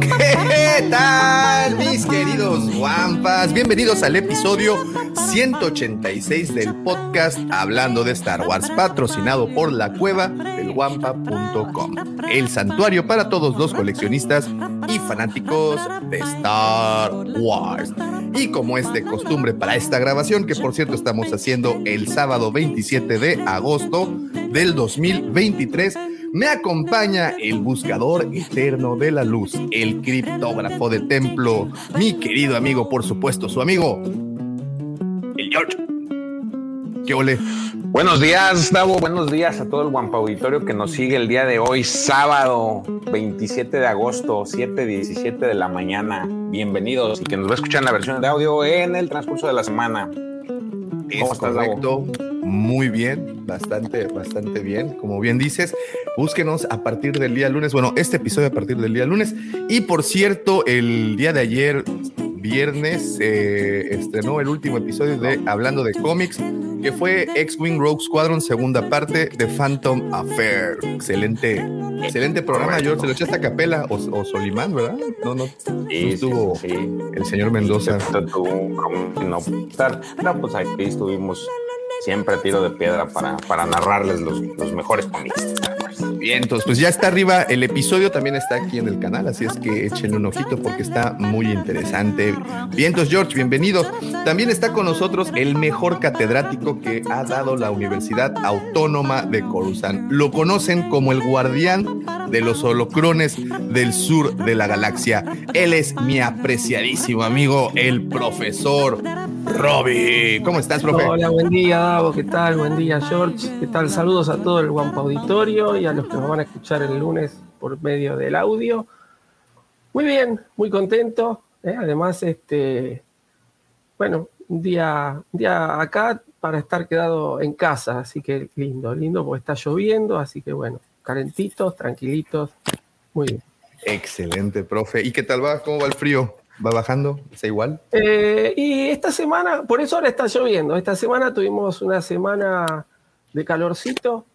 ¿Qué tal, mis queridos guampas? Bienvenidos al episodio 186 del podcast Hablando de Star Wars, patrocinado por la cueva del guampa.com, el santuario para todos los coleccionistas y fanáticos de Star Wars. Y como es de costumbre para esta grabación, que por cierto estamos haciendo el sábado 27 de agosto del 2023, me acompaña el buscador eterno de la luz, el criptógrafo de templo, mi querido amigo, por supuesto, su amigo, el George. ¿Qué ole? Buenos días, Davo. Buenos días a todo el Guampa Auditorio que nos sigue el día de hoy, sábado 27 de agosto, 7:17 de la mañana. Bienvenidos y que nos va a escuchar en la versión de audio en el transcurso de la semana. Es correcto. Muy bien, bastante, bastante bien. Como bien dices, búsquenos a partir del día lunes. Bueno, este episodio a partir del día lunes. Y por cierto, el día de ayer, viernes, se estrenó el último episodio de Hablando de cómics, que fue X-Wing Rogue Squadron, segunda parte de Phantom Affair. Excelente, excelente programa, George. Se lo echaste a capela o, o Solimán, ¿verdad? No, no. Sí, estuvo sí, sí. el señor Mendoza. No, no, pues aquí estuvimos siempre tiro de piedra para, para narrarles los, los mejores cómics. Bien, entonces pues ya está arriba el episodio, también está aquí en el canal, así es que échenle un ojito porque está muy interesante. Bien, entonces George, bienvenido. También está con nosotros el mejor catedrático que ha dado la Universidad Autónoma de Coruscant. Lo conocen como el guardián de los holocrones del sur de la galaxia. Él es mi apreciadísimo amigo, el profesor Robbie. ¿Cómo estás, profe? Hola, buen día, ¿Qué tal? Buen día, George. ¿Qué tal? Saludos a todo el Guampa Auditorio y a los que nos van a escuchar el lunes por medio del audio. Muy bien, muy contento. ¿eh? Además, este, bueno, un día, un día acá para estar quedado en casa, así que lindo, lindo, porque está lloviendo, así que bueno, calentitos, tranquilitos, muy bien. Excelente, profe. ¿Y qué tal va? ¿Cómo va el frío? ¿Va bajando? ¿Está igual? Eh, y esta semana, por eso ahora está lloviendo. Esta semana tuvimos una semana de calorcito,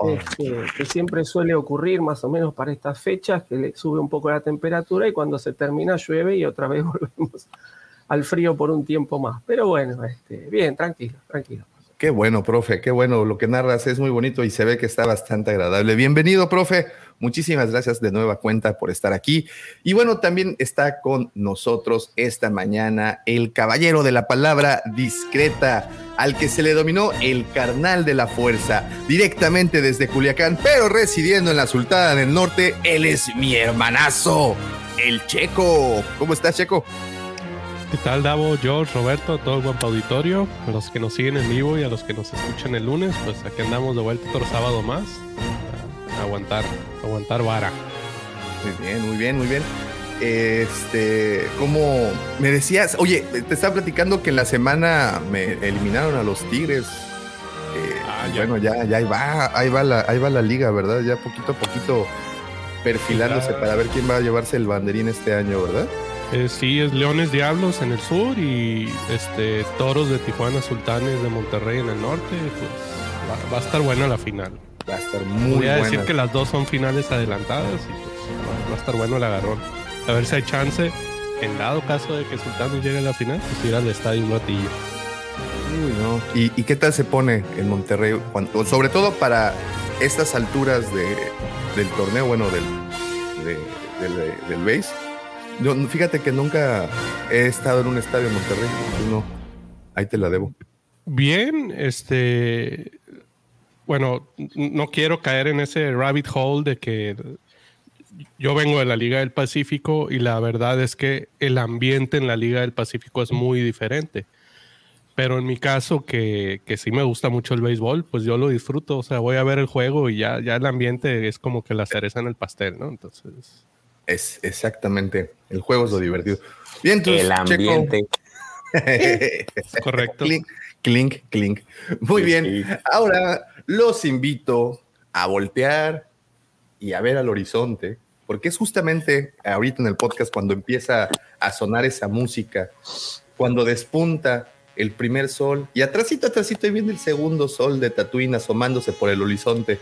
Oh. este, que siempre suele ocurrir más o menos para estas fechas, que le sube un poco la temperatura y cuando se termina llueve y otra vez volvemos al frío por un tiempo más. Pero bueno, este, bien, tranquilo, tranquilo. Qué bueno, profe, qué bueno. Lo que narras es muy bonito y se ve que está bastante agradable. Bienvenido, profe. Muchísimas gracias de nueva cuenta por estar aquí. Y bueno, también está con nosotros esta mañana el caballero de la palabra discreta, al que se le dominó el carnal de la fuerza, directamente desde Culiacán, pero residiendo en la Sultana del Norte. Él es mi hermanazo, el Checo. ¿Cómo estás, Checo? ¿Qué tal, Davo, George, Roberto, todo el buen auditorio? A los que nos siguen en vivo y a los que nos escuchan el lunes, pues aquí andamos de vuelta otro sábado más. Aguantar, aguantar vara. Muy bien, muy bien, muy bien. Este, como me decías, oye, te estaba platicando que en la semana me eliminaron a los Tigres. Eh, Ah, ya. Bueno, ya, ya ahí va, ahí va la, ahí va la liga, ¿verdad? Ya poquito a poquito perfilándose para ver quién va a llevarse el banderín este año, ¿verdad? Eh, sí, es Leones Diablos en el sur y este Toros de Tijuana, Sultanes de Monterrey en el norte. Pues va, va a estar buena la final. Va a estar muy Voy a buena. decir que las dos son finales adelantadas y pues va, a estar bueno el agarrón. A ver si hay chance, en dado caso de que Sultanes llegue a la final, pues ir al estadio un ratillo. Uy, no. ¿Y, y qué tal se pone en Monterrey? cuando- sobre todo para estas alturas de, del torneo, bueno, del, de- del, del base. Yo, fíjate que nunca he estado en un estadio en Monterrey. Tú no. Ahí te la debo. Bien, este. Bueno, no quiero caer en ese rabbit hole de que yo vengo de la Liga del Pacífico y la verdad es que el ambiente en la Liga del Pacífico es muy diferente. Pero en mi caso, que, que sí me gusta mucho el béisbol, pues yo lo disfruto. O sea, voy a ver el juego y ya, ya el ambiente es como que la cereza en el pastel, ¿no? Entonces. Es exactamente. El juego es lo divertido. Bien, entonces, El ambiente. Correcto. clink, clink, clink. Muy Sí, bien. sí. Ahora los invito a voltear y a ver al horizonte, porque es justamente ahorita en el podcast cuando empieza a sonar esa música, cuando despunta el primer sol y atrásito, atrásito, ahí viene el segundo sol de Tatooine asomándose por el horizonte.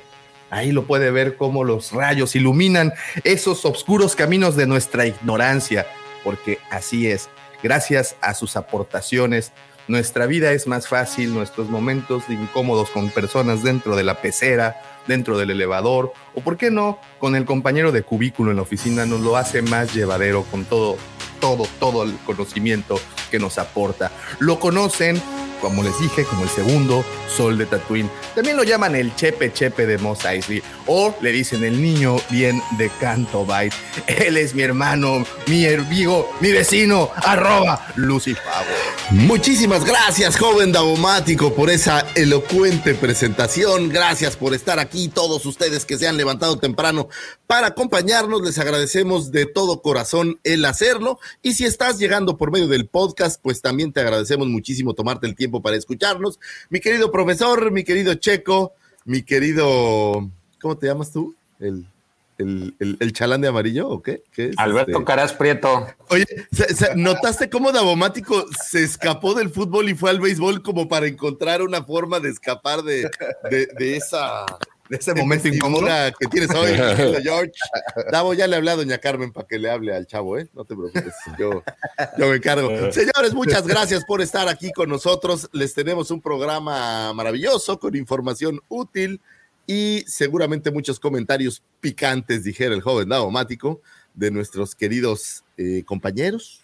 Ahí lo puede ver cómo los rayos iluminan esos oscuros caminos de nuestra ignorancia, porque así es. Gracias a sus aportaciones, nuestra vida es más fácil, nuestros momentos incómodos con personas dentro de la pecera, dentro del elevador, o por qué no, con el compañero de cubículo en la oficina, nos lo hace más llevadero con todo, todo, todo el conocimiento que nos aporta. Lo conocen, como les dije, como el segundo sol de Tatooine. También lo llaman el Chepe Chepe de Mos Eisley, o le dicen el niño bien de Canto Bite. Él es mi hermano, mi hervigo, mi vecino, arroba Lucifago. Muchísimas gracias, joven Daumático, por esa elocuente presentación. Gracias por estar aquí, todos ustedes que se han levantado temprano para acompañarnos. Les agradecemos de todo corazón el hacerlo. Y si estás llegando por medio del podcast, pues también te agradecemos muchísimo tomarte el tiempo para escucharnos. Mi querido profesor, mi querido Checo, mi querido. ¿Cómo te llamas tú? El, el, el- el chalán de amarillo o qué? ¿Qué es? Alberto Este- Caras Prieto. Oye, ¿notaste cómo Davomático se escapó del fútbol y fue al béisbol como para encontrar una forma de escapar de, de, de esa De ese momento incómodo. que tienes hoy, George? Davo, ya le hablé a doña Carmen para que le hable al chavo, ¿eh? No te preocupes, yo, yo me encargo. Señores, muchas gracias por estar aquí con nosotros. Les tenemos un programa maravilloso con información útil y seguramente muchos comentarios picantes, dijera el joven Davomático, de nuestros queridos eh, compañeros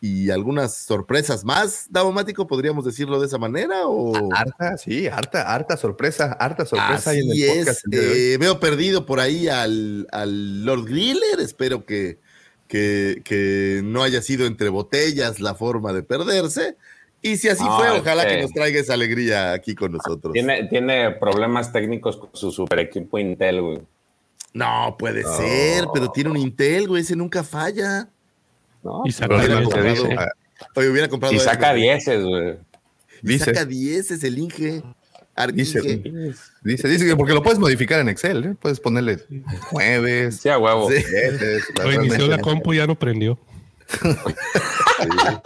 y algunas sorpresas más. Davomático, ¿podríamos decirlo de esa manera? O... Harta, sí, harta, harta sorpresa, harta sorpresa. ahí en Así el es. podcast eh, veo perdido por ahí al, al Lord Griller. Espero que, que, que no haya sido entre botellas la forma de perderse. Y si así fue, ojalá este- que nos traiga esa alegría aquí con nosotros. Tiene, tiene problemas técnicos con su super equipo Intel, güey. No, puede ser, pero tiene un Intel, güey, ese nunca falla. ¿No? Y saca Hubiera comprado- dice. Oye, hubiera comprado. Y ese, saca dieces, güey. Y Dice. saca 10 es el Inge. Dice, dice, dice que porque lo puedes modificar en Excel, ¿eh? puedes ponerle jueves. Sí, a huevo. Sí. Reinició la compu y ya no prendió.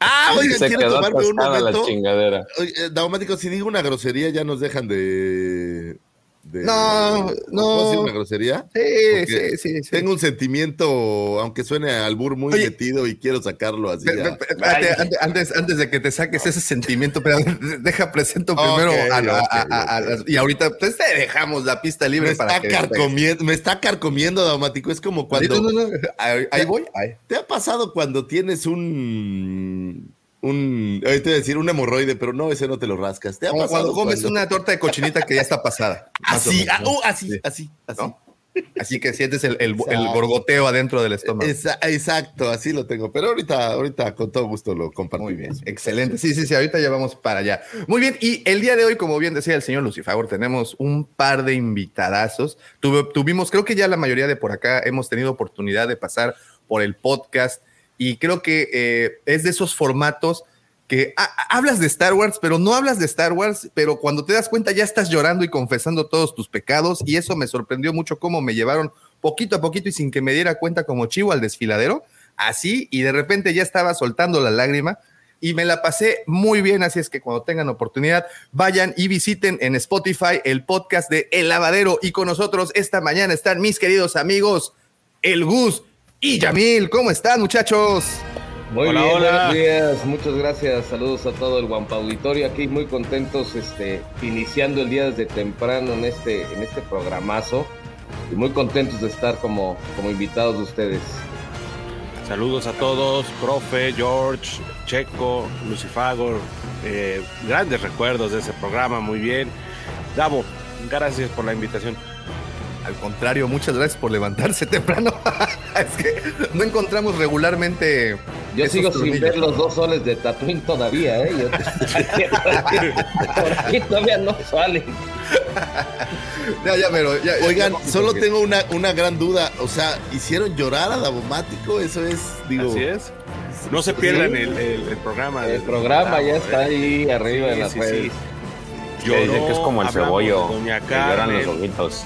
Ah, oigan, Se quiero tomarme un atascada la momento. chingadera. Oye, eh, Daumático, si digo una grosería, ya nos dejan de. De- No, no. ¿Puedo decir una grosería? Sí, sí, sí, sí. Tengo un sentimiento, aunque suene a albur muy Oye. metido y quiero sacarlo así. Pe- pe- antes, antes, antes de que te saques ese sentimiento, pero deja presento primero a, a- ok, a- a- a- ok. y ahorita pues, te dejamos la pista me, libre para está que carcomiendo, me está carcomiendo, Daumático. Es como cuando. No, no, no, ahí, ahí voy. ahí. ¿Te ha pasado cuando tienes un. Un. ahorita te iba a decir un hemorroide, pero no, ese no te lo rascas. ¿Te ha pasado cuando comes cuando- una torta de cochinita que ya está pasada. Así, menos, ah, ¿no? uh, así, Sí. así, así. ¿No? Así que sientes el, el, el gorgoteo adentro del estómago. Exacto, así lo tengo. Pero ahorita, ahorita con todo gusto lo compartimos. Muy bien, excelente. Sí, sí, sí, ahorita ya vamos para allá. Muy bien, y el día de hoy, como bien decía el señor Lucifagor, tenemos un par de invitadazos. Tuve- tuvimos, creo que ya la mayoría de por acá hemos tenido oportunidad de pasar por el podcast y creo que eh, es de esos formatos que ha- hablas de Star Wars, pero no hablas de Star Wars, pero cuando te das cuenta ya estás llorando y confesando todos tus pecados y eso me sorprendió mucho cómo me llevaron poquito a poquito y sin que me diera cuenta como chivo al desfiladero, así y de repente ya estaba soltando la lágrima y me la pasé muy bien, así es que cuando tengan oportunidad, vayan y visiten en Spotify el podcast de El Lavadero y con nosotros esta mañana están mis queridos amigos, El Gus y Yamil. ¿Cómo están muchachos? Muy Hola, bien, hola. buenos días, muchas gracias, saludos a todo el Guampa Auditorio, aquí muy contentos, este, iniciando el día desde temprano en este, en este programazo, y muy contentos de estar como, como invitados de ustedes. Saludos a todos, profe, George, Checo, Lucifagor, eh, grandes recuerdos de ese programa, muy bien. Davo, gracias por la invitación. Al contrario, muchas gracias por levantarse temprano. es que no encontramos regularmente. Yo sigo sin ver los dos soles de Tatooine todavía, ¿eh? Yo Por aquí todavía no sale. Ya, ya, pero. ya- Oigan, ya- solo porque- tengo una, una gran duda. O sea, ¿hicieron llorar a Davomático? Eso es, digo. Así es. No se pierdan el, el- el programa. El programa ya está ¿eh? ahí arriba de las sí, redes. sí. Que dicen que es como el cebollo. que lloran los ojitos.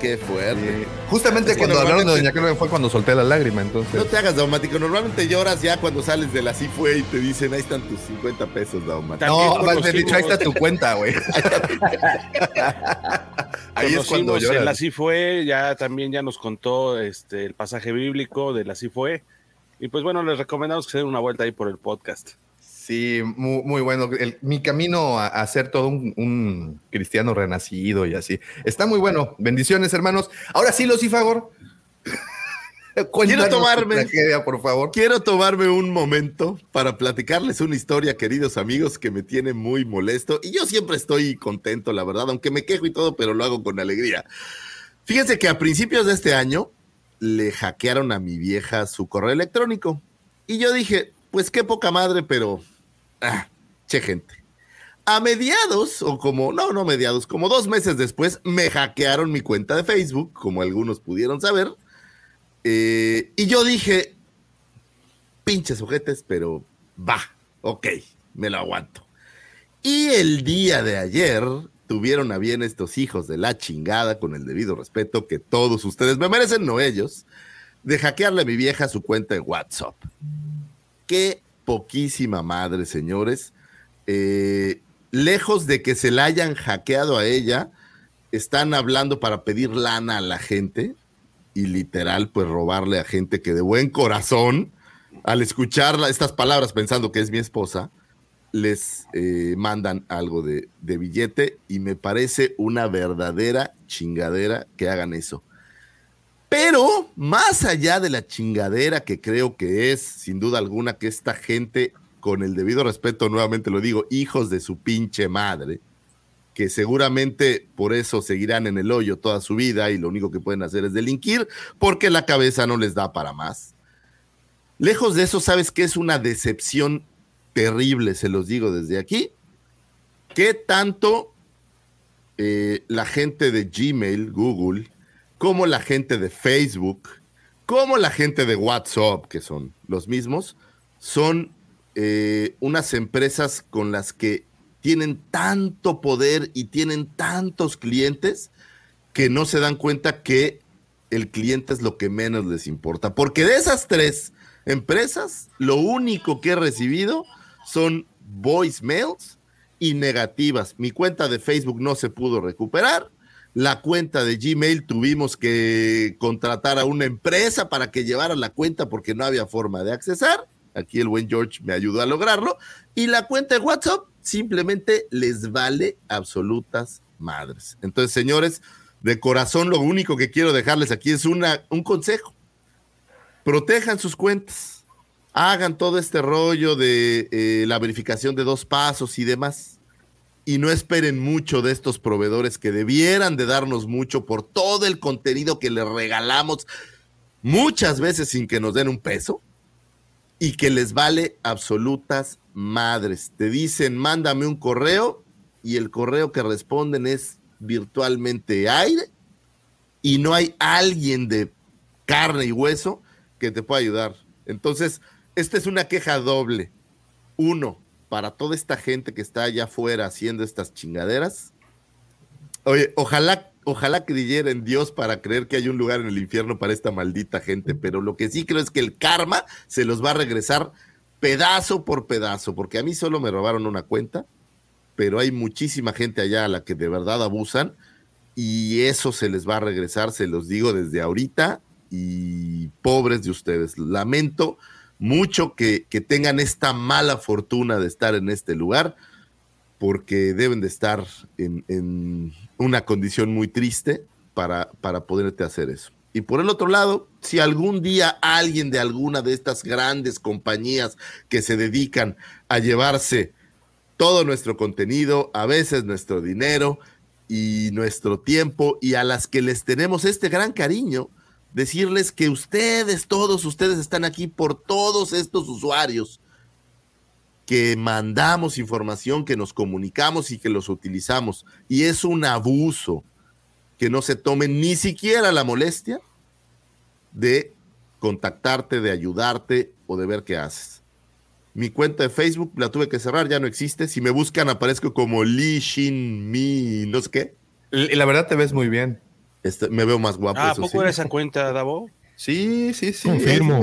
Qué fuerte. Justamente Es cuando hablaron de Doña Carmen fue cuando solté la lágrima, entonces. No te hagas Daumático. Normalmente lloras ya cuando sales de la así fue y te dicen, ahí están tus 50 pesos, Daumático. No, más bien dicho, ahí está tu cuenta, güey. Ahí es cuando lloras. así fue, ya también ya nos contó este el pasaje bíblico del así fue. Y pues bueno, les recomendamos que se den una vuelta ahí por el podcast. Sí, muy, muy bueno. El- mi camino a, a ser todo un, un cristiano renacido y así. Está muy bueno. Bendiciones, hermanos. Ahora sí, Lucifagor. Tu tomarme- tragedia, por favor. Quiero tomarme un momento para platicarles una historia, queridos amigos, que me tiene muy molesto. Y yo siempre estoy contento, la verdad, aunque me quejo y todo, pero lo hago con alegría. Fíjense que a principios de este año le hackearon a mi vieja su correo electrónico. Y yo dije, pues qué poca madre, pero... Ah, che gente. A mediados, o como, no, no mediados, como dos meses después, me hackearon mi cuenta de Facebook, como algunos pudieron saber. Eh, y yo dije, pinches sujetes, pero va, ok, me lo aguanto. Y el día de ayer tuvieron a bien estos hijos de la chingada, con el debido respeto que todos ustedes me merecen, no ellos, de hackearle a mi vieja su cuenta de WhatsApp. Qué poquísima madre, señores. Eh, lejos de que se la hayan hackeado a ella, están hablando para pedir lana a la gente y literal, pues robarle a gente que de buen corazón, al escuchar la- estas palabras pensando que es mi esposa, les eh, mandan algo de, de billete y me parece una verdadera chingadera que hagan eso. Pero más allá de la chingadera que creo que es, sin duda alguna, que esta gente, con el debido respeto, nuevamente lo digo, hijos de su pinche madre, que seguramente por eso seguirán en el hoyo toda su vida y lo único que pueden hacer es delinquir porque la cabeza no les da para más. Lejos de eso, sabes que es una decepción terrible, se los digo desde aquí. ¿Qué tanto eh, la gente de Gmail, Google, como la gente de Facebook, como la gente de WhatsApp, que son los mismos, son eh, unas empresas con las que tienen tanto poder y tienen tantos clientes que no se dan cuenta que el cliente es lo que menos les importa. Porque de esas tres empresas, lo único que he recibido son voicemails y negativas. Mi cuenta de Facebook no se pudo recuperar. La cuenta de Gmail tuvimos que contratar a una empresa para que llevara la cuenta porque no había forma de accesar. Aquí el buen George me ayudó a lograrlo. Y la cuenta de WhatsApp simplemente les vale absolutas madres. Entonces, señores, de corazón lo único que quiero dejarles aquí es una, un consejo. Protejan sus cuentas. Hagan todo este rollo de eh, la verificación de dos pasos y demás. Y no esperen mucho de estos proveedores que debieran de darnos mucho por todo el contenido que les regalamos muchas veces sin que nos den un peso y que les vale absolutas madres. Te dicen, mándame un correo y el correo que responden es virtualmente aire y no hay alguien de carne y hueso que te pueda ayudar. Entonces, esta es una queja doble. Uno, para toda esta gente que está allá afuera haciendo estas chingaderas. Ojalá, ojalá creyera en Dios para creer que hay un lugar en el infierno para esta maldita gente, pero lo que sí creo es que el karma se los va a regresar pedazo por pedazo, porque a mí solo me robaron una cuenta, pero hay muchísima gente allá a la que de verdad abusan y eso se les va a regresar, se los digo desde ahorita y pobres de ustedes. Lamento mucho que, que tengan esta mala fortuna de estar en este lugar porque deben de estar en, en una condición muy triste para, para poderte hacer eso. Y por el otro lado, si algún día alguien de alguna de estas grandes compañías que se dedican a llevarse todo nuestro contenido, a veces nuestro dinero, y nuestro tiempo y a las que les tenemos este gran cariño, decirles que ustedes, todos ustedes están aquí por todos estos usuarios que mandamos información, que nos comunicamos y que los utilizamos. Y es un abuso que no se tomen ni siquiera la molestia de contactarte, de ayudarte o de ver qué haces. Mi cuenta de Facebook la tuve que cerrar, ya no existe. Si me buscan, aparezco como Lee Shin Mi, no sé qué. La verdad te ves muy bien. Este, me veo más guapo. Ah, ¿a poco sí. era esa cuenta, Davo? Sí, sí, sí. Confirmo.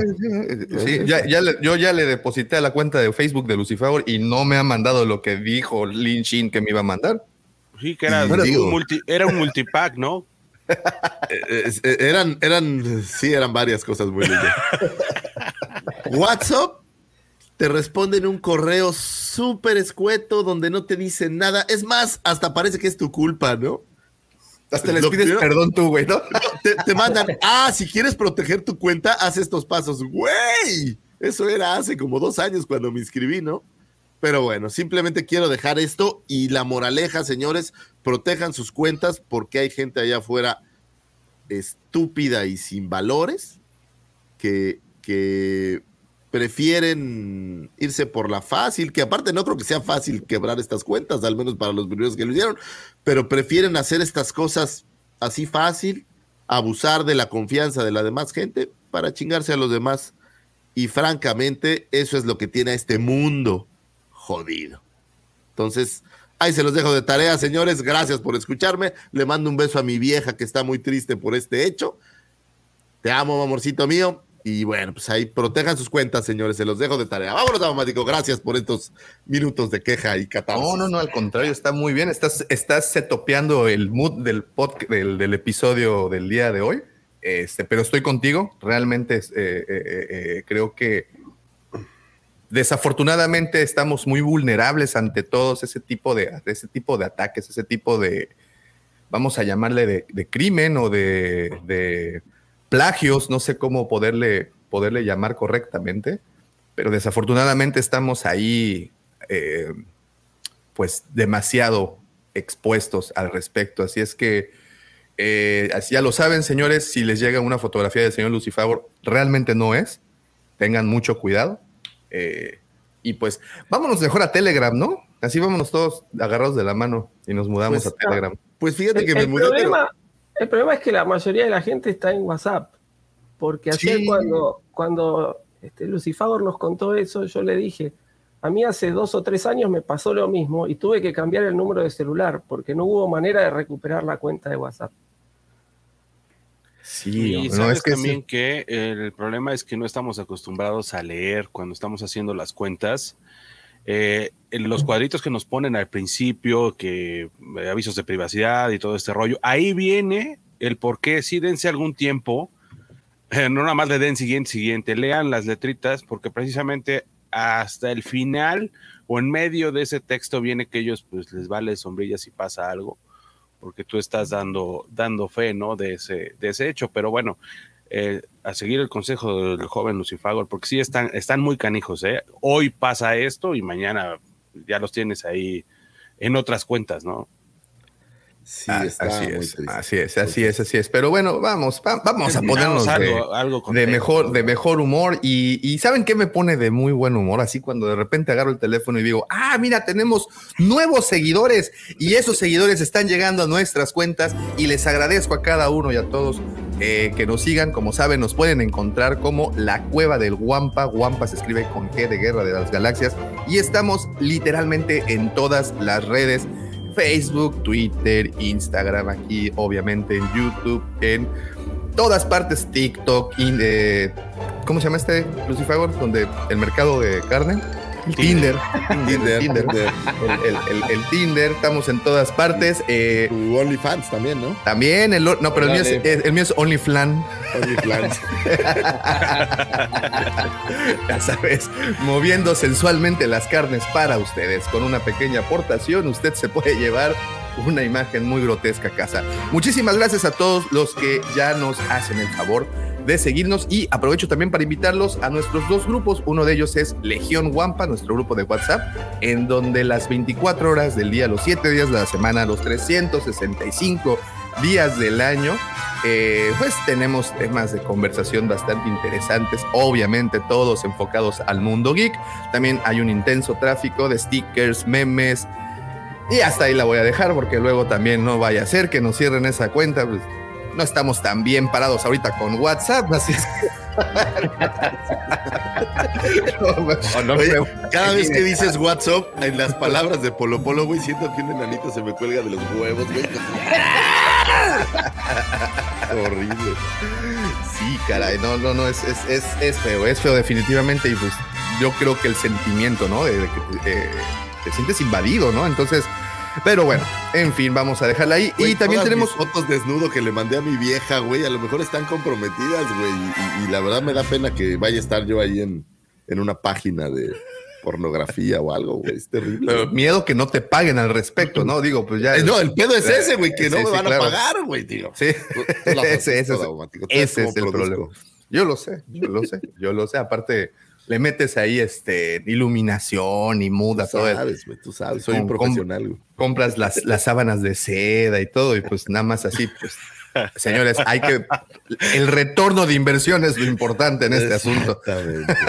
Sí, ya, ya le- yo ya le deposité a la cuenta de Facebook de Lucifer y no me ha mandado lo que dijo Lin Shin que me iba a mandar. Sí, que era, Y un, multi- era un multipack, ¿no? Eh, eh, eran, eran, sí, eran varias cosas muy lindas. WhatsApp te responde en un correo súper escueto donde no te dicen nada. Es más, hasta parece que es tu culpa, ¿no? Hasta les pides perdón tú, güey, ¿no? Te, te mandan, ah, si quieres proteger tu cuenta, haz estos pasos. Güey, eso era hace como dos años cuando me inscribí, ¿no? Pero bueno, simplemente quiero dejar esto y la moraleja, señores, protejan sus cuentas porque hay gente allá afuera estúpida y sin valores que, que prefieren irse por la fácil, que aparte no creo que sea fácil quebrar estas cuentas, al menos para los primeros que lo hicieron, pero prefieren hacer estas cosas así fácil, abusar de la confianza de la demás gente para chingarse a los demás. Y francamente, eso es lo que tiene a este mundo jodido. Entonces, ahí se los dejo de tarea, señores. Gracias por escucharme. Le mando un beso a mi vieja que está muy triste por este hecho. Te amo, amorcito mío. Y bueno, pues ahí protejan sus cuentas, señores. Se los dejo de tarea. Vámonos, automático. Gracias por estos minutos de queja y catarsis. No, no, no, al contrario, está muy bien. Estás, estás setopeando el mood del, podcast, del, del episodio del día de hoy. Este, pero estoy contigo. Realmente eh, eh, eh, creo que desafortunadamente estamos muy vulnerables ante todos ese tipo de, ese tipo de ataques, ese tipo de, vamos a llamarle de, crimen o de, plagios, no sé cómo poderle, poderle llamar correctamente, pero desafortunadamente estamos ahí eh, pues demasiado expuestos al respecto. Así es que, eh, así ya lo saben, señores, si les llega una fotografía del señor Lucifer, realmente no es. Tengan mucho cuidado. Eh, y pues vámonos mejor a Telegram, ¿no? Así vámonos todos agarrados de la mano y nos mudamos Pues, a Telegram. Pues fíjate El, que me el mudé, pero- el problema es que la mayoría de la gente está en WhatsApp. Porque ayer Sí. cuando, cuando este, Lucifagor nos contó eso, yo le dije, a mí hace dos o tres años me pasó lo mismo y tuve que cambiar el número de celular porque no hubo manera de recuperar la cuenta de WhatsApp. Sí, Y no, sabes es que también sí. que el problema es que no estamos acostumbrados a leer cuando estamos haciendo las cuentas. Eh, en los cuadritos que nos ponen al principio, que eh, avisos de privacidad y todo este rollo, ahí viene el por qué. Sí, dense algún tiempo, eh, no nada más le den siguiente, siguiente, lean las letritas, porque precisamente hasta el final o en medio de ese texto viene que ellos pues les vale sombrilla si pasa algo porque tú estás dando, dando fe, ¿no? De ese, de ese hecho. Pero bueno, eh, a seguir el consejo del joven Lucifagor, porque sí están, están muy canijos, ¿eh? Hoy pasa esto y mañana ya los tienes ahí en otras cuentas, ¿no? Sí, Ah, está así muy es, así es, así es, así es. Pero bueno, vamos, va- vamos a ponernos de, algo, de mejor, de mejor humor. Y, y ¿saben qué me pone de muy buen humor? Así cuando de repente agarro el teléfono y digo, ah, mira, tenemos nuevos seguidores y esos seguidores están llegando a nuestras cuentas y les agradezco a cada uno y a todos eh, que nos sigan. Como saben, nos pueden encontrar como la cueva del Guampa. Guampa se escribe con G de Guerra de las Galaxias y estamos literalmente en todas las redes. Facebook, Twitter, Instagram, aquí obviamente en YouTube, en todas partes, TikTok, in- eh, ¿cómo se llama este Lucifer? Donde el mercado de carne. Tinder. Tinder. Tinder, Tinder. El, el- el- el Tinder, estamos en todas partes. eh, Tu OnlyFans también, ¿no? también, el, no, pero el mío, es, el mío es OnlyFlan. OnlyFans. ya sabes, moviendo sensualmente las carnes para ustedes. Con una pequeña aportación, usted se puede llevar una imagen muy grotesca casa. Muchísimas gracias a todos los que ya nos hacen el favor de seguirnos y aprovecho también para invitarlos a nuestros dos grupos. Uno de ellos es Legión Wampa, nuestro grupo de WhatsApp, en donde las 24 horas del día, los 7 días de la semana, los 365 días del año, eh, pues tenemos temas de conversación bastante interesantes, obviamente todos enfocados al mundo geek. También hay un intenso tráfico de stickers, memes. Y hasta ahí la voy a dejar porque luego también no vaya a ser que nos cierren esa cuenta. pues, no estamos tan bien parados ahorita con WhatsApp, así es que... O no, Oye, cada vez que dices WhatsApp, en las palabras de Polo Polo, güey, siento que un enanito se me cuelga de los huevos, güey. Horrible. Sí, caray, no, no, no, es, es, es, es feo, es feo definitivamente y pues yo creo que el sentimiento, ¿no? De, de eh, te sientes invadido, ¿no? Entonces, pero bueno, en fin, vamos a dejarla ahí. Güey, y también todas tenemos... mis fotos desnudo que le mandé a mi vieja, güey. A lo mejor están comprometidas, güey. Y, y la verdad me da pena que vaya a estar yo ahí en, en una página de pornografía o algo, güey. Es terrible. Pero miedo que no te paguen al respecto, ¿no? Digo, pues ya. Eh, no, el pedo es ese, güey, que no Sí, me sí, van claro. a pagar, güey, tío. Sí, Tú- tú ese, ese toda, ese es el problema. Yo lo sé, yo lo sé, yo lo sé. Aparte, le metes ahí este iluminación y muda, Tú todo. sabes, güey, tú sabes. Soy un profesional, güey. compras las, las sábanas de seda y todo, y pues nada más así, pues. Señores, hay que. El retorno de inversión es lo importante en este asunto. Exactamente.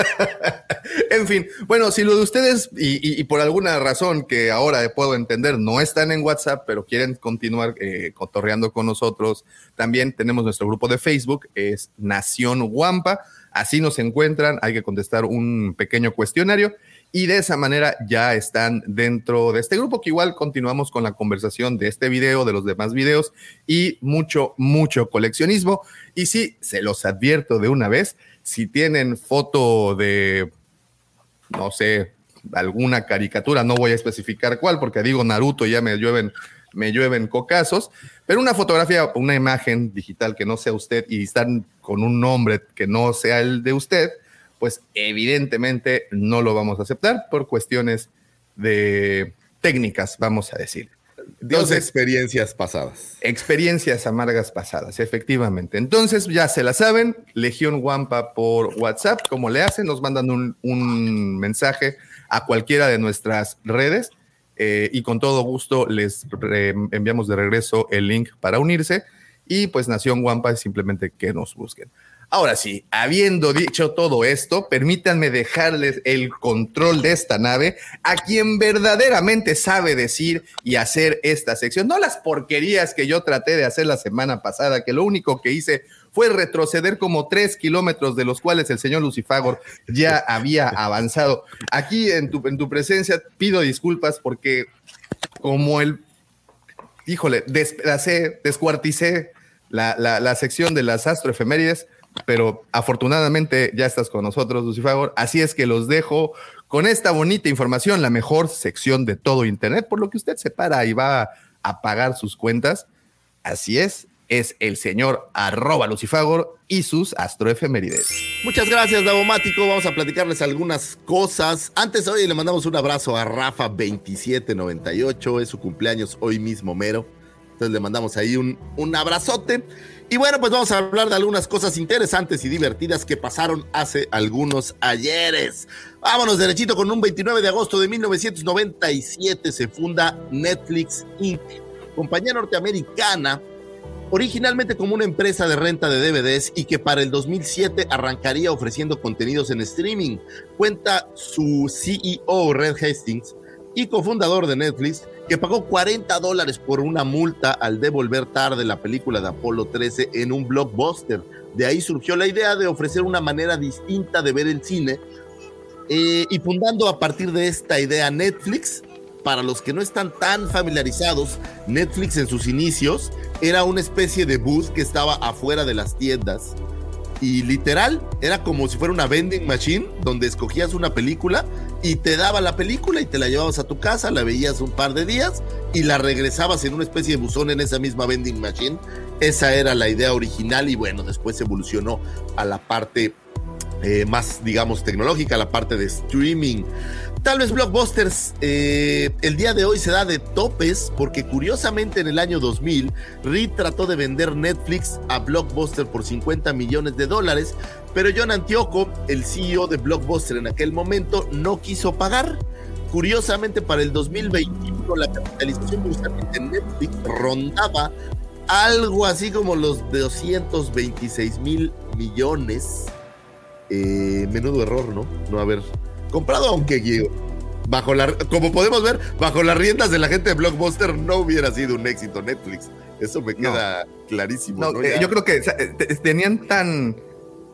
En fin, bueno, si lo de ustedes y, y- y por alguna razón que ahora puedo entender no están en WhatsApp, pero quieren continuar eh, cotorreando con nosotros, también tenemos nuestro grupo de Facebook, es Nación Guampa. Así nos encuentran, hay que contestar un pequeño cuestionario y de esa manera ya están dentro de este grupo que igual continuamos con la conversación de este video, de los demás videos y mucho, mucho coleccionismo. Y sí, se los advierto de una vez, si tienen foto de no sé, alguna caricatura, no voy a especificar cuál, porque digo Naruto ya me llueven, me llueven cocazos, pero una fotografía, una imagen digital que no sea usted y están con un nombre que no sea el de usted, pues evidentemente no lo vamos a aceptar por cuestiones de técnicas, vamos a decir. Dios de experiencias pasadas. Experiencias amargas pasadas, efectivamente. Entonces, ya se la saben, Legión Wampa por WhatsApp, como le hacen, nos mandan un, un mensaje a cualquiera de nuestras redes eh, y con todo gusto les enviamos de regreso el link para unirse y pues Nación Wampa es simplemente que nos busquen. Ahora sí, habiendo dicho todo esto, permítanme dejarles el control de esta nave a quien verdaderamente sabe decir y hacer esta sección. No las porquerías que yo traté de hacer la semana pasada, que lo único que hice fue retroceder como tres kilómetros de los cuales el señor Lucifagor ya había avanzado. Aquí en tu, en tu presencia pido disculpas porque como el híjole, despedacé, descuarticé la, la, la sección de las astroefemérides, pero afortunadamente ya estás con nosotros, Lucifagor. Así es que los dejo con esta bonita información, la mejor sección de todo Internet, por lo que usted se para y va a pagar sus cuentas. Así es, es el señor arroba Lucifagor y sus astroefemérides. Muchas gracias, Davomático. Vamos a platicarles algunas cosas. Antes, hoy le mandamos un abrazo a Rafa2798. Es su cumpleaños hoy mismo, mero. Entonces le mandamos ahí un, un abrazote. Y bueno, pues vamos a hablar de algunas cosas interesantes y divertidas que pasaron hace algunos ayeres. Vámonos derechito con un 29 de agosto de 1997 se funda Netflix Inc., compañía norteamericana originalmente como una empresa de renta de DVDs y que para el 2007 arrancaría ofreciendo contenidos en streaming. Cuenta su CEO Red Hastings y cofundador de Netflix que pagó 40 dólares por una multa al devolver tarde la película de Apolo 13 en un blockbuster. De ahí surgió la idea de ofrecer una manera distinta de ver el cine eh, y fundando a partir de esta idea Netflix, para los que no están tan familiarizados, Netflix en sus inicios era una especie de booth que estaba afuera de las tiendas y literal era como si fuera una vending machine donde escogías una película y te daba la película y te la llevabas a tu casa, la veías un par de días y la regresabas en una especie de buzón en esa misma vending machine. Esa era la idea original y bueno, después evolucionó a la parte eh, más, digamos, tecnológica, la parte de streaming. Tal vez Blockbusters eh, el día de hoy se da de topes porque curiosamente en el año 2000 Reed trató de vender Netflix a Blockbuster por 50 millones de dólares, pero John Antioco, el CEO de Blockbuster en aquel momento, no quiso pagar. Curiosamente para el 2021 la capitalización de Netflix rondaba algo así como los 226 mil millones. Eh, menudo error, ¿no? No haber comprado, aunque bajo la, como podemos ver, bajo las riendas de la gente de Blockbuster no hubiera sido un éxito Netflix. Eso me queda clarísimo. Eh, yo creo que eh, tenían tan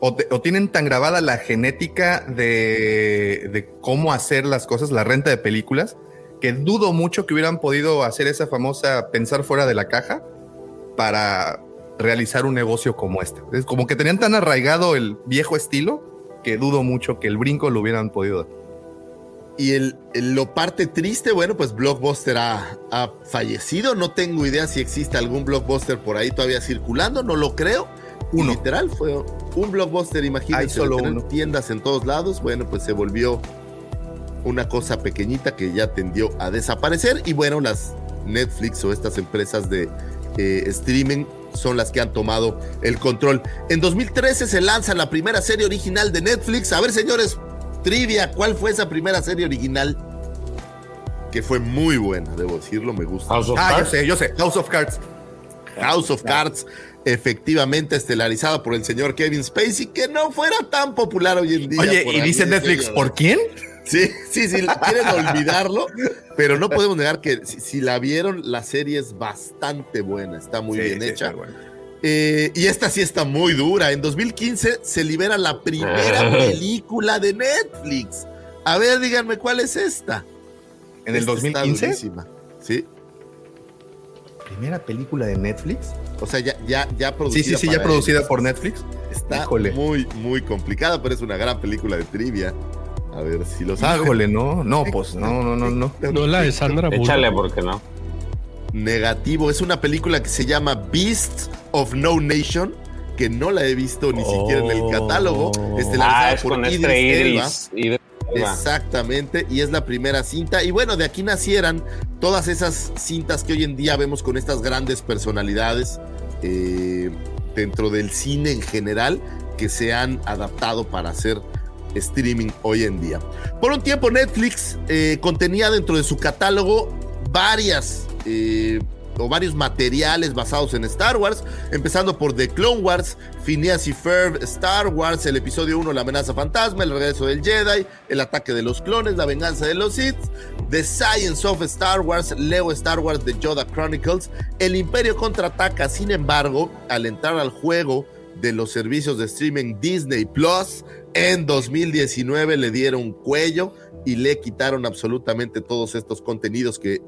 o, tienen tan grabada la genética de, de, cómo hacer las cosas, la renta de películas, que dudo mucho que hubieran podido hacer esa famosa pensar fuera de la caja para realizar un negocio como este. Es como que tenían tan arraigado el viejo estilo que dudo mucho que el brinco lo hubieran podido dar. Y el, lo parte triste, bueno, pues Blockbuster ha, ha, fallecido. No tengo idea si existe algún Blockbuster por ahí todavía circulando, no lo creo. Uno. literal, fue un Blockbuster, imagínense, solo tiendas en todos lados. Bueno, pues se volvió una cosa pequeñita que ya tendió a desaparecer. Y bueno, las Netflix o estas empresas de eh, streaming son las que han tomado el control. En 2013 se lanza la primera serie original de Netflix. A ver, señores, trivia, ¿cuál fue esa primera serie original? Que fue muy buena, debo decirlo, me gusta. House of ah, yo sé, yo sé, House of Cards. House of Cards, efectivamente estelarizada por el señor Kevin Spacey, que no fuera tan popular hoy en día. Oye, y dice Netflix, ¿por quién? Sí, sí, sí, quieren olvidarlo, pero no podemos negar que si, la vieron, la serie es bastante buena, está muy bien hecha. Eh, y esta sí está muy dura. En 2015 se libera la primera película de Netflix. A ver, díganme cuál es esta. ¿En el 2015? Sí. ¿Primera película de Netflix? O sea, ya, ya, ya producida. Sí, sí, sí, ya producida por Netflix. Está muy, muy complicada, pero es una gran película de trivia. A ver si lo sabes. Híjole, no, no, pues no, no, no, no. No la de Sandra Bullock. Échale, porque no. Negativo, es una película que se llama Beasts of No Nation, que no la he visto ni siquiera en el catálogo. ah, es por con Idris, Idris Exactamente, y es la primera cinta. Y bueno, de aquí nacieran todas esas cintas que hoy en día vemos con estas grandes personalidades eh, dentro del cine en general que se han adaptado para hacer streaming hoy en día. Por un tiempo Netflix eh, contenía dentro de su catálogo varias eh, o varios materiales basados en Star Wars, empezando por The Clone Wars, Phineas y Ferb, Star Wars, el episodio 1, La amenaza fantasma, El regreso del Jedi, El ataque de los clones, La venganza de los Sith, The Science of Star Wars, Leo Star Wars, The Yoda Chronicles, El Imperio contraataca, sin embargo, al entrar al juego de los servicios de streaming Disney Plus, en 2019 le dieron cuello y le quitaron absolutamente todos estos contenidos que,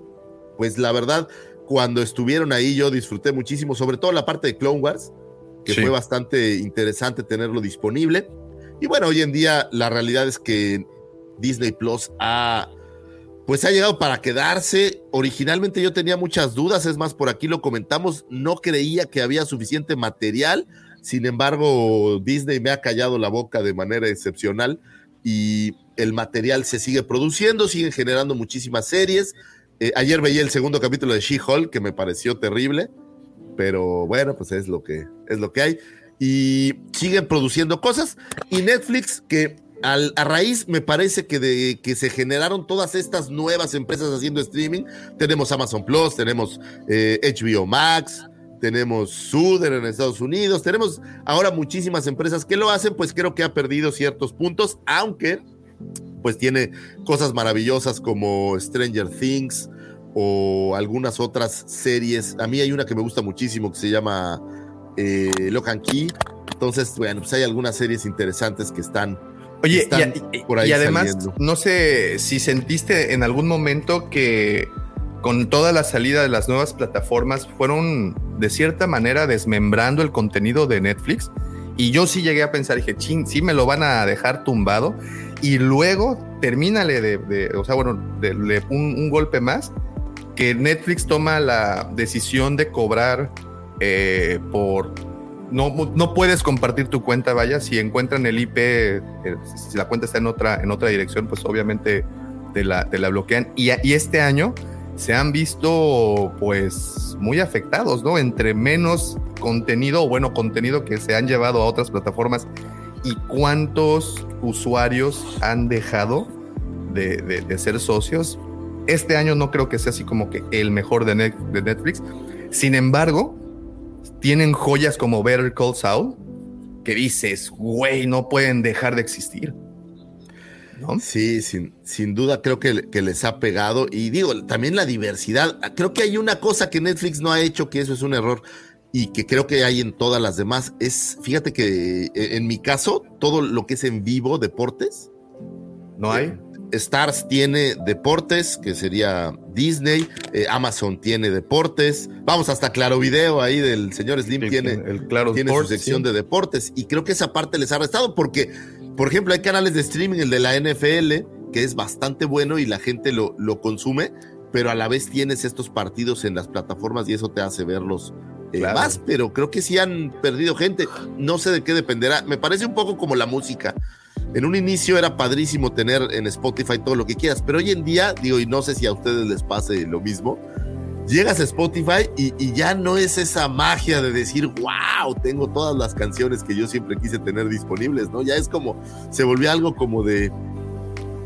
pues la verdad, cuando estuvieron ahí yo disfruté muchísimo, sobre todo la parte de Clone Wars, que fue bastante interesante tenerlo disponible. Y bueno, hoy en día la realidad es que Disney Plus ha pues ha llegado para quedarse. Originalmente yo tenía muchas dudas, es más, por aquí lo comentamos, no creía que había suficiente material sin embargo, Disney me ha callado la boca de manera excepcional y el material se sigue produciendo, siguen generando muchísimas series. Eh, ayer veía el segundo capítulo de She-Hulk que me pareció terrible, pero bueno, pues es lo que es lo que hay y siguen produciendo cosas y Netflix que a raíz me parece que de que se generaron todas estas nuevas empresas haciendo streaming, tenemos Amazon Plus, tenemos HBO eh, Max, tenemos Suder en Estados Unidos, tenemos ahora muchísimas empresas que lo hacen, pues creo que ha perdido ciertos puntos, aunque pues tiene cosas maravillosas como Stranger Things o algunas otras series. A mí hay una que me gusta muchísimo que se llama eh, Key. Entonces, bueno, pues hay algunas series interesantes que están Oye, y, por ahí y, además, no sé si sentiste en algún momento que con toda la salida de las nuevas plataformas, fueron de cierta manera desmembrando el contenido de Netflix. Y yo sí llegué a pensar, dije, ching, sí me lo van a dejar tumbado. Y luego termínale de, o sea, bueno, de, un, golpe más, que Netflix toma la decisión de cobrar eh, por no, no puedes compartir tu cuenta, vaya, si encuentran el IP, eh, si la cuenta está en otra, en otra dirección, pues obviamente te la, te la bloquean. Y este año se han visto pues muy afectados, ¿no? Entre menos contenido bueno, contenido que se han llevado a otras plataformas y cuántos usuarios han dejado de, de, ser socios. Este año no creo que sea así como que el mejor de, de Netflix. Sin embargo, tienen joyas como Better Call Saul que dices, güey, no pueden dejar de existir. Sí, sin, sin duda creo que, que, les ha pegado. Y digo, también la diversidad. Creo que hay una cosa que Netflix no ha hecho, que eso es un error, y que creo que hay en todas las demás. Es, fíjate que e, en mi caso, todo lo que es en vivo, deportes. No hay. Stars tiene deportes, que sería Disney, eh, Amazon tiene deportes, vamos hasta Claro Video ahí del señor Slim tiene, el claro tiene su sección de deportes y creo que esa parte les ha restado porque, por ejemplo, hay canales de streaming, el de la NFL, que es bastante bueno y la gente lo, lo consume, pero a la vez tienes estos partidos en las plataformas y eso te hace verlos eh, más, pero creo que sí han perdido gente, no sé de qué dependerá, me parece un poco como la música. En un inicio era padrísimo tener en Spotify todo lo que quieras, pero hoy en día, digo, y no sé si a ustedes les pase lo mismo, llegas a Spotify y, ya no es esa magia de decir, wow, tengo todas las canciones que yo siempre quise tener disponibles, ¿no? Ya es como, se volvió algo como de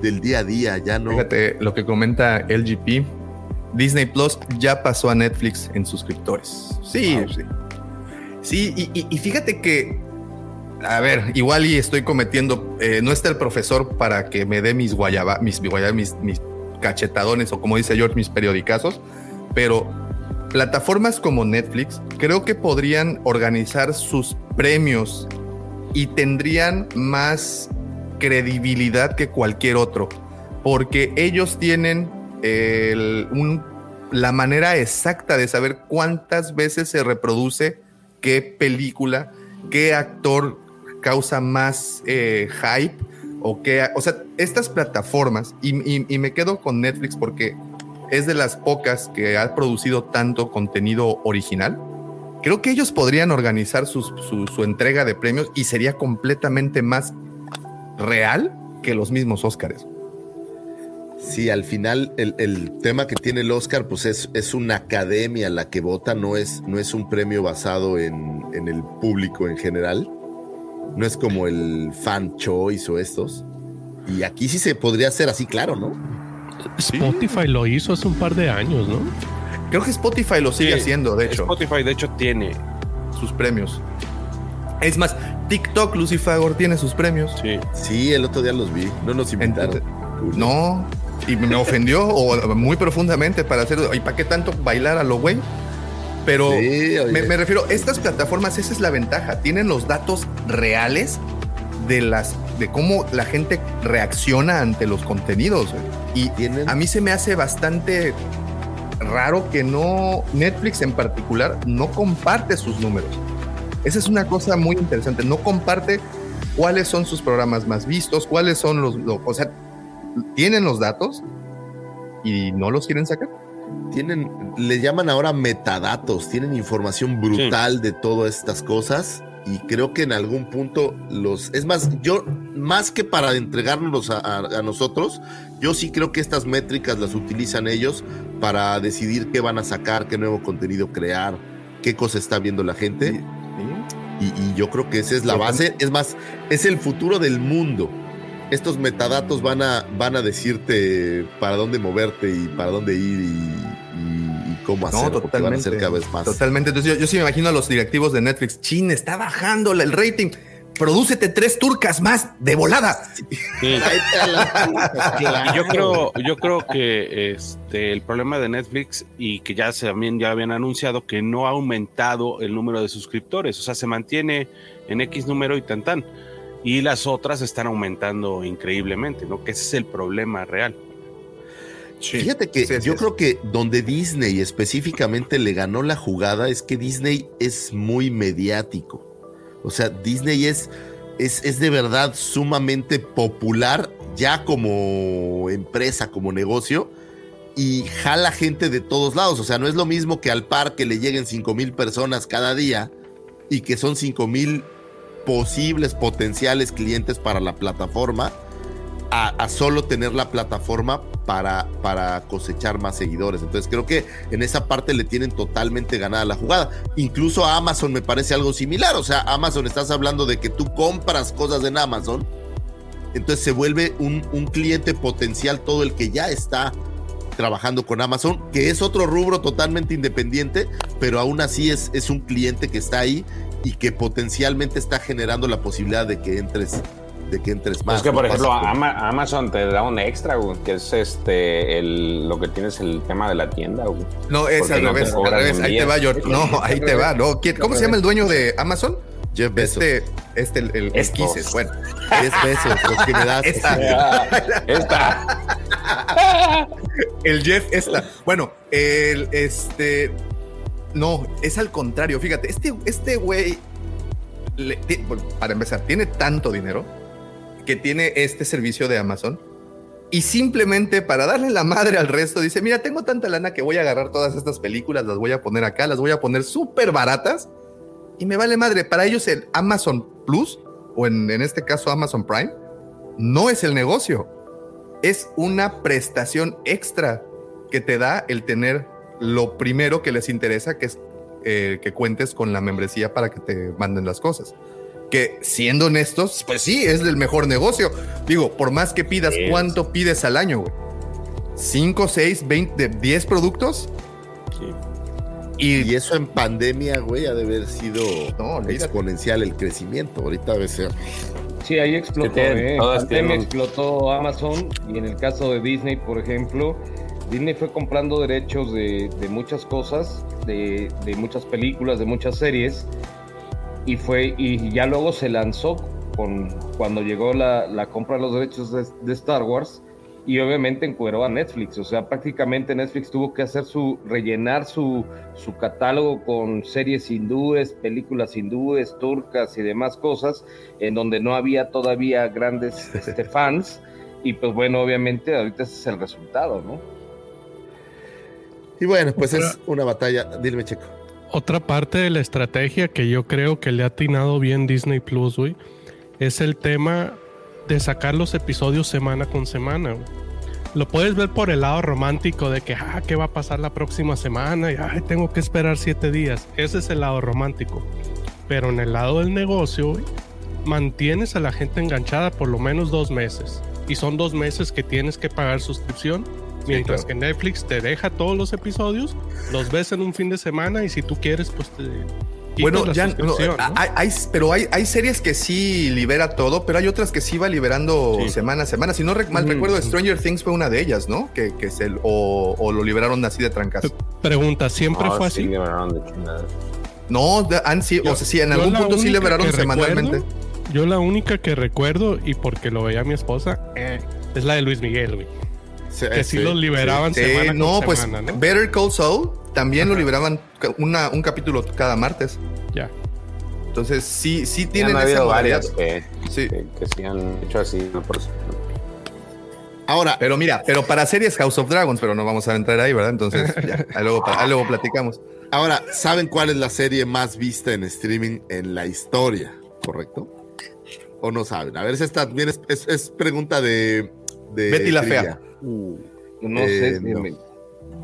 del día a día, ya no. Fíjate lo que comenta LGP, Disney Plus ya pasó a Netflix en suscriptores. Sí, sí. Sí, y fíjate que a ver, igual y estoy cometiendo, eh, no está el profesor para que me dé mis guayaba, mis, mis, mis cachetadones o como dice George, mis periodicazos, pero plataformas como Netflix creo que podrían organizar sus premios y tendrían más credibilidad que cualquier otro, porque ellos tienen la manera exacta de saber cuántas veces se reproduce qué película, qué actor causa más eh, hype o que, o sea, estas plataformas, y, me quedo con Netflix porque es de las pocas que ha producido tanto contenido original. Creo que ellos podrían organizar su, entrega de premios y sería completamente más real que los mismos Óscares. Sí, al final el, tema que tiene el Oscar, pues es, es, una academia la que vota, no es, no es un premio basado en, en el público en general. No es como el fan choice o estos. Y aquí sí se podría hacer así, claro, ¿no? Spotify lo hizo hace un par de años, ¿no? Creo que Spotify lo sigue haciendo, de hecho. Spotify, de hecho, tiene sus premios. Es más, TikTok, Lucifagor, tiene sus premios. Sí. Sí, el otro día los vi. No nos inventaron. no, y me ofendió o, muy profundamente para hacer. ¿Y para qué tanto bailar a lo güey? Pero me, refiero, estas plataformas, esa es la ventaja, tienen los datos reales de las de cómo la gente reacciona ante los contenidos. Y a mí se me hace bastante raro que no Netflix en particular no comparte sus números. Esa es una cosa muy interesante, no comparte cuáles son sus programas más vistos, cuáles son los, los o sea, tienen los datos y no los quieren sacar tienen, le llaman ahora metadatos, tienen información brutal de todas estas cosas y creo que en algún punto los, es más, yo, más que para entregárnoslos a, nosotros, yo sí creo que estas métricas las utilizan ellos para decidir qué van a sacar, qué nuevo contenido crear, qué cosa está viendo la gente. Y, y, yo creo que esa es la base, es más, es el futuro del mundo. Estos metadatos van a, van a decirte para dónde moverte y para dónde ir y, cómo hacerlo. totalmente, van a ser cada vez más. Totalmente. Entonces yo, sí me imagino a los directivos de Netflix. Chin, está bajando el rating. Prodúcete tres turcas más de volada. yo creo, yo creo que este el problema de Netflix y que ya también ya habían anunciado que no ha aumentado el número de suscriptores, o sea, se mantiene en X número y tan tan y las otras están aumentando increíblemente, ¿no? Que ese es el problema real. Fíjate que yo creo que donde Disney específicamente le ganó la jugada es que Disney es muy mediático. O sea, Disney es, es, es de verdad sumamente popular ya como empresa, como negocio, y jala gente de todos lados. O sea, no es lo mismo que al parque le lleguen 5 mil personas cada día y que son 5 mil posibles potenciales clientes para la plataforma a, solo tener la plataforma para, para cosechar más seguidores. Entonces creo que en esa parte le tienen totalmente ganada la jugada. Incluso a Amazon me parece algo similar. O sea, Amazon estás hablando de que tú compras cosas en Amazon. Entonces se vuelve un, un cliente potencial todo el que ya está trabajando con Amazon, que es otro rubro totalmente independiente, pero aún así es, es un cliente que está ahí y que potencialmente está generando la posibilidad de que entres de que entres más. Es que, por ¿no? ejemplo, Ama- Amazon te da un extra, güey, que es este, el, lo que tienes el tema de la tienda, güey. No, es Porque al no revés, al revés. Ahí te va, George. No, ahí te va. No, ¿quién- ¿Cómo se llama el dueño de Amazon? Jeff Bezos. Este, este, el, el Estos. Quises. Bueno, 10 pesos los que me das. Esta. Esta. el Jeff esta. Bueno, el este. No, es al contrario. Fíjate, este, este güey. le- para empezar, tiene tanto dinero que tiene este servicio de Amazon. Y simplemente para darle la madre al resto, dice: Mira, tengo tanta lana que voy a agarrar todas estas películas, las voy a poner acá, las voy a poner súper baratas. Y me vale madre. Para ellos, el Amazon Plus, o en, en este caso Amazon Prime, no es el negocio es una prestación extra que te da el tener lo primero que les interesa, que es eh, que cuentes con la membresía para que te manden las cosas. Que siendo honestos, pues sí, es el mejor negocio. Digo, por más que pidas. ¿cuánto pides al año, güey? ¿5, 6, 20, 10 productos? Y eso en pandemia, güey, ha de haber sido No, exponencial el crecimiento. Ahorita debe ser. Sí, ahí explotó, ¿eh? En pandemia tienen explotó Amazon y en el caso de Disney, por ejemplo, Disney fue comprando derechos de, de muchas cosas, de, de muchas películas, de muchas series y fue y ya luego se lanzó con cuando llegó la, la compra de los derechos de, de Star Wars y obviamente encueró a Netflix, o sea, prácticamente Netflix tuvo que hacer su rellenar su, su catálogo con series hindúes, películas hindúes, turcas y demás cosas, en donde no había todavía grandes este, fans y pues bueno, obviamente ahorita ese es el resultado, ¿no? Y bueno, pues es una batalla. Dime, Checo. Otra parte de la estrategia que yo creo que le ha atinado bien Disney Plus, güey, es el tema de sacar los episodios semana con semana. Lo puedes ver por el lado romántico de que, ah, ¿qué va a pasar la próxima semana? Y, ay, tengo que esperar siete días. Ese es el lado romántico. Pero en el lado del negocio, mantienes a la gente enganchada por lo menos dos meses. Y son dos meses que tienes que pagar suscripción. Mientras claro. que Netflix te deja todos los episodios, los ves en un fin de semana y si tú quieres, pues te. Bueno, ya no, suscripción, ¿no? hay, hay- pero hay, hay series que sí libera todo, pero hay otras que sí va liberando Sí. semana a semana. Si no mal Mm, recuerdo. Stranger Things fue una de ellas, ¿no? Que, que se, o, o lo liberaron así de trancas. Pregunta, ¿siempre No, fue sí, así? liberaron de chingada. No, han sí, o sea, sí, en Yo algún punto sí liberaron semanalmente. recuerdo- yo la única que recuerdo, y porque lo veía mi esposa, eh, es la de Luis Miguel, güey. Que sí, los liberaban Sí, semana no, con pues semana, ¿no? Better Call Saul también lo liberaban una, un capítulo cada martes. Ya. Entonces sí, sí Sí, tienen esa habido modalidad. varias que, Sí. que, que sí han hecho así. ¿no? Por. Ahora, Pero mira, pero para series House of Dragons, pero no vamos a entrar ahí, ¿verdad? Entonces, ya, ahí luego, ahí luego platicamos. ahora, ¿saben cuál es la serie más vista en streaming en la historia? ¿Correcto? ¿O no saben? A ver si esta también es, es- es pregunta de, de Betty la. Fea. No Eh, sé, no. dime.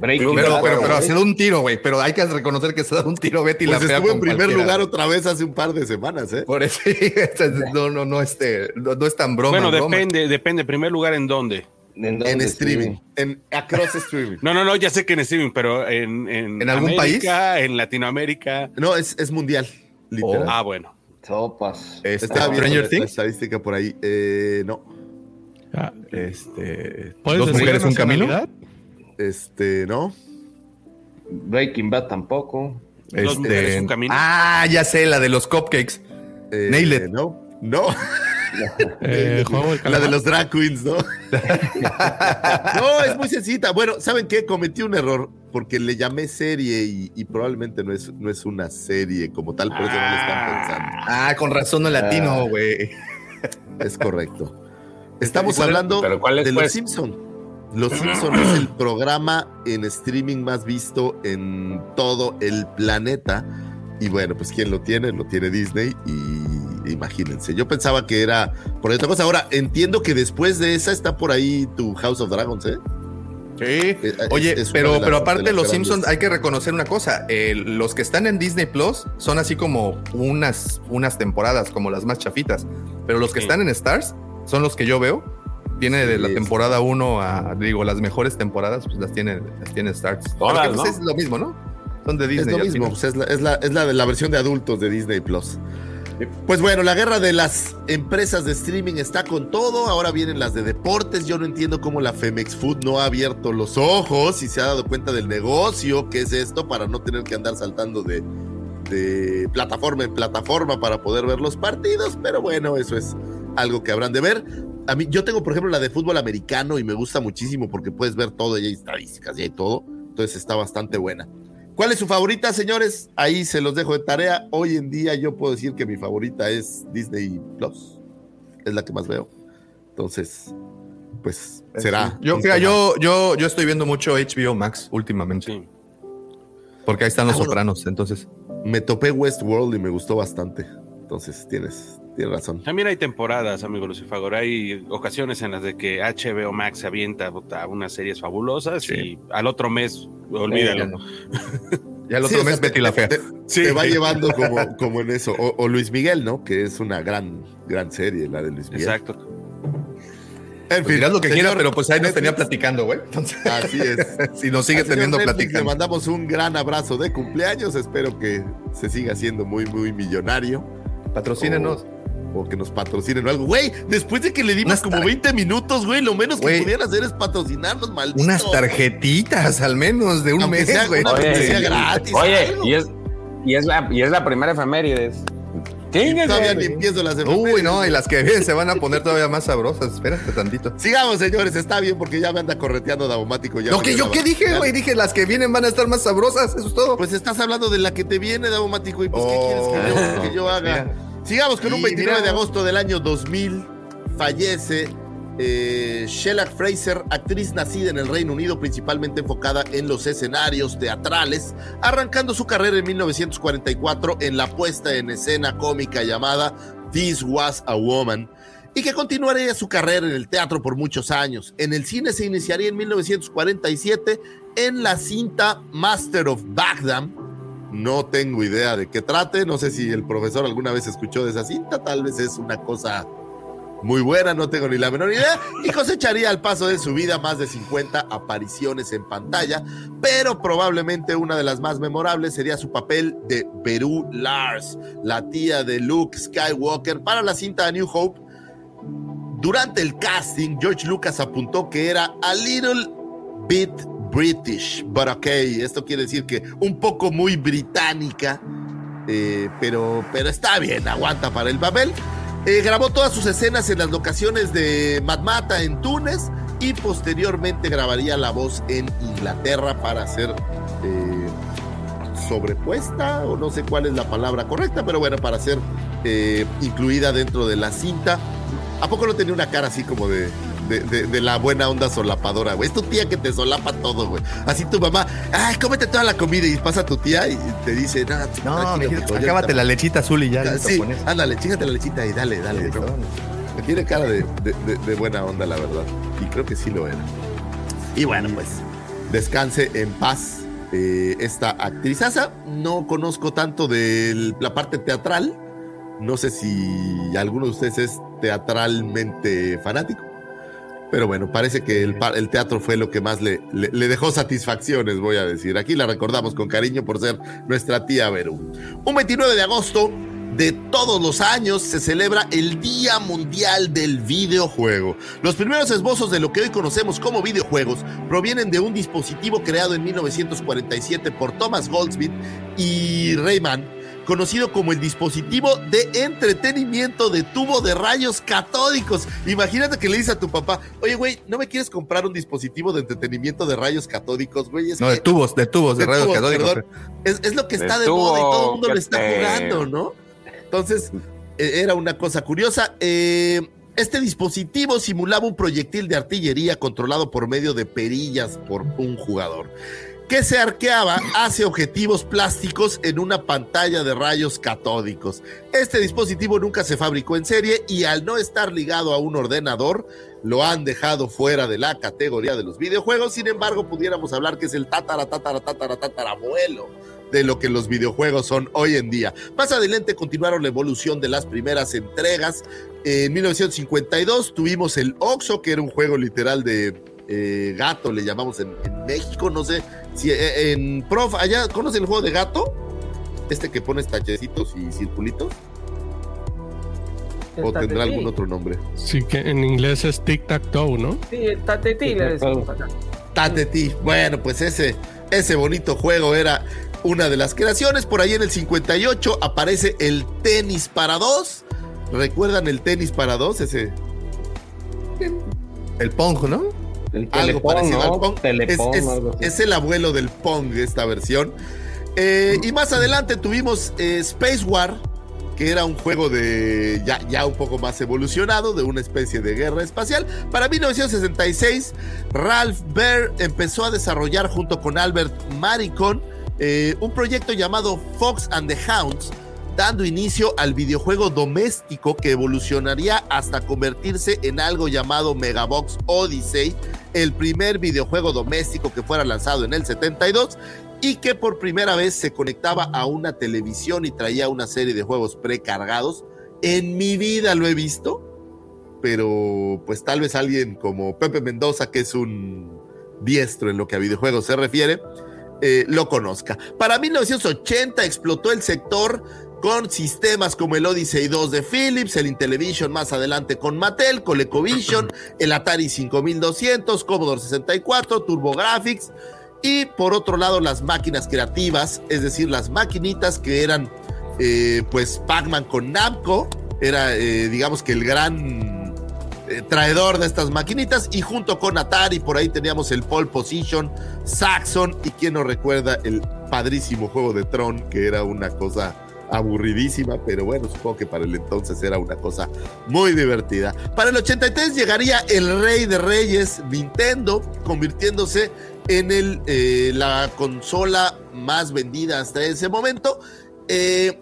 Breaking Pero, Bad, pero, pero ha sido un tiro, güey. Pero hay que reconocer que se ha dado un tiro Betty Pues la Fea. estuvo en primer cualquiera. lugar otra vez hace un par de semanas, ¿eh? Por eso, no, no, no, este, no, no es tan broma. bueno, broma. depende, depende. Primer lugar, ¿en dónde? ¿En, dónde En sí? streaming, en across streaming. No, no, no, ya sé que en streaming, pero en, en, ¿En algún América, en Latinoamérica. No, es, es mundial, literal. Ah, bueno. Sopas. Este, Estaba viendo Stranger Things. estadística por ahí. Eh, no, Ah, Este, ¿Puedes dos mujeres, un camino. este, no. Breaking Bad tampoco. Dos Este, mujeres, un camino. Ah, ya sé, la de los cupcakes. Eh, Nail it. No, no. Eh, La de los drag queens, ¿no? no, es muy sencilla. Bueno, ¿saben qué? Cometí un error porque le llamé serie y, y probablemente no es, no es una serie como tal, por eso no le están pensando. Ah, con razón no latino, güey. Es correcto. Estamos hablando ¿Pero cuál es, de Los pues? Simpson. Los Simpson es el programa en streaming más visto en todo el planeta Y bueno, pues quien lo tiene, lo tiene Disney y imagínense. Yo pensaba que era por otra cosa. Ahora, entiendo que después de esa está por ahí tu House of Dragons, ¿eh? Sí. Oye, es una pero, las- pero aparte de los grandes. Simpsons hay que reconocer una cosa. eh, los que están en Disney Plus son así como unas, unas temporadas, como las más chafitas. Pero los que Sí. están en Stars son los que yo veo. Tiene de la Sí, temporada 1 a, digo, las mejores temporadas, pues las tiene, las tiene Stars. Todas, Porque, pues, ¿no? es lo mismo, ¿no? Son de Es Disney. lo al mismo, pues es, la, es, la, es la de la versión de adultos de Disney Plus. Pues bueno, la guerra de las empresas de streaming está con todo. Ahora vienen las de deportes. Yo no entiendo cómo la Femex Food no ha abierto los ojos y se ha dado cuenta del negocio que es esto para no tener que andar saltando de, de plataforma en plataforma para poder ver los partidos. Pero bueno, eso es algo que habrán de ver. A mí, yo tengo, por ejemplo, la de fútbol americano y me gusta muchísimo porque puedes ver todo y hay estadísticas y hay todo. Entonces está bastante buena. ¿Cuál es su favorita, señores? Ahí se los dejo de tarea. Hoy en día yo puedo decir que mi favorita es Disney Plus. Es la que más veo. Entonces, pues será. Yo, tema. yo, yo, yo estoy viendo mucho HBO Max últimamente. Sí. Porque ahí están los Ah, bueno. sopranos, entonces. Me topé Westworld y me gustó bastante. Entonces, tienes, tienes razón. También hay temporadas, amigo Lucifagor. Hay ocasiones en las de que HBO Max se avienta puta, unas series fabulosas Sí. y al otro mes, olvídalo. Sí, otro o sea, mes Betty la Fea. Te, Sí. te va llevando como, como en eso. O, o Luis Miguel, ¿no? Que es una gran, gran serie, la de Luis Miguel. Exacto. En Pues dirás lo que señor quieras, pero pues ahí nos tenía platicando, güey. Entonces, Así es. si nos sigue Al teniendo Netflix Le platicando. mandamos un gran abrazo de cumpleaños. Espero que se siga siendo muy, muy millonario. Patrocínenos. O que nos patrocinen o algo. Güey, después de que le dimos Unas como tar- 20 minutos, güey, lo menos que pudieran hacer es patrocinarnos, maldito. Unas tarjetitas al menos de un Aunque mes, güey. Oye, gratis, Oye, y es, y, es la, y es la primera efemérides. Chíngase, Todavía ni empiezo las Uy, no, y las que vienen se van a poner todavía más sabrosas. Espérate tantito. Sigamos, señores, está bien porque ya me anda correteando Daumático. Ya Lo que yo qué dije, güey, dije las que vienen van a estar más sabrosas, eso es todo. Pues estás hablando de la que te viene, Daumático, y pues ¿qué quieres que yo, que yo haga? mira. Sigamos con un Y 29 de agosto del año 2000. Fallece eh, Sheila Fraser, actriz nacida en el Reino Unido, principalmente enfocada en los escenarios teatrales, arrancando su carrera en 1944 en la puesta en escena cómica llamada This Was a Woman, y que continuaría su carrera en el teatro por muchos años. En el cine se iniciaría en 1947 en la cinta Master of Baghdad, no tengo idea de qué trate. No sé si el profesor alguna vez escuchó de esa cinta. Tal vez es una cosa muy buena, no tengo ni la menor idea. Y cosecharía al paso de su vida más de 50 apariciones en pantalla. Pero probablemente una de las más memorables sería su papel de Beru Lars, la tía de Luke Skywalker, para la cinta New Hope. Durante el casting, George Lucas apuntó que era a little bit British, but okay. Esto quiere decir que un poco muy británica, eh, pero, pero está bien, aguanta para el papel. Eh, grabó todas sus escenas en las locaciones de Matmata en Túnez y posteriormente grabaría la voz en Inglaterra para ser eh, sobrepuesta, o no sé cuál es la palabra correcta, pero bueno, para ser eh, incluida dentro de la cinta. ¿A poco no tenía una cara así como de, de, de- de la buena onda solapadora, güey? Es tu tía que te solapa todo, güey. Así tu mamá, ay, cómete toda la comida y pasa tu tía y te dice, no, No, mijito, acábate la lechita azul y ya. Ah, Sí, ándale, chingate la lechita y dale, dale. Sí, Tiene cara de, de- de- de buena onda, la verdad. Y creo que sí lo era. Y bueno, pues, descanse en paz eh, esta actrizaza. No conozco tanto de la parte teatral. No sé si alguno de ustedes es teatralmente fanático. Pero bueno, parece que el, teatro fue lo que más le, le- le dejó satisfacciones, voy a decir. Aquí la recordamos con cariño por ser nuestra tía Verú. Un 29 de agosto de todos los años se celebra el Día Mundial del Videojuego. Los primeros esbozos de lo que hoy conocemos como videojuegos provienen de un dispositivo creado en 1947 por Thomas Goldsmith y Rayman, conocido como el dispositivo de entretenimiento de tubo de rayos catódicos. Imagínate que le dices a tu papá, oye, güey, ¿no me quieres comprar un dispositivo de entretenimiento de rayos catódicos, güey? No, de tubos, de tubos, de, de rayos tubos, catódicos. perdón. Es, es lo que De está de moda y todo el mundo lo está jugando, ¿no? Entonces, eh, era una cosa curiosa. Eh, este dispositivo simulaba un proyectil de artillería controlado por medio de perillas por un jugador. Que se arqueaba hacia objetivos plásticos en una pantalla de rayos catódicos. Este dispositivo nunca se fabricó en serie y al no estar ligado a un ordenador, lo han dejado fuera de la categoría de los videojuegos. Sin embargo, pudiéramos hablar que es el tatara, tatara, tatara, tatarabuelo de lo que los videojuegos son hoy en día. Más adelante continuaron la evolución de las primeras entregas. En 1952 tuvimos el Oxo, que era un juego literal de eh, gato, le llamamos en, en México, no sé si eh, en Prof, allá, ¿conoce el juego de gato? Este que pones tachecitos y circulitos. ¿O tendrá algún otro nombre? Sí, que en inglés es tic-tac-toe, ¿no? Sí, tatetí le decimos acá. Tatetí. Bueno, pues ese, ese bonito juego era una de las creaciones. Por ahí en el 58 aparece el tenis para dos. ¿Recuerdan el tenis para dos? Ese. El Pong, ¿no? El algo parecido al. Pong. Telepón, es, es- algo así. es el abuelo del Pong, esta versión. Eh, y más adelante tuvimos eh, Space War, que era un juego de ya, ya un poco más evolucionado, de una especie de guerra espacial. Para 1966, Ralph Baer empezó a desarrollar junto con Albert Maricon eh, un proyecto llamado Fox and the Hounds, dando inicio al videojuego doméstico que evolucionaría hasta convertirse en algo llamado Megabox Odyssey, el primer videojuego doméstico que fuera lanzado en el 72 y que por primera vez se conectaba a una televisión y traía una serie de juegos precargados. En mi vida lo he visto, pero pues tal vez alguien como Pepe Mendoza, que es un diestro en lo que a videojuegos se refiere, eh, lo conozca. Para 1980 explotó el sector con sistemas como el Odyssey 2 de Philips, el Intellivision más adelante con Mattel, ColecoVision, el Atari 5200, Commodore 64, TurboGrafx y por otro lado las máquinas creativas, es decir, las maquinitas que eran eh, pues Pac-Man con Namco, era eh, digamos que el gran eh, traedor de estas maquinitas y junto con Atari por ahí teníamos el Pole Position, Saxon y quien no recuerda el padrísimo juego de Tron que era una cosa aburridísima, pero bueno, supongo que para el entonces era una cosa muy divertida. Para el 83 llegaría el rey de reyes, Nintendo, convirtiéndose en el, eh, la consola más vendida hasta ese momento. Eh,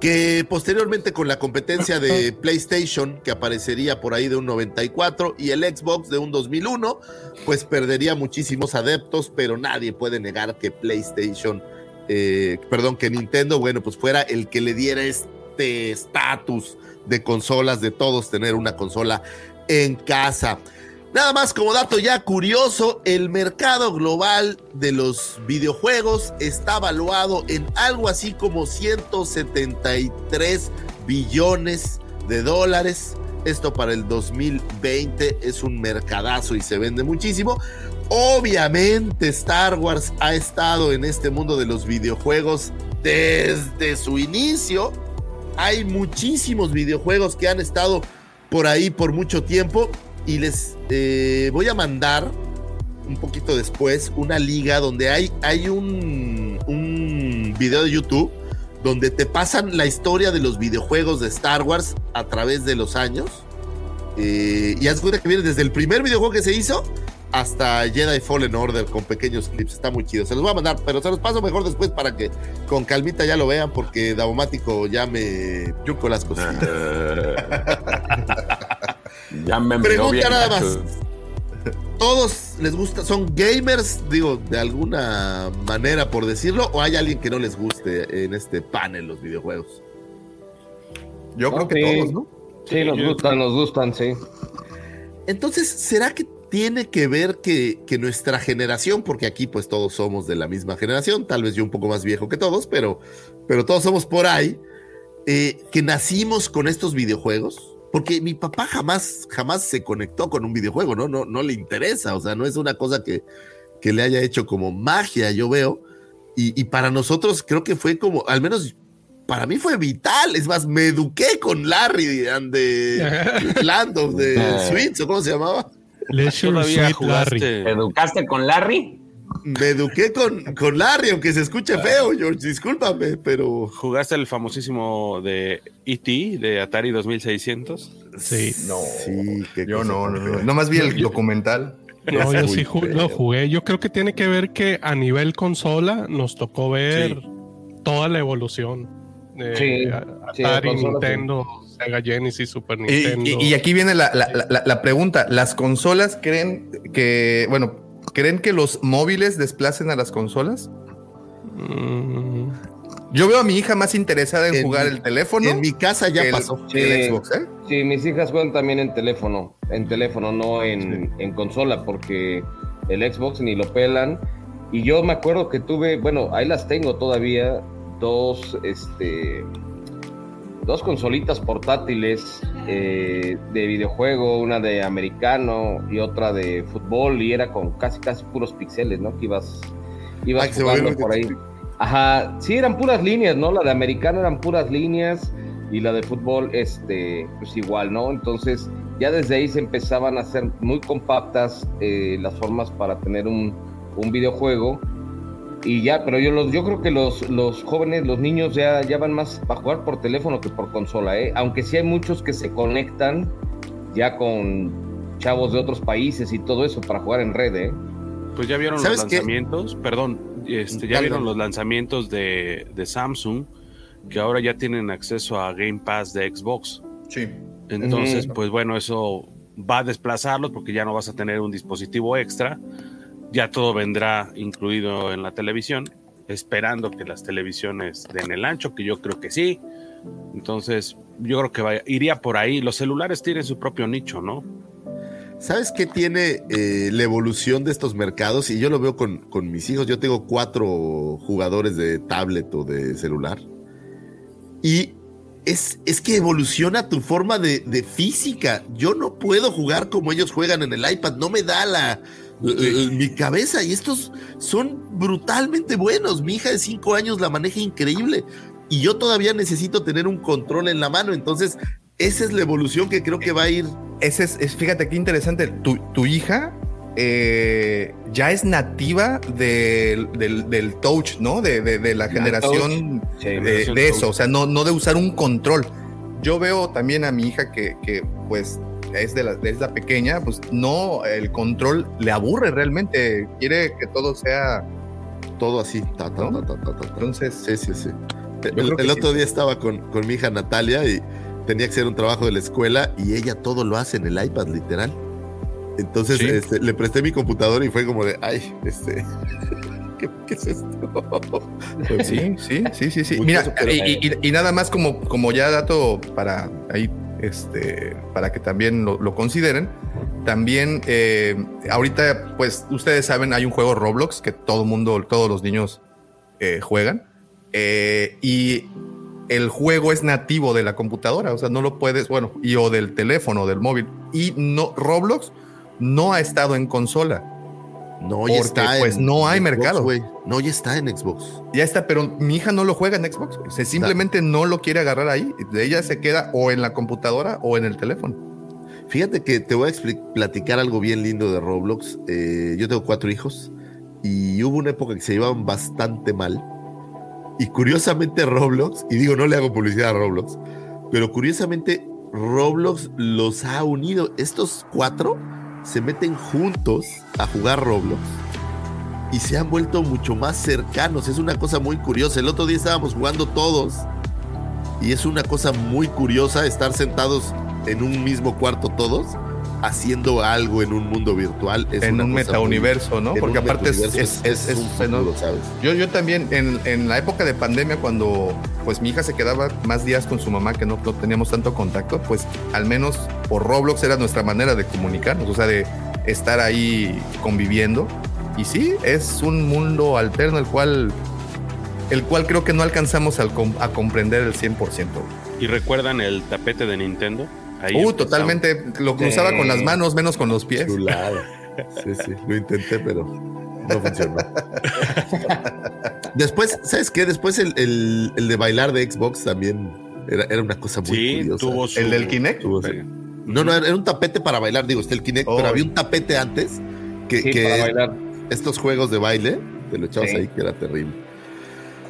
que posteriormente con la competencia de PlayStation, que aparecería por ahí de un 94, y el Xbox de un 2001, pues perdería muchísimos adeptos, pero nadie puede negar que PlayStation, eh, perdón, que Nintendo, bueno, pues fuera el que le diera este estatus de consolas, de todos tener una consola en casa. Nada más como dato ya curioso, el mercado global de los videojuegos está valuado en algo así como 173 billones de dólares. Esto para el 2020 es un mercadazo y se vende muchísimo. Obviamente Star Wars ha estado en este mundo de los videojuegos desde su inicio. Hay muchísimos videojuegos que han estado por ahí por mucho tiempo y les eh, voy a mandar un poquito después una liga donde hay, hay un, un video de YouTube donde te pasan la historia de los videojuegos de Star Wars a través de los años. Eh, y haz cuenta que viene desde el primer videojuego que se hizo hasta Jedi Fallen Order con pequeños clips. Está muy chido. Se los voy a mandar, pero se los paso mejor después para que con calmita ya lo vean, porque Daumático ya me yuco las cositas. Ya me Pregunta nada más. ¿Todos les gusta? ¿Son gamers, digo, de alguna manera por decirlo? ¿O hay alguien que no les guste en este panel los videojuegos? Yo creo que todos, ¿no? Sí, nos gustan, nos gustan, sí. Entonces, ¿será que tiene que ver que, que nuestra generación, porque aquí pues todos somos de la misma generación, tal vez yo un poco más viejo que todos, pero, pero todos somos por ahí, eh, que nacimos con estos videojuegos? Porque mi papá jamás, jamás se conectó con un videojuego, ¿no? No, no le interesa, o sea, no es una cosa que, que le haya hecho como magia, yo veo. Y, y para nosotros creo que fue como, al menos para mí fue vital. Es más, me eduqué con Larry and the Land of the Sweets, ¿o cómo se llamaba? Leisure Todavía jugaste. ¿Te educaste con Larry? Me eduqué con, con Larry, aunque se escuche feo, George, discúlpame, pero ¿Jugaste el famosísimo de E.T. de Atari 2600? Sí. No. sí, qué Yo cosa no, no, no. Nomás vi el documental. No, yo sí ju- lo jugué. Yo creo que tiene que ver que a nivel consola nos tocó ver toda la evolución. de Sí, sí, Atari, Nintendo, Sega Genesis, Super Y, Nintendo. y- y aquí viene la, la- la- la pregunta. ¿Las consolas creen que, bueno, creen que los móviles desplacen a las consolas? Mm, Yo veo a mi hija más interesada en, En jugar mi- el teléfono. En mi casa ya el- pasó. que el Xbox, ¿eh? Sí, mis hijas juegan también en teléfono, en teléfono, no en, en consola, porque el Xbox ni lo pelan. Y yo me acuerdo que tuve, bueno, ahí las tengo todavía, dos, este, dos consolitas portátiles eh, de videojuego, una de americano y otra de fútbol, y era con casi, casi puros pixeles, ¿no? Que ibas, ibas se jugando por ahí. Ajá, sí, eran puras líneas, ¿no? La de americano eran puras líneas y la de fútbol, este, pues igual, ¿no? Entonces, ya desde ahí se empezaban a hacer muy compactas eh, las formas para tener un, un videojuego. Y ya, pero yo, los, yo creo que los, los jóvenes, los niños ya, ya van más para jugar por teléfono que por consola, ¿eh? Aunque sí hay muchos que se conectan ya con chavos de otros países y todo eso para jugar en red, ¿eh? Pues ya vieron los lanzamientos, perdón, este, ya Dale, vieron los lanzamientos de, de Samsung, que ahora ya tienen acceso a Game Pass de Xbox. Sí. Entonces, pues bueno, eso va a desplazarlos porque ya no vas a tener un dispositivo extra. Ya todo vendrá incluido en la televisión, esperando que las televisiones den el ancho, que yo creo que sí. Entonces, yo creo que iría por ahí. Los celulares tienen su propio nicho, ¿no? ¿Sabes qué tiene eh, la evolución de estos mercados? Y yo lo veo con, con mis hijos. Yo tengo cuatro jugadores de tablet o de celular. Y es, es que evoluciona tu forma de, de física. Yo no puedo jugar como ellos juegan en el iPad. No me da la, la- mi cabeza. Y estos son brutalmente buenos. Mi hija de cinco años la maneja increíble. Y yo todavía necesito tener un control en la mano. Entonces, esa es la evolución que creo que va a ir Ese es, es- fíjate qué interesante. Tu, tu hija eh, ya es nativa del, del- del touch, ¿no? De, de- de la generación Sí, de, generación de touch. eso, o sea, no, no de usar un control. Yo veo también a mi hija que, que, pues es de la, es la pequeña, pues no, el control le aburre realmente, quiere que todo sea, todo así. ta, ta, ¿No? ta, entonces, Sí, sí, sí. El, el sí. otro día estaba con, con mi hija Natalia y tenía que hacer un trabajo de la escuela y ella todo lo hace en el iPad, literal. Entonces Sí. este, le presté mi computadora y fue como de, ay, este, ¿qué, qué es esto? Pues Sí, sí, sí, sí, sí. Mira, y, y- y nada más como, como ya dato para ahí, este, para que también lo, consideren. También, eh, ahorita, pues, ustedes saben, hay un juego Roblox que todo mundo, todos los niños eh, juegan. eh, y el juego es nativo de la computadora, o sea, no lo puedes, bueno, y o del teléfono, del móvil. Y no, Roblox no ha estado en consola. No, Porque, ya está. pues, no hay Xbox, mercado. güey. No, ya está en Xbox. Ya está, pero mi hija no lo juega en Xbox. O sea, simplemente no lo quiere agarrar ahí. Ella se queda o en la computadora o en el teléfono. Fíjate que te voy a platicar algo bien lindo de Roblox. Eh, yo tengo cuatro hijos y hubo una época que se llevaban bastante mal. Y curiosamente Roblox, y digo, no le hago publicidad a Roblox, pero curiosamente Roblox los ha unido. Estos cuatro se meten juntos a jugar Roblox y se han vuelto mucho más cercanos. Es una cosa muy curiosa. El otro día estábamos jugando todos y es una cosa muy curiosa estar sentados en un mismo cuarto todos haciendo algo en un mundo virtual. Es en una un metauniverso, ¿no? Porque un aparte es, metauniverso es, es- un es- futuro. ¿sabes? Yo, yo también, en, en la época de pandemia, cuando pues mi hija se quedaba más días con su mamá, que no, no teníamos tanto contacto, pues al menos por Roblox era nuestra manera de comunicarnos, o sea, de estar ahí conviviendo. Y sí, es un mundo alterno el cual, el cual creo que no alcanzamos al com- a comprender el 100%. ¿Y recuerdan el tapete de Nintendo? Ahí Uh, totalmente, lo cruzaba con las manos, menos con los pies. Chulada. Sí, sí, lo intenté, pero no funcionó. Después, ¿sabes qué? Después el, el- el de bailar de Xbox también era, era una cosa muy Sí, curiosa. tuvo su... ¿El del Kinect? Tuvo su- No, no, era un tapete para bailar, digo, está el Kinect, Oh. pero había un tapete antes que, Sí, que para bailar. estos juegos de baile, te lo echabas Sí. ahí que era terrible.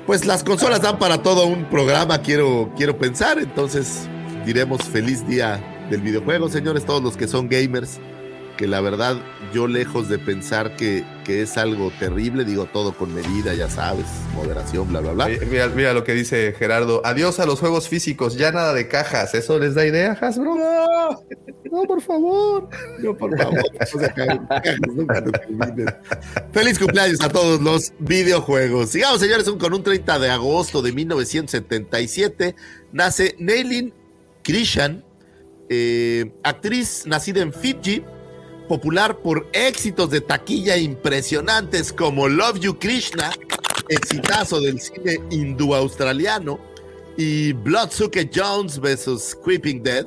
Pues las consolas dan para todo un programa, quiero, quiero pensar, entonces diremos feliz día del videojuego, señores, todos los que son gamers. que la verdad yo lejos de pensar que, que es algo terrible, digo todo con medida, ya sabes, moderación, bla, bla, bla. Mira, mira lo que dice Gerardo. Adiós a los juegos físicos, ya nada de cajas. ¿Eso les da idea, Hasbro? No, no, por favor. No, por favor. Cajas, nunca. Feliz cumpleaños a todos los videojuegos. Sigamos, señores, con un 30 de agosto de 1977 nace Neilin Krishan, eh, actriz nacida en Fiji, popular por éxitos de taquilla impresionantes como Love You Krishna, exitazo del cine hindú-australiano, y Bloodsucker Jones vs. Creeping Dead,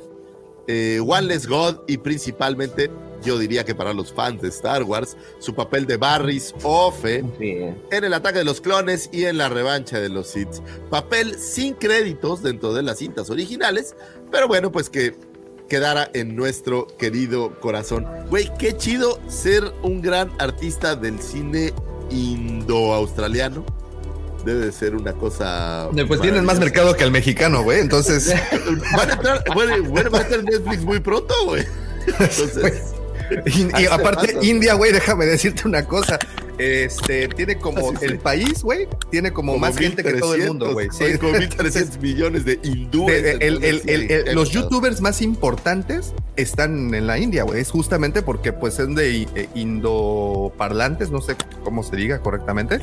eh, One Less God y principalmente, yo diría que para los fans de Star Wars, su papel de Barris Ofe en el ataque de los clones y en la revancha de los Sith. Papel sin créditos dentro de las cintas originales, pero bueno, pues que quedara en nuestro querido corazón. Güey, qué chido ser un gran artista del cine indo-australiano. Debe de ser una cosa. Pues tienen más mercado que el mexicano, güey. Entonces. van a entrar, bueno, bueno, va a estar Netflix muy pronto, güey. Entonces. Y, y aparte, India, güey, déjame decirte una cosa. Este, tiene como el país, güey, tiene como, Como más gente que todo el mundo, güey. Sí. Como 1.300 millones de hindúes. De- el- el- el- los youtubers más importantes están en la India, güey. Es justamente porque pues son de eh, indoparlantes, no sé cómo se diga correctamente,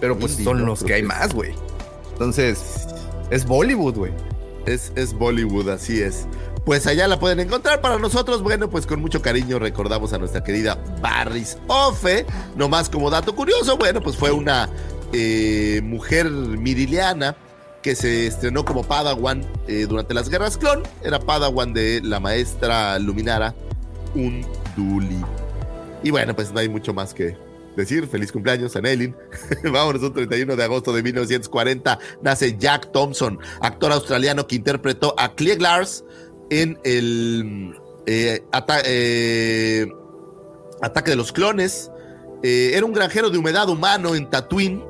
pero pues son ¿no? los que hay más, güey. Entonces, es Bollywood, güey. Es, es Bollywood, así es. Pues allá la pueden encontrar para nosotros. Bueno, pues con mucho cariño recordamos a nuestra querida Barris Ofe. Nomás como dato curioso, bueno, pues fue una eh, mujer miriliana que se estrenó como Padawan eh, durante las guerras clon. Era Padawan de la maestra Luminara Unduli. Y bueno, pues no hay mucho más que decir. Feliz cumpleaños a Nelly. Vámonos, un 31 de agosto de 1940 nace Jack Thompson, actor australiano que interpretó a Clieg Lars en el eh, eh, Ataque de los Clones. Eh, era un granjero de humedad humano en Tatooine.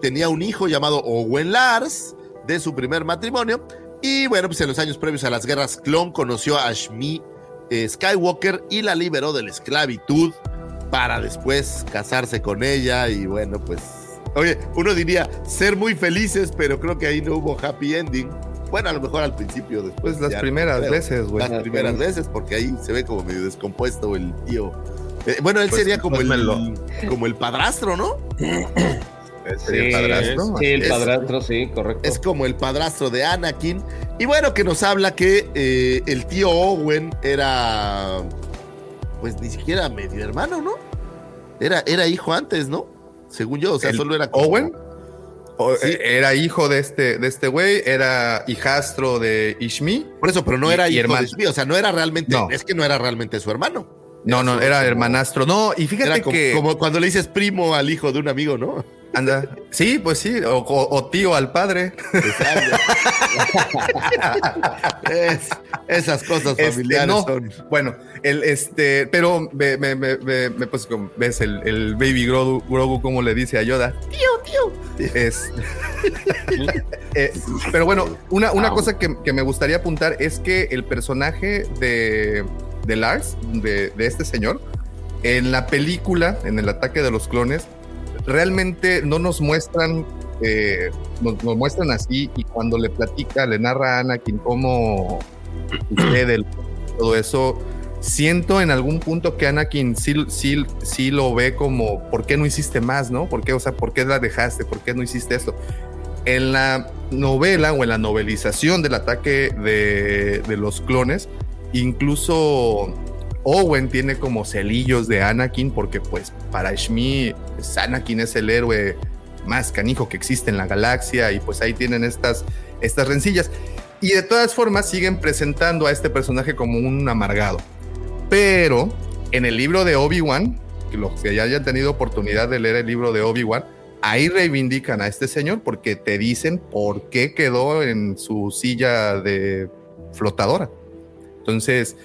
Tenía un hijo llamado Owen Lars de su primer matrimonio. Y bueno, pues en los años previos a las guerras clon conoció a Shmi Skywalker y la liberó de la esclavitud para después casarse con ella. Y bueno, pues, oye, uno diría ser muy felices, pero creo que ahí no hubo happy ending. Bueno, a lo mejor al principio, después. Pues las ya primeras veces, güey. Las primeras veces, porque ahí se ve como medio descompuesto el tío. Eh, bueno, él Pues, sería como pues el, como el padrastro, ¿no? Sería el padrastro. Sí, el Es- padrastro, sí, correcto. Es como el padrastro de Anakin. Y bueno, que nos habla que eh, el tío Owen era, pues ni siquiera medio hermano, ¿no? Era, era hijo antes, ¿no? Según yo, o sea, ¿El solo era como- Owen? Sí. eh, Era hijo de este de este güey, era hijastro de Ishmi. Por eso, pero no era y hijo hermano. de Shmi, o sea, no era realmente, No. es que no era realmente su hermano. No, no, era hermanastro. No, y fíjate Era como, que como cuando le dices primo al hijo de un amigo, ¿no? Anda. Sí, pues sí, o, o- o tío al padre. Es- esas cosas Este, familiares no. son. Bueno, el este, pero me, me, me, me- me- pues, como ves el, el baby Grogu, Grogu como le dice a Yoda, tío, tío. Es, Eh, pero bueno, una, una cosa que, que me gustaría apuntar es que el personaje de, de Lars, de, de este señor, en la película, en el ataque de los clones, realmente no nos muestran, eh, nos, nos muestran así y cuando le platica, le narra a Anakin cómo sucede todo eso, siento en algún punto que Anakin sí, sí, sí lo ve como, ¿por qué no hiciste más, no? ¿Por qué, o sea, por qué la dejaste? ¿Por qué no hiciste esto? En la novela o en la novelización del ataque de, de los clones, incluso Owen tiene como celillos de Anakin porque pues para Shmi pues, Anakin es el héroe más canijo que existe en la galaxia y pues ahí tienen estas, estas rencillas. Y de todas formas siguen presentando a este personaje como un amargado. Pero en el libro de Obi-Wan, que los que ya hayan tenido oportunidad de leer el libro de Obi-Wan, ahí reivindican a este señor porque te dicen por qué quedó en su silla de flotadora. Entonces,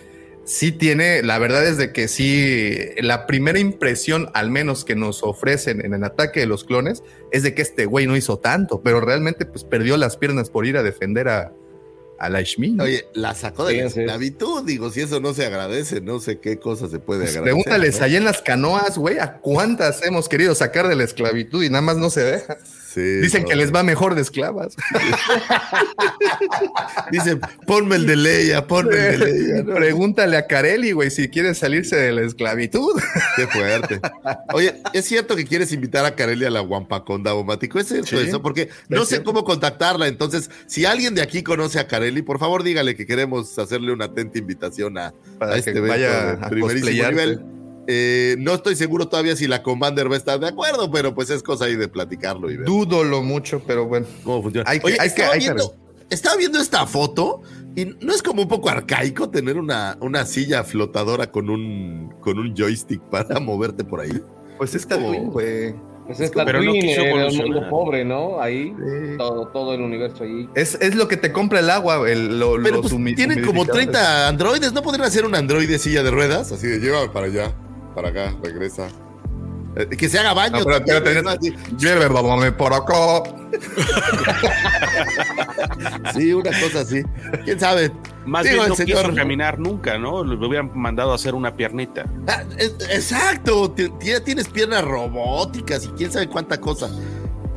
sí tiene, la verdad es de que sí, la primera impresión, al menos que nos ofrecen en el ataque de los clones, es de que este güey no hizo tanto, pero realmente pues perdió las piernas por ir a defender a, a la Shmi. ¿no? Oye, la sacó de Sí, la esclavitud, digo, si eso no se agradece, no sé qué cosa se puede Pues agradecer. pregúntales ¿no? allá en las canoas, güey, a cuántas hemos querido sacar de la esclavitud y nada más no se deja. Sí, Dicen no. que les va mejor de esclavas. Dicen, ponme el de Leia, ponme el de Leia. ¿no? Pregúntale a Carelli, güey, si quiere salirse de la esclavitud. Qué fuerte. Oye, ¿es cierto que quieres invitar a Carelli a la Guampaconda Mático? ¿Es cierto Sí, eso? Porque no es sé cierto. cómo contactarla. Entonces, si alguien de aquí conoce a Carelli, por favor dígale que queremos hacerle una atenta invitación a, Para a que este vaya a primerísimo nivel. Eh, no estoy seguro todavía si la Commander va a estar de acuerdo, pero pues es cosa ahí de platicarlo y ver Dúdolo mucho, pero bueno. cómo funciona. Hay que- Oye, hay que- estaba, que viendo, estaba viendo esta foto y no es como un poco arcaico tener una, una silla flotadora con un, con un joystick para moverte por ahí. Pues es Tatooine, güey. Pues está Pero no Twin quiso mundo pobre, ¿no? Ahí, Sí. todo, todo el universo ahí. Es, es lo que te compra el agua, el, lo- Pero los pues, tienen como humidificadores. 30 androides, ¿no podrían hacer un androide silla de ruedas? Así de llévame para allá, para acá, regresa. Eh, que se haga baño. No, pero espérate, Llévame por acá. Sí, una cosa así. ¿Quién sabe? Más Digo, bien el no señor- quiso caminar nunca, ¿no? Le hubieran mandado a hacer una piernita. Ah, es- exacto, ti- ti- tienes piernas robóticas y quién sabe cuánta cosa.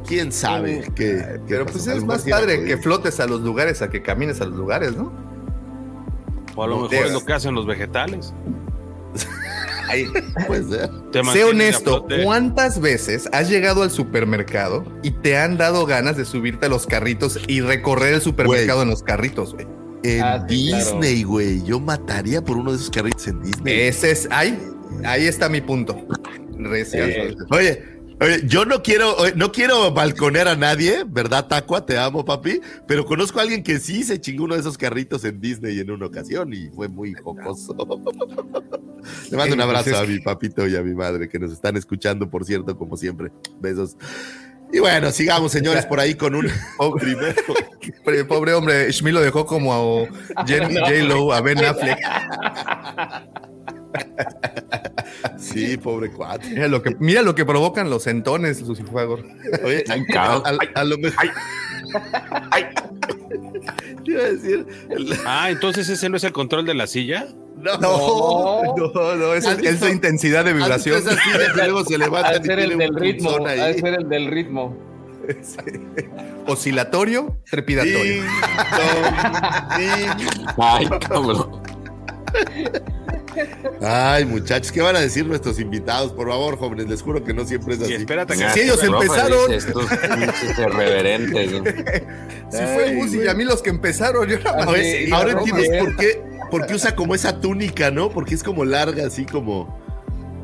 ¿Quién sabe qué, qué Pero pasó? pues es más padre que flotes a los lugares a que camines a los lugares, ¿no? O a lo No mejor es lo que hacen los vegetales. Te Sé honesto. ¿cuántas veces has llegado al supermercado y te han dado ganas de subirte a los carritos y recorrer el supermercado en los carritos, güey? En Ah, sí. Disney, güey. Yo mataría por uno de esos carritos en Disney. Ese es, ahí, ahí está mi punto. Eh, oye, yo no quiero, no quiero balconear a nadie, ¿verdad, Tacua? Te amo, papi. Pero conozco a alguien que sí se chingó uno de esos carritos en Disney en una ocasión y fue muy jocoso. Le mando un Eh, pues abrazo a mi papito y a mi madre que nos están escuchando, por cierto, como siempre. Besos. Y bueno, sigamos, señores, por ahí con un primero. Pobre, pobre hombre, Shmi lo dejó como a J-Lo, a Ben Affleck. Sí, pobre cuate. Mira lo que, mira lo que provocan los centones, Lucifago. Oye, Ay, a, cabrón. a- a lo mejor. Te iba a decir. el- Ah, entonces ese no es el control de la silla. No, No, no, no, es, ¿Has es la intensidad de ¿Has visto vibración. esas sillas que luego se de y ser el del ritmo. de ser el del ritmo. Oscilatorio, trepidatorio. Ding, dong, ding. Ay, cabrón. Ay, muchachos, ¿qué van a decir nuestros invitados? Por favor, jóvenes, les juro que no siempre es Y así. espérate Sí, que ellos empezaron. Estos pinches irreverentes. ¿no? Si fue Gus y a mí los que empezaron, yo nada más- sí, ahora entiendes bien. por qué, por qué usa como esa túnica, ¿no? Porque es como larga, así como,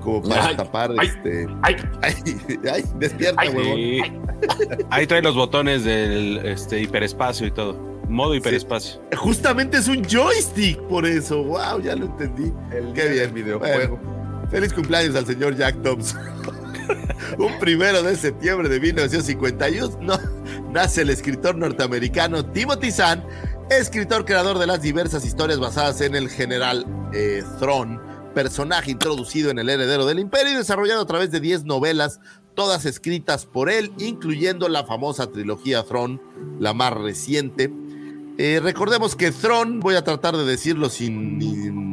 como para Ay, tapar ay, este. Ay, Ay, ay, despierta, huevón. Sí. Ahí trae los botones del este, hiperespacio y todo. Modo hiperespacio. Justamente es un joystick, por eso. Wow, ya lo entendí. Qué bien, videojuego. Bueno, feliz cumpleaños al señor Jack Thompson. Un primero de septiembre de 1951 no, nace el escritor norteamericano Timothy Zahn, escritor creador de las diversas historias basadas en el general eh, Thrawn, personaje introducido en el heredero del imperio y desarrollado a través de 10 novelas, todas escritas por él, incluyendo la famosa trilogía Thrawn, la más reciente. Eh, recordemos que Thrawn, voy a tratar de decirlo sin, sin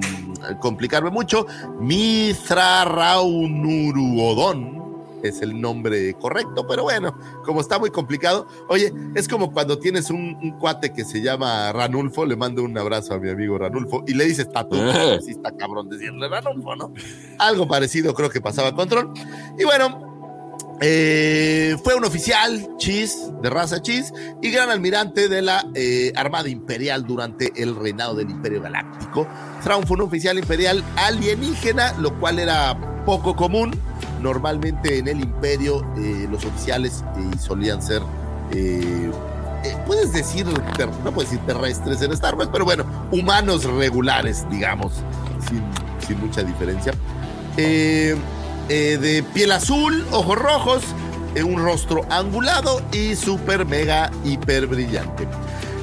complicarme mucho, Mithra Raunuruodon es el nombre correcto, pero bueno, como está muy complicado, oye, es como cuando tienes un, un cuate que se llama Ranulfo, le mando un abrazo a mi amigo Ranulfo y le dices tatu, Eh. sí está cabrón decirle Ranulfo, ¿no? Algo parecido creo que pasaba con Tron. Y bueno, eh, fue un oficial Chis, de raza Chis, y gran almirante de la eh, Armada Imperial durante el reinado del Imperio Galáctico. Thrawn fue un oficial imperial alienígena, lo cual era poco común. Normalmente en el Imperio eh, los oficiales solían ser, puedes decir, no puedes decir terrestres en Star Wars, pero bueno, humanos regulares, digamos, sin, sin mucha diferencia. Eh, eh, de piel azul, ojos rojos, eh, un rostro angulado y súper mega hiper brillante.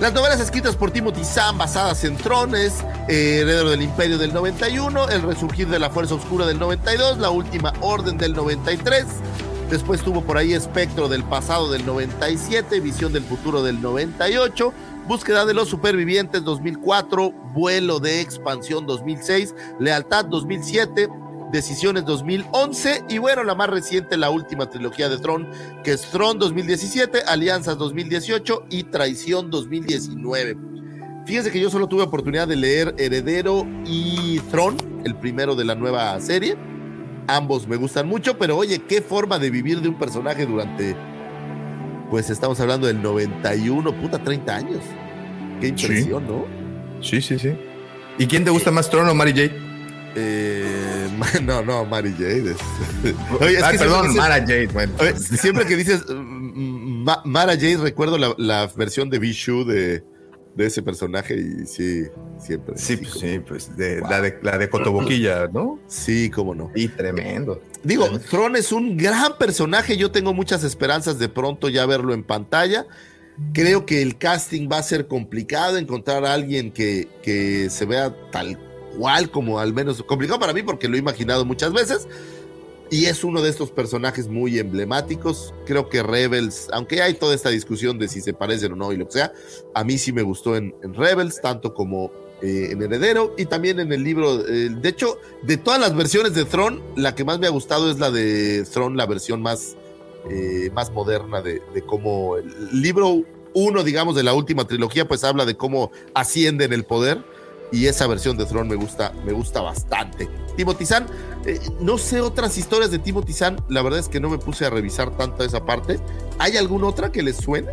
Las novelas escritas por Timothy Zahn basadas en Trones, eh, Heredero del Imperio del 91, El Resurgir de la Fuerza Oscura del 92, La Última Orden del 93, Después tuvo por ahí Espectro del pasado del 97, Visión del futuro del 98, Búsqueda de los supervivientes 2004, Vuelo de expansión 2006, Lealtad 2007, Decisiones 2011 y bueno, la más reciente, la última trilogía de Tron, que es Tron 2017, Alianzas 2018 y Traición 2019. Fíjense que yo solo tuve oportunidad de leer Heredero y Tron, el primero de la nueva serie. Ambos me gustan mucho, pero oye, qué forma de vivir de un personaje durante, pues estamos hablando del 91, puta, 30 años. Qué impresión, ¿no? Sí, sí, sí. ¿Y quién te gusta más, Tron o Mary Jade? Eh, no, no, Mary Jade. es- siempre perdón, dices- Mara Jade. Bueno, oye, siempre que dices mm, Ma- Mara Jade, recuerdo la, la versión de Vishu de, de ese personaje y sí, siempre. sí, pues, sí, pues de, la, de, la de Cotoboquilla, ¿no? Sí, cómo no. Y tremendo. Digo, Tron es un gran personaje. Yo tengo muchas esperanzas de pronto ya verlo en pantalla. Creo que el casting va a ser complicado. Encontrar a alguien que, que se vea tal cual, como al menos complicado para mí, porque lo he imaginado muchas veces. Y es uno de estos personajes muy emblemáticos. Creo que Rebels, aunque hay toda esta discusión de si se parecen o no y lo que sea, a mí sí me gustó en, en Rebels, tanto como eh, en Heredero y también en el libro. eh, de hecho, de todas las versiones de Throne, la que más me ha gustado es la de Throne, la versión más, eh, más moderna de, de cómo el libro uno, digamos, de la última trilogía, pues habla de cómo asciende en el poder. Y esa versión de Throne me gusta, me gusta bastante. Timothy Zahn, eh, no sé otras historias de Timothy Zahn, la verdad es que no me puse a revisar tanto esa parte. ¿Hay alguna otra que les suene?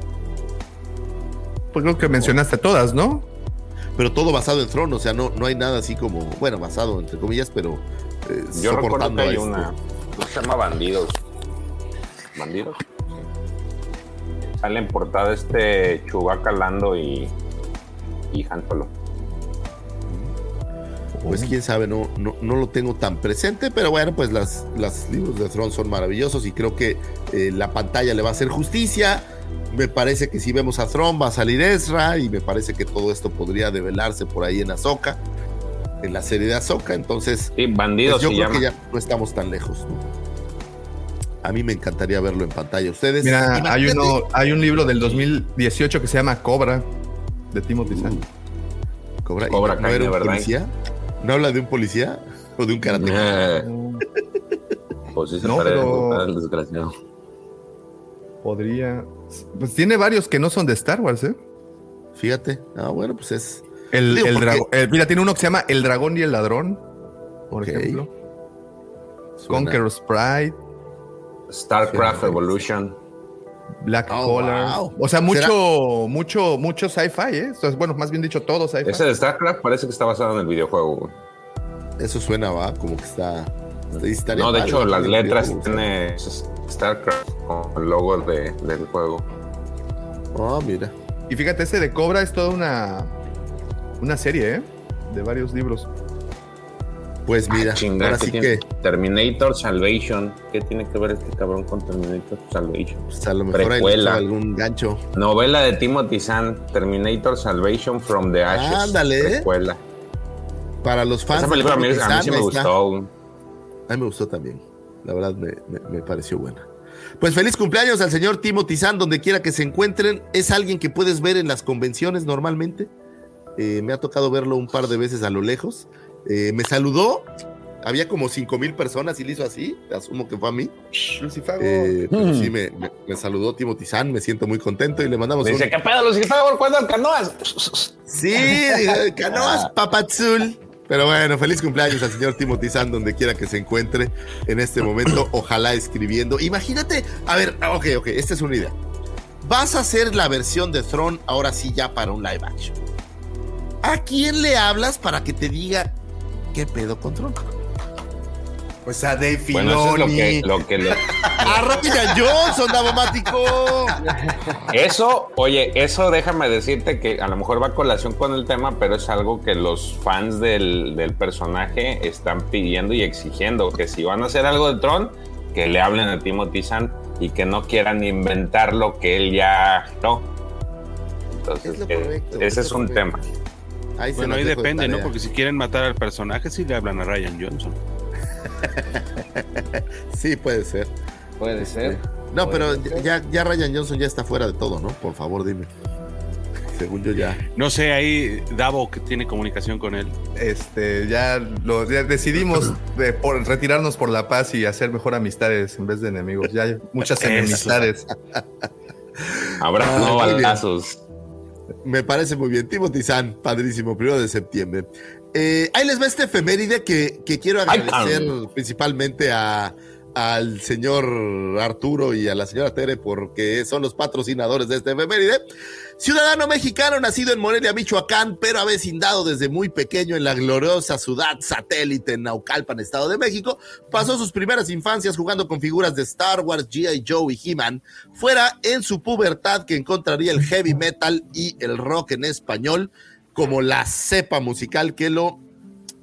Pues creo que mencionaste todas, ¿no? Pero todo basado en Throne, o sea, no, no hay nada así como, bueno, basado entre comillas, pero eh, Yo recuerdo que hay este. una. ¿Cómo se llama Bandidos? ¿Bandidos? Sale en portada este Chewbacca Lando y. y Han Solo. Pues quién sabe, no, no, no lo tengo tan presente, pero bueno, pues las, las libros de Throne son maravillosos y creo que eh, la pantalla le va a hacer justicia. Me parece que si vemos a Throne va a salir Ezra y me parece que todo esto podría develarse por ahí en Ahsoka, en la serie de Ahsoka, entonces Sí, Bandidos pues yo creo llama. que ya no estamos tan lejos. ¿no? A mí me encantaría verlo en pantalla. Ustedes. Mira, hay, uno, hay un libro del 2018 que se llama Cobra, de Timothy Zahn. Cobra, ¿y Cobra ¿No Kai, era un ¿verdad? policía? ¿No habla de un policía o de un karate? Eh, Pues sí se No, parece pero- al desgraciado. Podría. Pues tiene varios que no son de Star Wars, ¿eh? Fíjate. Ah, bueno, pues es. El, Digo, el porque- dragón. eh, mira, tiene uno que se llama El Dragón y el Ladrón, por ejemplo. Suena- Conqueror's Pride, StarCraft Evolution. Black Oh, Collar. wow. O sea, ¿Será- mucho, mucho, mucho sci-fi, ¿eh? O sea, bueno, más bien dicho, todo sci-fi. Ese de StarCraft parece que está basado en el videojuego. Eso suena, va, como que está. estaría No, de hecho, las letras tiene StarCraft con el logo de- del juego. Ah, mira. Y fíjate, ese de Cobra es toda una, una serie, ¿eh? De varios libros. Pues mira, Ah, que Terminator Salvation. ¿Qué tiene que ver este cabrón con Terminator Salvation? pues, a lo mejor Precuela. algún gancho. Novela de Timothy Zahn, Terminator Salvation from the Ashes. Ándale, ¿eh? Precuela. Para los fans. Esa película a mí, a mí sí me gustó. A mí me gustó también. La verdad me, me- me pareció buena. Pues feliz cumpleaños al señor Timothy Zahn, donde quiera que se encuentren. Es alguien que puedes ver en las convenciones normalmente. Eh, me ha tocado verlo un par de veces a lo lejos. Eh, me saludó. Había como cinco mil personas y le hizo así. Asumo que fue a mí. Lucifago. Eh, pero Mm. sí, me, me- me saludó Timothy Zahn. Me siento muy contento y le mandamos Dice, un... ¿qué pedo, Lucifer? ¿Cuándo el canoas? Sí, canoas papazul. Pero bueno, feliz cumpleaños al señor Timothy Zahn, donde quiera que se encuentre en este momento, ojalá escribiendo. Imagínate, a ver, ok, ok, esta es una idea. Vas a hacer la versión de Throne ahora sí ya para un live action. ¿A quién le hablas para que te diga qué pedo con Throne? Pues a Dave Filoni. Bueno, eso es lo que, lo que le- ¡A Ryan Johnson! Eso, oye, eso déjame decirte que a lo mejor va a colación con el tema, pero es algo que los fans del, del personaje están pidiendo y exigiendo, que si van a hacer algo de Tron, que le hablen a Timothy Zahn y que no quieran inventar lo que él ya no. Entonces, Es lo eh, correcto, ese es un correcto. tema. Ahí Bueno, ahí depende, ¿no? Porque si quieren matar al personaje, sí le hablan a Ryan Johnson. Sí, puede ser. Puede ser. No, Puede pero ser. ya, ya Ryan Johnson ya está fuera de todo, ¿no? Por favor, dime. Según yo ya. No sé, ahí Davo que tiene comunicación con él. Este, ya, lo, ya decidimos de, por, retirarnos por la paz y hacer mejor amistades en vez de enemigos. Ya hay muchas enemistades. Habrá Ah, no balazos. Me parece muy bien. Timothy San, padrísimo, primero de septiembre. Eh, ahí les va este efeméride que, que quiero agradecer principalmente a, al señor Arturo y a la señora Tere porque son los patrocinadores de este efeméride. Ciudadano mexicano nacido en Morelia, Michoacán, pero avecindado desde muy pequeño en la gloriosa ciudad satélite en Naucalpan, Estado de México, pasó sus primeras infancias jugando con figuras de Star Wars, G.I. Joe y He-Man. Fuera en su pubertad que encontraría el heavy metal y el rock en español como la cepa musical que lo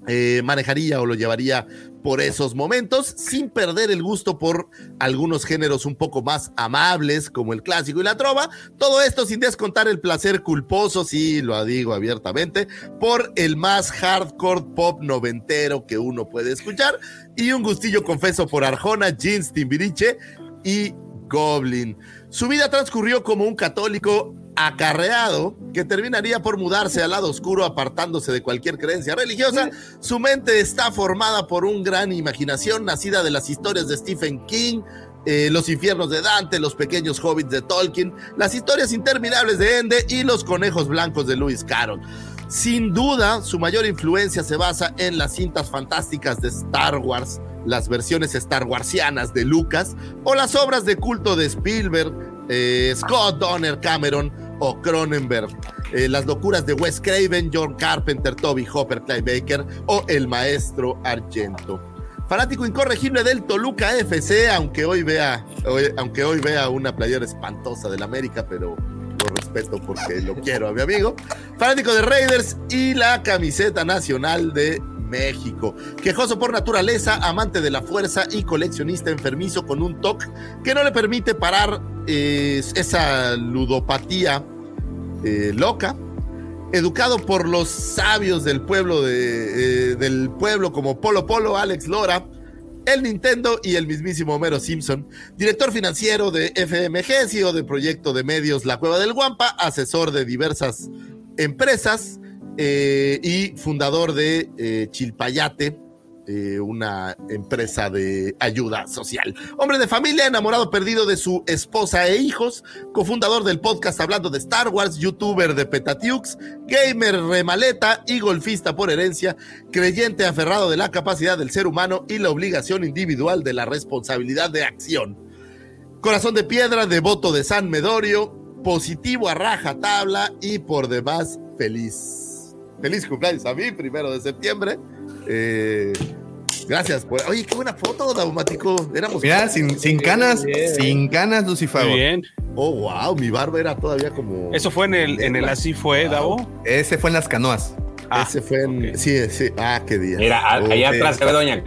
eh, manejaría o lo llevaría por esos momentos, sin perder el gusto por algunos géneros un poco más amables, como el clásico y la trova. Todo esto sin descontar el placer culposo, sí, lo digo abiertamente, por el más hardcore pop noventero que uno puede escuchar, y un gustillo confeso por Arjona, Jeans, Timbiriche y Goblin. Su vida transcurrió como un católico acarreado que terminaría por mudarse al lado oscuro apartándose de cualquier creencia religiosa. Su mente está formada por una gran imaginación nacida de las historias de Stephen King, eh, los infiernos de Dante, los pequeños hobbits de Tolkien, las historias interminables de Ende y los conejos blancos de Lewis Carroll. Sin duda, su mayor influencia se basa en las cintas fantásticas de Star Wars, las versiones Star Warsianas de Lucas o las obras de culto de Spielberg, eh, Scott Donner Cameron o Cronenberg. Eh, las locuras de Wes Craven, John Carpenter, Toby Hopper, Clive Baker o el maestro Argento. Fanático incorregible del Toluca FC, aunque hoy vea, aunque hoy vea una playera espantosa del América, pero lo respeto porque lo quiero a mi amigo. Fanático de Raiders y la camiseta nacional de México. Quejoso por naturaleza, amante de la fuerza y coleccionista enfermizo con un TOC que no le permite parar eh, esa ludopatía eh, loca. Educado por los sabios del pueblo, de, eh, del pueblo como Polo Polo, Alex Lora, el Nintendo y el mismísimo Homero Simpson, director financiero de FMG, CEO del proyecto de medios La Cueva del Guampa, asesor de diversas empresas eh, y fundador de Chilpayate, eh, una empresa de ayuda social. Hombre de familia, enamorado perdido de su esposa e hijos, cofundador del podcast hablando de Star Wars, youtuber de Petatiux, gamer remaleta y golfista por herencia, creyente aferrado de la capacidad del ser humano y la obligación individual de la responsabilidad de acción. Corazón de piedra, devoto de San Medorio, positivo a raja tabla y por demás feliz. Feliz cumpleaños a mí, primero de septiembre. Eh, gracias por. Oye, qué buena foto, Daumático. Éramos. Mira, sin, sin canas, sin canas, Lucifer. Muy bien. Oh, wow, mi barba era todavía como. Eso fue en el, en el así fue, Davo. Ese fue en las canoas. Ese fue en. Sí, sí. Ah, qué día. Mira, allá atrás se ve Doña.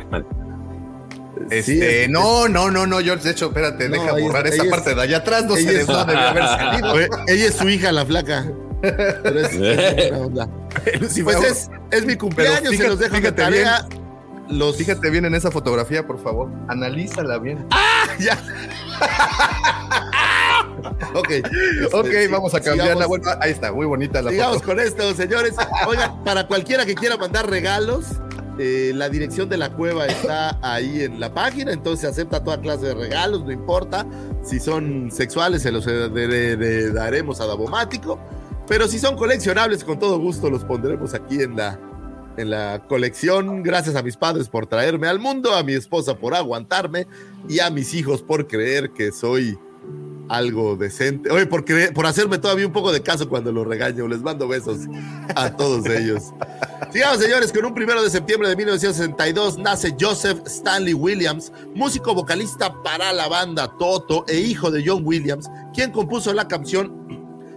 Este, es- no, no, no, no, George. De hecho, espérate, No, deja borrar esa es- parte de allá atrás. No sé de dónde debió haber salido. Ella es su hija, la flaca. Pero es, es onda. Pues es, es mi cumpleaños, Pero se fíjate- los dejo de fíjate tarea. Los... Fíjate bien en esa fotografía, por favor. Analízala bien. Ya. ok. ok, Este, vamos a sí, cambiarla. Bueno, ahí está, muy bonita la Sigamos foto. con esto, señores. Oigan, para cualquiera que quiera mandar regalos, eh, la dirección de la cueva está ahí en la página, entonces acepta toda clase de regalos, no importa. Si son sexuales, se los de- daremos a Davomático. Pero si son coleccionables, con todo gusto los pondremos aquí en la, en la colección. Gracias a mis padres por traerme al mundo, a mi esposa por aguantarme y a mis hijos por creer que soy algo decente. Oye, por, creer- por hacerme todavía un poco de caso cuando los regaño. Les mando besos a todos ellos. Sigamos, señores, con un primero de septiembre de 1962 nace Joseph Stanley Williams, músico vocalista para la banda Toto e hijo de John Williams, quien compuso la canción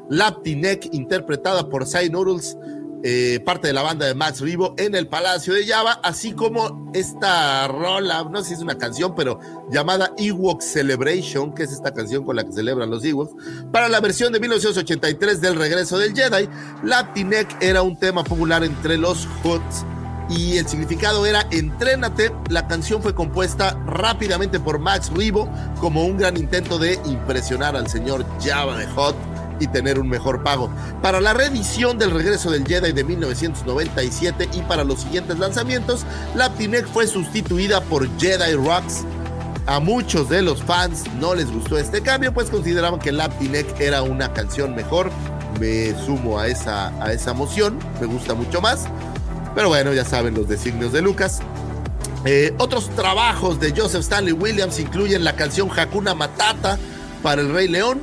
Lapti Neck, interpretada por Cy Noodles, eh, parte de la banda de Max Rivo, en el Palacio de Java, así como esta rola, no sé si es una canción, pero llamada Ewok Celebration, que es esta canción con la que celebran los Ewoks, para la versión de 1983 del Regreso del Jedi. Lapti Neck era un tema popular entre los Hoods y el significado era Entrénate. La canción fue compuesta rápidamente por Max Rivo como un gran intento de impresionar al señor Java de Hot y tener un mejor pago. Para la reedición del regreso del Jedi de 1997 y para los siguientes lanzamientos, la Laptinek fue sustituida por Jedi Rocks. A muchos de los fans no les gustó este cambio, pues consideraban que Laptinek era una canción mejor. Me sumo a esa, a esa moción, me gusta mucho más. Pero bueno, ya saben los designios de Lucas. Eh, otros trabajos de Joseph Stanley Williams incluyen la canción Hakuna Matata para el Rey León,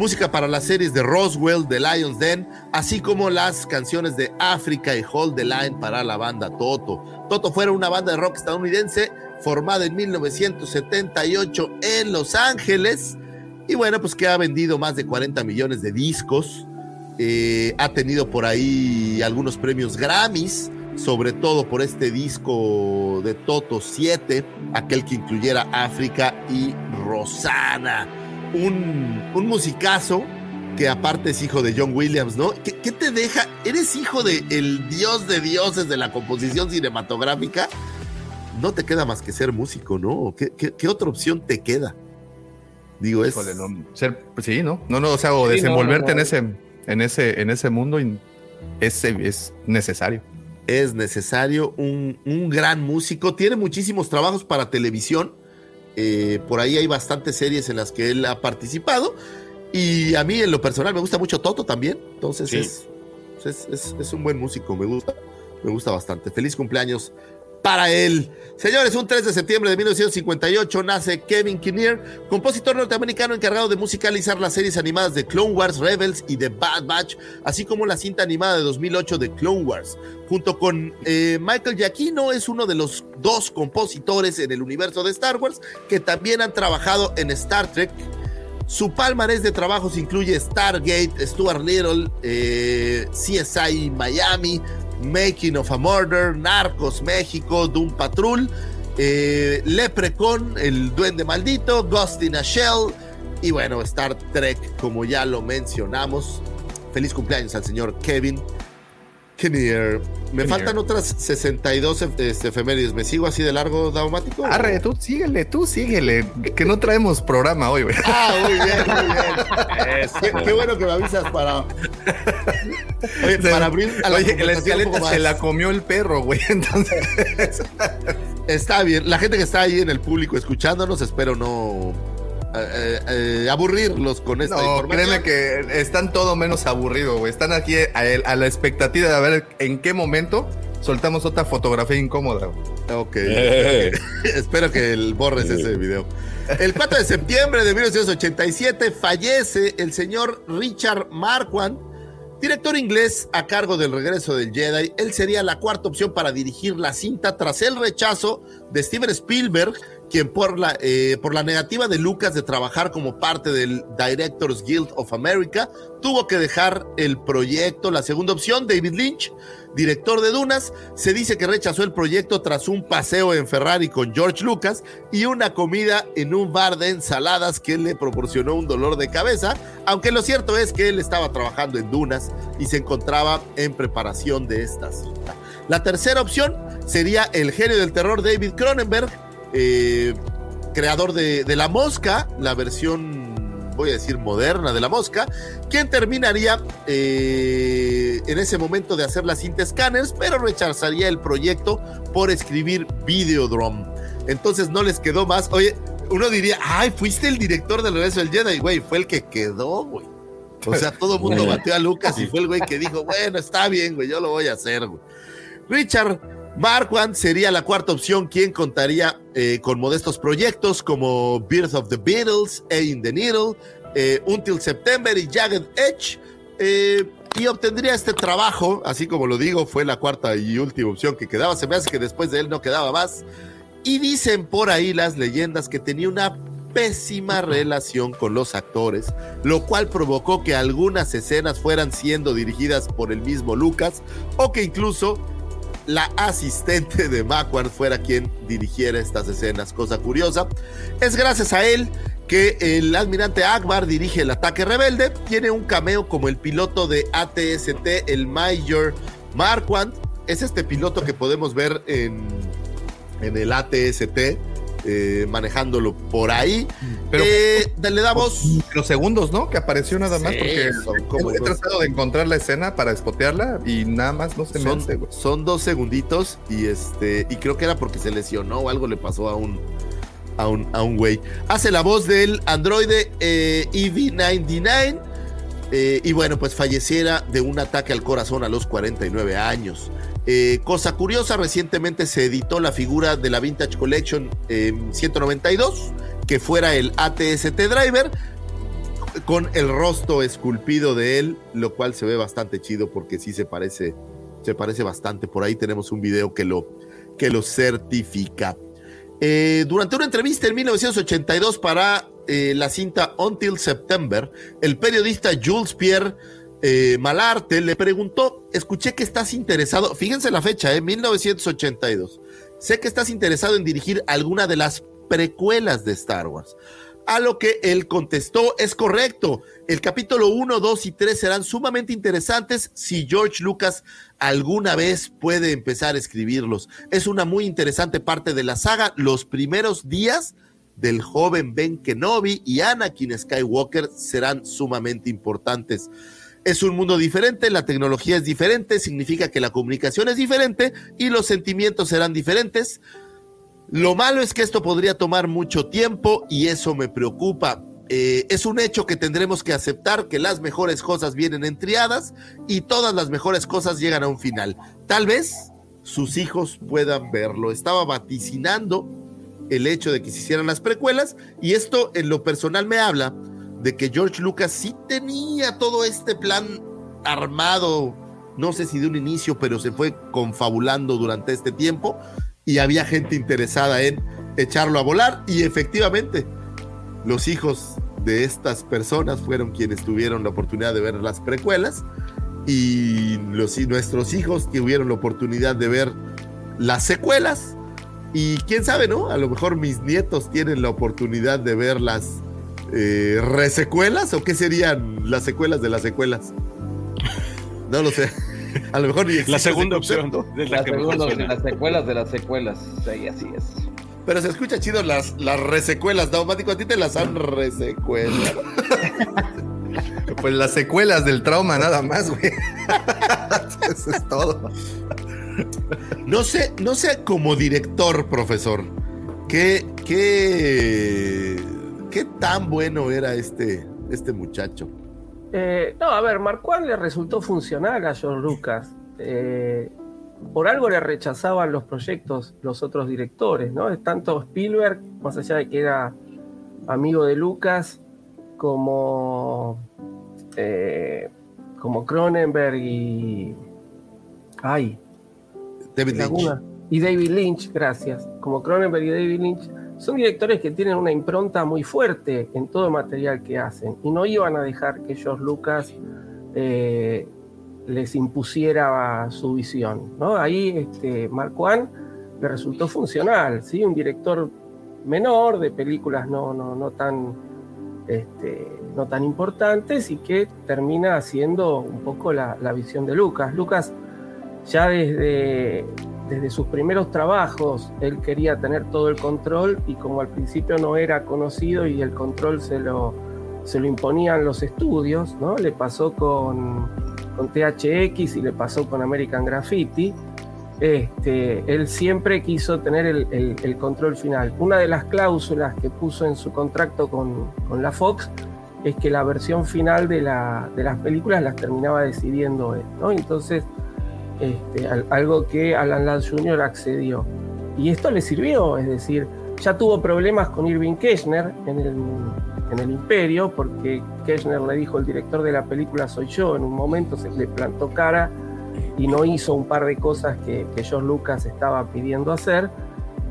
música para las series de Roswell, The Lion's Den, así como las canciones de África y Hold the Line para la banda Toto. Toto fue una banda de rock estadounidense formada en 1978 en Los Ángeles y bueno, pues que ha vendido más de 40 millones de discos. Eh, ha tenido por ahí algunos premios Grammys sobre todo por este disco de Toto 7, aquel que incluyera África y Rosana. Un, un musicazo que aparte es hijo de John Williams, ¿no? ¿Qué, te deja? ¿Eres hijo de el dios de dioses de la composición cinematográfica? No te queda más que ser músico, ¿no? ¿Qué, qué, otra opción te queda? Digo, es... ser, sí, ¿no? No, no, o sea, o desenvolverte En, ese, en, ese, en ese mundo es, es necesario es necesario, un, gran músico, tiene muchísimos trabajos para televisión, eh, por ahí hay bastantes series en las que él ha participado. Y a mí en lo personal me gusta mucho Toto también, entonces es, es, es, un buen músico, me gusta, me gusta bastante. Feliz cumpleaños para él. Señores, un 3 de septiembre de 1958 nace Kevin Kinnear, compositor norteamericano encargado de musicalizar las series animadas de Clone Wars Rebels y The Bad Batch, así como la cinta animada de 2008 de Clone Wars. Junto con eh, Michael Giacchino, es uno de los dos compositores en el universo de Star Wars que también han trabajado en Star Trek. Su palmarés de trabajos incluye Stargate, Stuart Little, eh, CSI Miami, Making of a Murder, Narcos México, Doom Patrol, eh, Leprecon, El Duende Maldito, Ghost in a Shell y bueno, Star Trek, como ya lo mencionamos. Feliz cumpleaños al señor Kevin me faltan otras 62 este, efemérides. ¿Me sigo así de largo, Daumático? Arre, tú síguele, tú síguele. Que no traemos programa hoy, güey. Ah, muy bien, muy bien. Qué, bueno que me avisas para. Oye, para abrir a la Oye, la escaleta se la comió el perro, güey. Entonces. Está bien. La gente que está ahí en el público escuchándonos, espero no eh, eh, aburrirlos con esta no, Créeme que están todo menos aburridos, güey. Están aquí a, la expectativa de ver en qué momento soltamos otra fotografía incómoda. Ok. Espero que el borres ese video. El 4 de septiembre de 1987 fallece el señor Richard Marquand, director inglés a cargo del regreso del Jedi. Él sería la cuarta opción para dirigir la cinta tras el rechazo de Steven Spielberg quien por la, eh, por la negativa de Lucas de trabajar como parte del Directors Guild of America, tuvo que dejar el proyecto. La segunda opción, David Lynch, director de Dunas, se dice que rechazó el proyecto tras un paseo en Ferrari con George Lucas y una comida en un bar de ensaladas que le proporcionó un dolor de cabeza, aunque lo cierto es que él estaba trabajando en Dunas y se encontraba en preparación de esta cinta. La tercera opción sería el genio del terror David Cronenberg, eh, creador de, La Mosca, la versión, voy a decir, moderna de La Mosca, quien terminaría eh, en ese momento de hacer las cinta scanners, pero rechazaría el proyecto por escribir Videodrome. Entonces no les quedó más. Oye, uno diría, ay, fuiste el director del regreso del Jedi, güey, fue el que quedó, güey. O sea, todo el mundo bateó a Lucas y fue el güey que dijo, bueno, está bien, güey, yo lo voy a hacer, güey. Richard Marquand sería la cuarta opción, quien contaría eh, con modestos proyectos como Birth of the Beatles, A in the Needle, eh, Until September y Jagged Edge. Eh, y obtendría este trabajo, así como lo digo, fue la cuarta y última opción que quedaba. Se me hace que después de él no quedaba más. Y dicen por ahí las leyendas que tenía una pésima relación con los actores, lo cual provocó que algunas escenas fueran siendo dirigidas por el mismo Lucas o que incluso la asistente de Macquarie fuera quien dirigiera estas escenas. Cosa curiosa, es gracias a él que el almirante Akbar dirige el ataque rebelde, tiene un cameo como el piloto de ATST, el Major Marquand, es este piloto que podemos ver en, en el ATST, eh, manejándolo por ahí. Pero Eh, le damos. los segundos, ¿no? Que apareció nada más Sí, porque son como he, tratado de encontrar la escena para espotearla y nada más no se me son, hace, güey. son dos segunditos y este y creo que era porque se lesionó o algo le pasó a un a un, a un güey. Hace la voz del androide eh, EV99 eh, y bueno, pues falleciera de un ataque al corazón a los 49 años. Eh, cosa curiosa, recientemente se editó la figura de la Vintage Collection eh, 192, que fuera el ATST Driver, con el rostro esculpido de él, lo cual se ve bastante chido porque sí se parece, se parece bastante. Por ahí tenemos un video que lo, que lo certifica. Eh, durante una entrevista en 1982 para eh, la cinta Until September, el periodista Jules Pierre eh, Malarte le preguntó, escuché que estás interesado, fíjense la fecha, eh, 1982, sé que estás interesado en dirigir alguna de las precuelas de Star Wars. A lo que él contestó, es correcto, el capítulo 1, 2 y 3 serán sumamente interesantes si George Lucas alguna vez puede empezar a escribirlos. Es una muy interesante parte de la saga, los primeros días del joven Ben Kenobi y Anakin Skywalker serán sumamente importantes. Es un mundo diferente, la tecnología es diferente, significa que la comunicación es diferente y los sentimientos serán diferentes. Lo malo es que esto podría tomar mucho tiempo y eso me preocupa. Eh, es un hecho que tendremos que aceptar que las mejores cosas vienen en triadas y todas las mejores cosas llegan a un final. Tal vez sus hijos puedan verlo. Estaba vaticinando el hecho de que se hicieran las precuelas y esto en lo personal me habla de que George Lucas sí tenía todo este plan armado, no sé si de un inicio, pero se fue confabulando durante este tiempo y había gente interesada en echarlo a volar y efectivamente los hijos de estas personas fueron quienes tuvieron la oportunidad de ver las precuelas y los, y nuestros hijos tuvieron la oportunidad de ver las secuelas y quién sabe, ¿no? A lo mejor mis nietos tienen la oportunidad de ver las eh, resecuelas o qué serían las secuelas de las secuelas. No lo sé. A lo mejor ni La segunda opción. Es la que mejor segundas- suena. las secuelas de las secuelas. Sí, así es. Pero se escucha chido las, las resecuelas. Daumático, a ti te las han resecuelas. Pues las secuelas del trauma nada más, güey. Eso es todo. No sé, no sé como director, profesor, qué, qué, qué tan bueno era este, este muchacho. Eh, no, a ver, Marquand le resultó funcional a George Lucas. Eh, por algo le rechazaban los proyectos los otros directores, ¿no? Tanto Spielberg, más allá de que era amigo de Lucas, como, eh, como Cronenberg y. Ay, David Lynch. Y David Lynch, gracias. Como Cronenberg y David Lynch, son directores que tienen una impronta muy fuerte en todo material que hacen. Y no iban a dejar que George Lucas eh, les impusiera su visión. ¿no? Ahí este, Marquand le resultó funcional, ¿sí? un director menor de películas no, no, no, tan, este, no tan importantes y que termina haciendo un poco la, la visión de Lucas. Lucas ya desde, desde sus primeros trabajos él quería tener todo el control y como al principio no era conocido y el control se lo, se lo imponían los estudios, ¿no? Le pasó con, con THX y le pasó con American Graffiti. Este, él siempre quiso tener el, el- control final. Una de las cláusulas que puso en su contrato con, con la Fox es que la versión final de, la- de las películas las terminaba decidiendo él, ¿no? Entonces, este, al- algo que Alan Ladd Jr. accedió. Y esto le sirvió, es decir, ya tuvo problemas con Irving Kirchner en el, en el Imperio, porque Kirchner le dijo, el director de la película soy yo, en un momento se le plantó cara y no hizo un par de cosas que, que George Lucas estaba pidiendo hacer.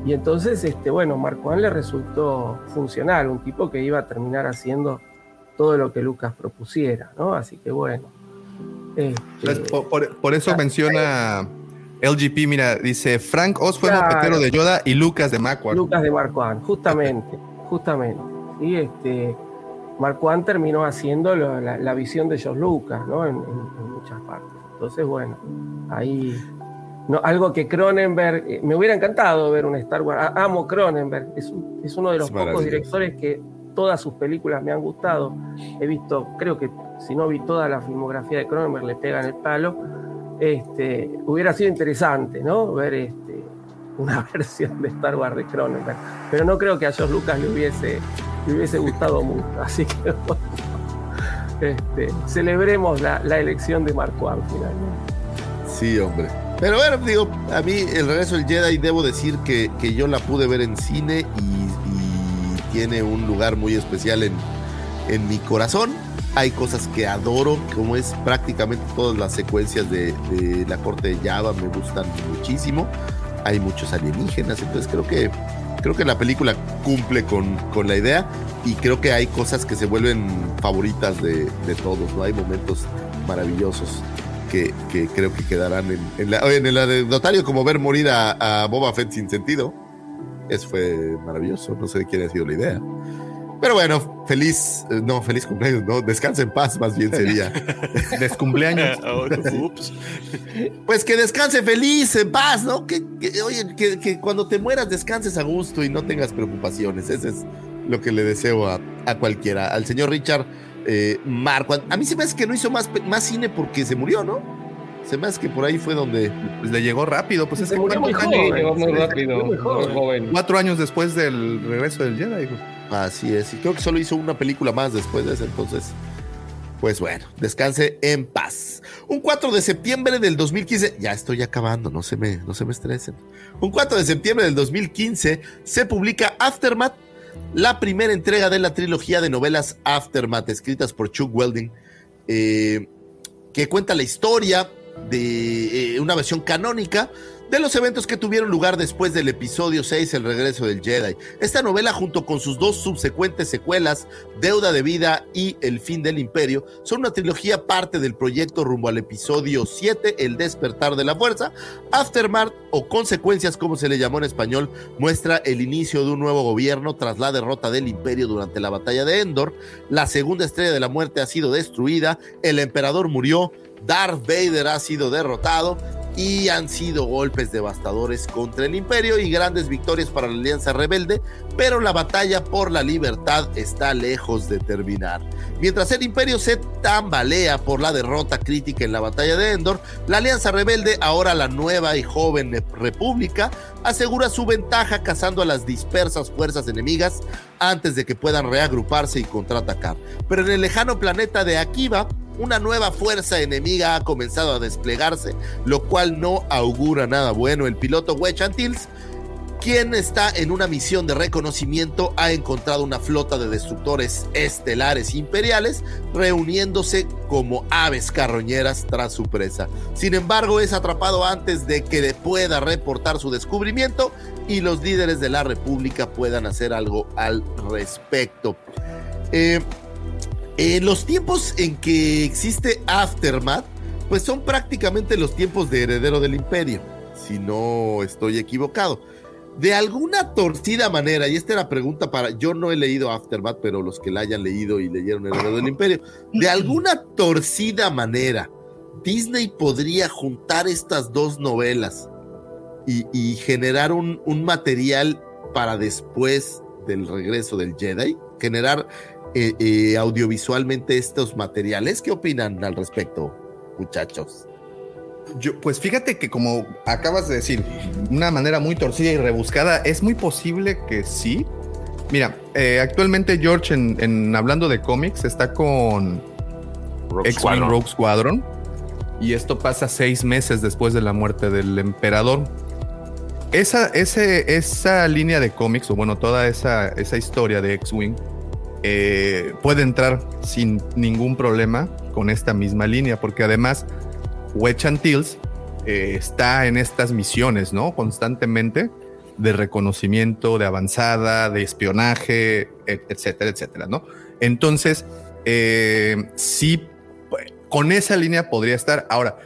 Y entonces, este, bueno, Marquand le resultó funcional, un tipo que iba a terminar haciendo todo lo que Lucas propusiera, ¿no? Así que bueno. Este, Por, por- por eso menciona LGP, mira, dice Frank Oz fue Claro. mopetero de Yoda y Lucas de Macquarie. Lucas de Marquand, justamente, justamente. Y este, Marquand terminó haciendo la, la visión de George Lucas, ¿no? En, en- en muchas partes. Entonces, bueno, ahí. no, algo que Cronenberg, eh, me hubiera encantado ver un Star Wars, amo Cronenberg, es, un- es uno de los Es pocos directores que todas sus películas me han gustado. He visto, creo que si no vi toda la filmografía de Cronenberg, le pegan el palo. Este, hubiera sido interesante, ¿no? Ver este, una versión de Star Wars de Cronenberg. Pero no creo que a George Lucas le hubiese, le hubiese gustado mucho. Así que este, celebremos la, la elección de Mark Wang finalmente. Sí, hombre. Pero bueno, digo, a mí el regreso del Jedi debo decir que, que yo la pude ver en cine y, y tiene un lugar muy especial en, en mi corazón. Hay cosas que adoro, como es prácticamente todas las secuencias de, la corte de Java, me gustan muchísimo. Hay muchos alienígenas, entonces creo que creo que la película cumple con, con la idea y creo que hay cosas que se vuelven favoritas de, todos, ¿no? Hay momentos maravillosos que, que creo que quedarán en, en, la, en el anecdotario, como ver morir a, a Boba Fett sin sentido. Eso fue maravilloso, no sé de quién ha sido la idea. Pero bueno, feliz, eh, no, feliz cumpleaños, no, descansa en paz, más bien sería. Descumpleaños. Ups. Pues que descanse feliz, en paz, ¿no? Que, que, oye, que, que cuando te mueras descanses a gusto y no tengas preocupaciones. Ese es lo que le deseo a, a cualquiera. Al señor Richard eh, Marco. A mí se me hace que no hizo más, más cine porque se murió, ¿no? Se me hace que por ahí fue donde. Pues le llegó rápido, pues es Se que murió muy ¿cuántos joven. llegó muy rápido, muy joven. Cuatro años después del regreso del Jedi. hijo. Así es. Y creo que solo hizo una película más después de ese entonces. Pues bueno, descanse en paz. Un 4 de septiembre del 2015, ya estoy acabando, no se me, no se me estresen. Un 4 de septiembre del 2015 se publica Aftermath, la primera entrega de la trilogía de novelas Aftermath, escritas por Chuck Welding, eh, que cuenta la historia de eh, una versión canónica de los eventos que tuvieron lugar después del episodio 6, El regreso del Jedi. Esta novela, junto con sus dos subsecuentes secuelas, Deuda de Vida y El fin del Imperio, son una trilogía parte del proyecto rumbo al episodio 7, El despertar de la fuerza. Aftermath, o Consecuencias, como se le llamó en español, muestra el inicio de un nuevo gobierno tras la derrota del Imperio durante la batalla de Endor. La segunda estrella de la muerte ha sido destruida, el emperador murió, Darth Vader ha sido derrotado y han sido golpes devastadores contra el imperio y grandes victorias para la Alianza Rebelde, pero la batalla por la libertad está lejos de terminar. Mientras el imperio se tambalea por la derrota crítica en la batalla de Endor, la Alianza Rebelde, ahora la nueva y joven república, asegura su ventaja cazando a las dispersas fuerzas enemigas antes de que puedan reagruparse y contraatacar. Pero en el lejano planeta de Akiva, una nueva fuerza enemiga ha comenzado a desplegarse, lo cual no augura nada bueno. El piloto Wedge quien está en una misión de reconocimiento, ha encontrado una flota de destructores estelares imperiales reuniéndose como aves carroñeras tras su presa. Sin embargo, es atrapado antes de que pueda reportar su descubrimiento y los líderes de la República puedan hacer algo al respecto. Eh, en los tiempos en que existe Aftermath, pues son prácticamente los tiempos de heredero del imperio, si no estoy equivocado. De alguna torcida manera, y esta era pregunta para, yo no he leído Aftermath, pero los que la hayan leído y leyeron Heredero del Imperio, de alguna torcida manera, Disney podría juntar estas dos novelas y, y generar un, un material para después del regreso del Jedi, generar eh, eh, audiovisualmente estos materiales. ¿Qué opinan al respecto, muchachos? Yo, pues fíjate que como acabas de decir, una manera muy torcida y rebuscada, es muy posible que sí. Mira, eh, actualmente George, en, en hablando de cómics, está con X-Wing Squadron. Rogue Squadron. Y esto pasa seis meses después de la muerte del emperador. Esa, ese, esa línea de cómics, o bueno, toda esa, esa historia de X-Wing, eh, puede entrar sin ningún problema con esta misma línea, porque además Wedge eh, está en estas misiones, ¿no? Constantemente de reconocimiento, de avanzada, de espionaje, et- etcétera, etcétera, ¿no? Entonces, eh, sí, con esa línea podría estar. Ahora,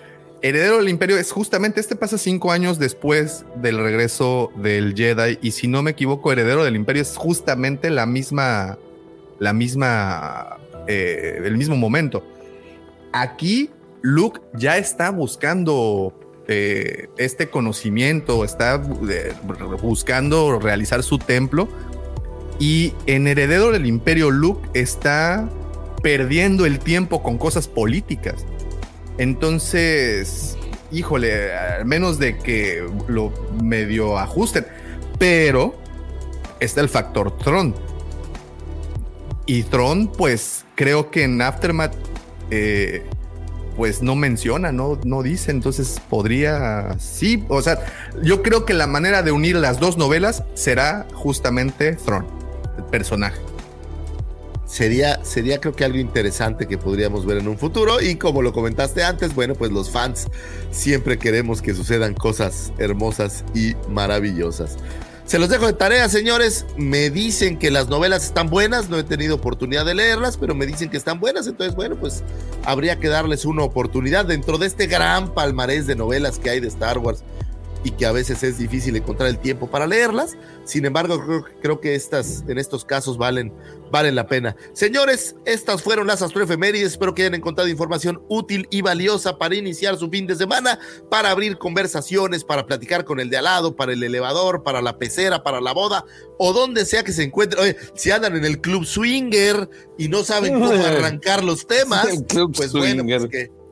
Heredero del Imperio es justamente, este pasa cinco años después del regreso del Jedi, y si no me equivoco, Heredero del Imperio es justamente la misma, la misma, eh, el mismo momento. Aquí Luke ya está buscando eh, este conocimiento, está eh, buscando realizar su templo. Y en Heredero del Imperio, Luke está perdiendo el tiempo con cosas políticas. Entonces, híjole, al menos de que lo medio ajusten. Pero está el factor Tron. Y Tron, pues creo que en Aftermath, eh, pues no menciona, no, no dice. Entonces podría, sí, o sea, yo creo que la manera de unir las dos novelas será justamente Tron, el personaje sería, sería creo que algo interesante que podríamos ver en un futuro. Y como lo comentaste antes, bueno, pues los fans siempre queremos que sucedan cosas hermosas y maravillosas. Se los dejo de tarea, señores. Me dicen que las novelas están buenas. No he tenido oportunidad de leerlas, pero me dicen que están buenas. Entonces, bueno, pues habría que darles una oportunidad dentro de este gran palmarés de novelas que hay de Star Wars y que a veces es difícil encontrar el tiempo para leerlas. Sin embargo, creo, que estas, en estos casos valen, valen la pena. Señores, estas fueron las astroefemérides. Espero que hayan encontrado información útil y valiosa para iniciar su fin de semana, para abrir conversaciones, para platicar con el de al lado, para el elevador, para la pecera, para la boda o donde sea que se encuentren. Oye, si andan en el club swinger y no saben cómo arrancar los temas, pues bueno, pues que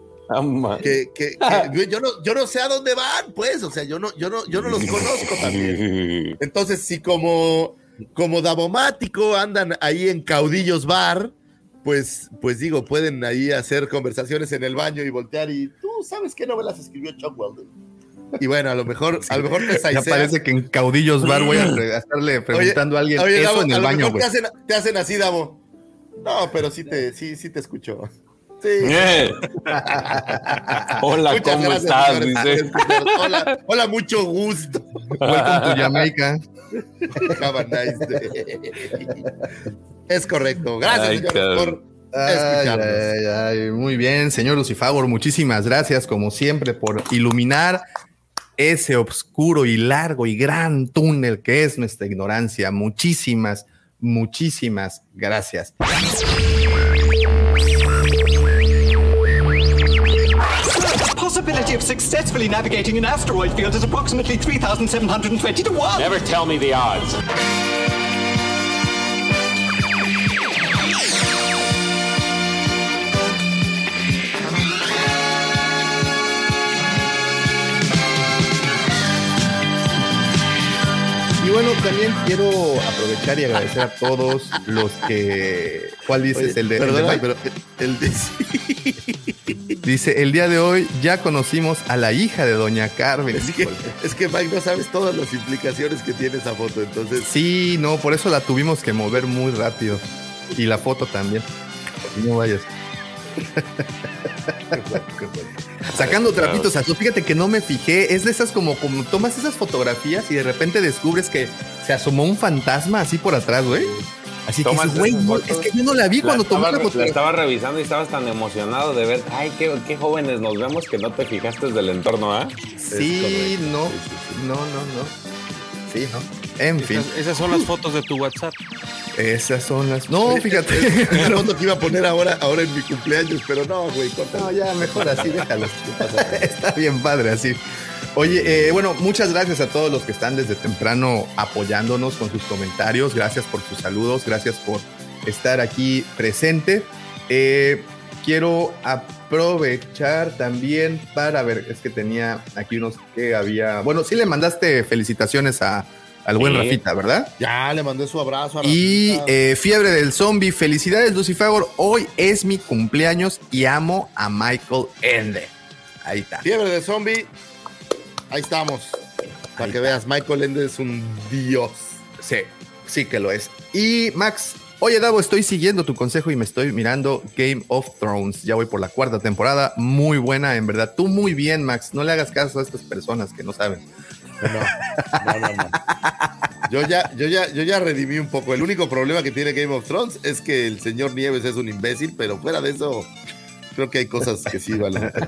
que, que, yo, no, yo no sé a dónde van, pues, o sea, yo no, yo no, yo no los conozco también. Entonces, si como, como Davomático andan ahí en Caudillos Bar, pues, pues digo, pueden ahí hacer conversaciones en el baño y voltear y tú sabes qué novelas escribió Chuck Weldon. Y bueno, a lo mejor, a lo mejor te Ya parece que en Caudillos Bar voy a, estarle preguntando a alguien eso en el baño, te hacen, te hacen así, Davo. No, pero sí te, sí, sí te escucho. hola, ¿cómo estás? Hola, hola, mucho gusto. Welcome to Jamaica. es correcto. Gracias, por muy bien, señor Lucifagor. Muchísimas gracias, como siempre, por iluminar ese oscuro y largo y gran túnel que es nuestra ignorancia. Muchísimas, muchísimas gracias. Successfully navigating an asteroid field is approximately 3,720 to 1. Never tell me the odds. Y bueno, también quiero aprovechar y agradecer a todos los que. ¿Cuál dices? el de. Perdón, pero el de. Dice, el día de hoy ya conocimos a la hija de Doña Carmen. Es que, es que Mike, no sabes todas las implicaciones que tiene esa foto, entonces... Sí, no, por eso la tuvimos que mover muy rápido. Y la foto también. No vayas. Sacando trapitos a Fíjate que no me fijé. Es de esas como, como tomas esas fotografías y de repente descubres que se asomó un fantasma así por atrás, güey. Así que, güey, es que yo no la vi cuando tomé la foto. La estaba revisando y estabas tan emocionado de ver, ay, qué, qué jóvenes nos vemos que no te fijaste del entorno, ¿ah? Sí, no, no, no, no. Sí, no. En fin. Esas son las fotos de tu WhatsApp. Esas son las. No, fíjate. Es la foto que iba a poner ahora, ahora en mi cumpleaños, pero no, güey, No, ya mejor así, déjalo. Está bien padre así. Oye, eh, bueno, muchas gracias a todos los que están desde temprano apoyándonos con sus comentarios. Gracias por sus saludos, gracias por estar aquí presente. Eh, quiero aprovechar también para ver, es que tenía aquí unos que había. Bueno, sí le mandaste felicitaciones a, al buen Rafita, ¿verdad? Ya, le mandé su abrazo. A y eh, Fiebre del Zombie, felicidades Lucifer, hoy es mi cumpleaños y amo a Michael Ende. Ahí está. Fiebre del Zombie, Ahí estamos. Para que veas, Michael Ende es un dios. Sí, sí que lo es. Y Max, oye Davo, estoy siguiendo tu consejo y me estoy mirando Game of Thrones. Ya voy por la cuarta temporada. Muy buena, en verdad. Tú muy bien, Max. No le hagas caso a estas personas que no saben. No, no, no, Yo ya, yo ya, yo ya redimí un poco. El único problema que tiene Game of Thrones es que el señor Nieves es un imbécil, pero fuera de eso, creo que hay cosas que sí valen.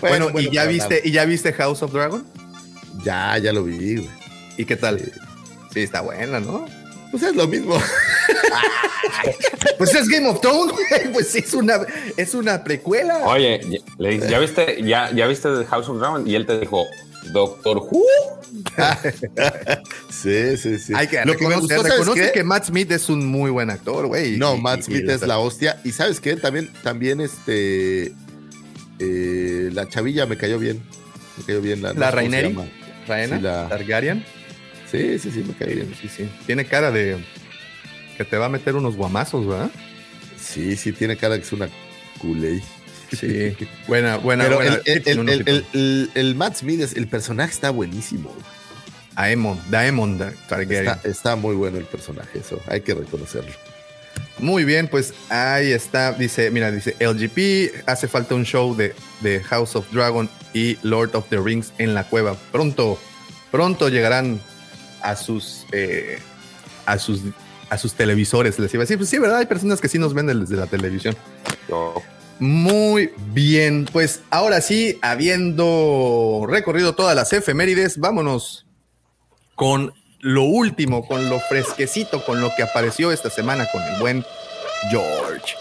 Bueno, ¿y, ya viste, ¿y ya viste House of Dragon? Ya, ya lo vi, güey. ¿Y qué tal? Sí. está buena, ¿no? Pues es lo mismo. pues es Game of Thrones, güey. Pues es una, es una precuela. Oye, ya, le dices, ¿ya viste, ya, ya viste House of Dragon? Y él te dijo, Doctor Who. sí, sí, sí. Hay que Lo que me gustó, ¿sabes reconoce qué? que Matt Smith es un muy buen actor, güey. No, Y- Matt Smith y- es la hostia. Y sabes qué, también, también este eh, la chavilla me cayó bien. Me cayó bien la, no ¿La sé cómo se Raineri? llama. Raena, Sí, la- Targaryen. Sí, sí, sí, me cayó bien. Sí, sí. Tiene cara de que te va a meter unos guamazos, ¿verdad? Sí, sí, tiene cara de que es una culé. Sí. Buena, buena, Pero buena. el, el, el, Matt Smith, es- el personaje está buenísimo. Aemon, Daemon da- Targaryen. Está, está muy bueno el personaje, eso hay que reconocerlo. Muy bien, pues ahí está. Dice, mira, dice LGP, hace falta un show de, de House of Dragon y Lord of the Rings en la cueva. Pronto, pronto llegarán a sus eh, a sus a sus televisores. Les iba a decir, pues sí, ¿verdad? Hay personas que sí nos ven desde la televisión. Muy bien, pues ahora sí, habiendo recorrido todas las efemérides, vámonos con lo último, con lo fresquecito, con lo que apareció esta semana con el buen George.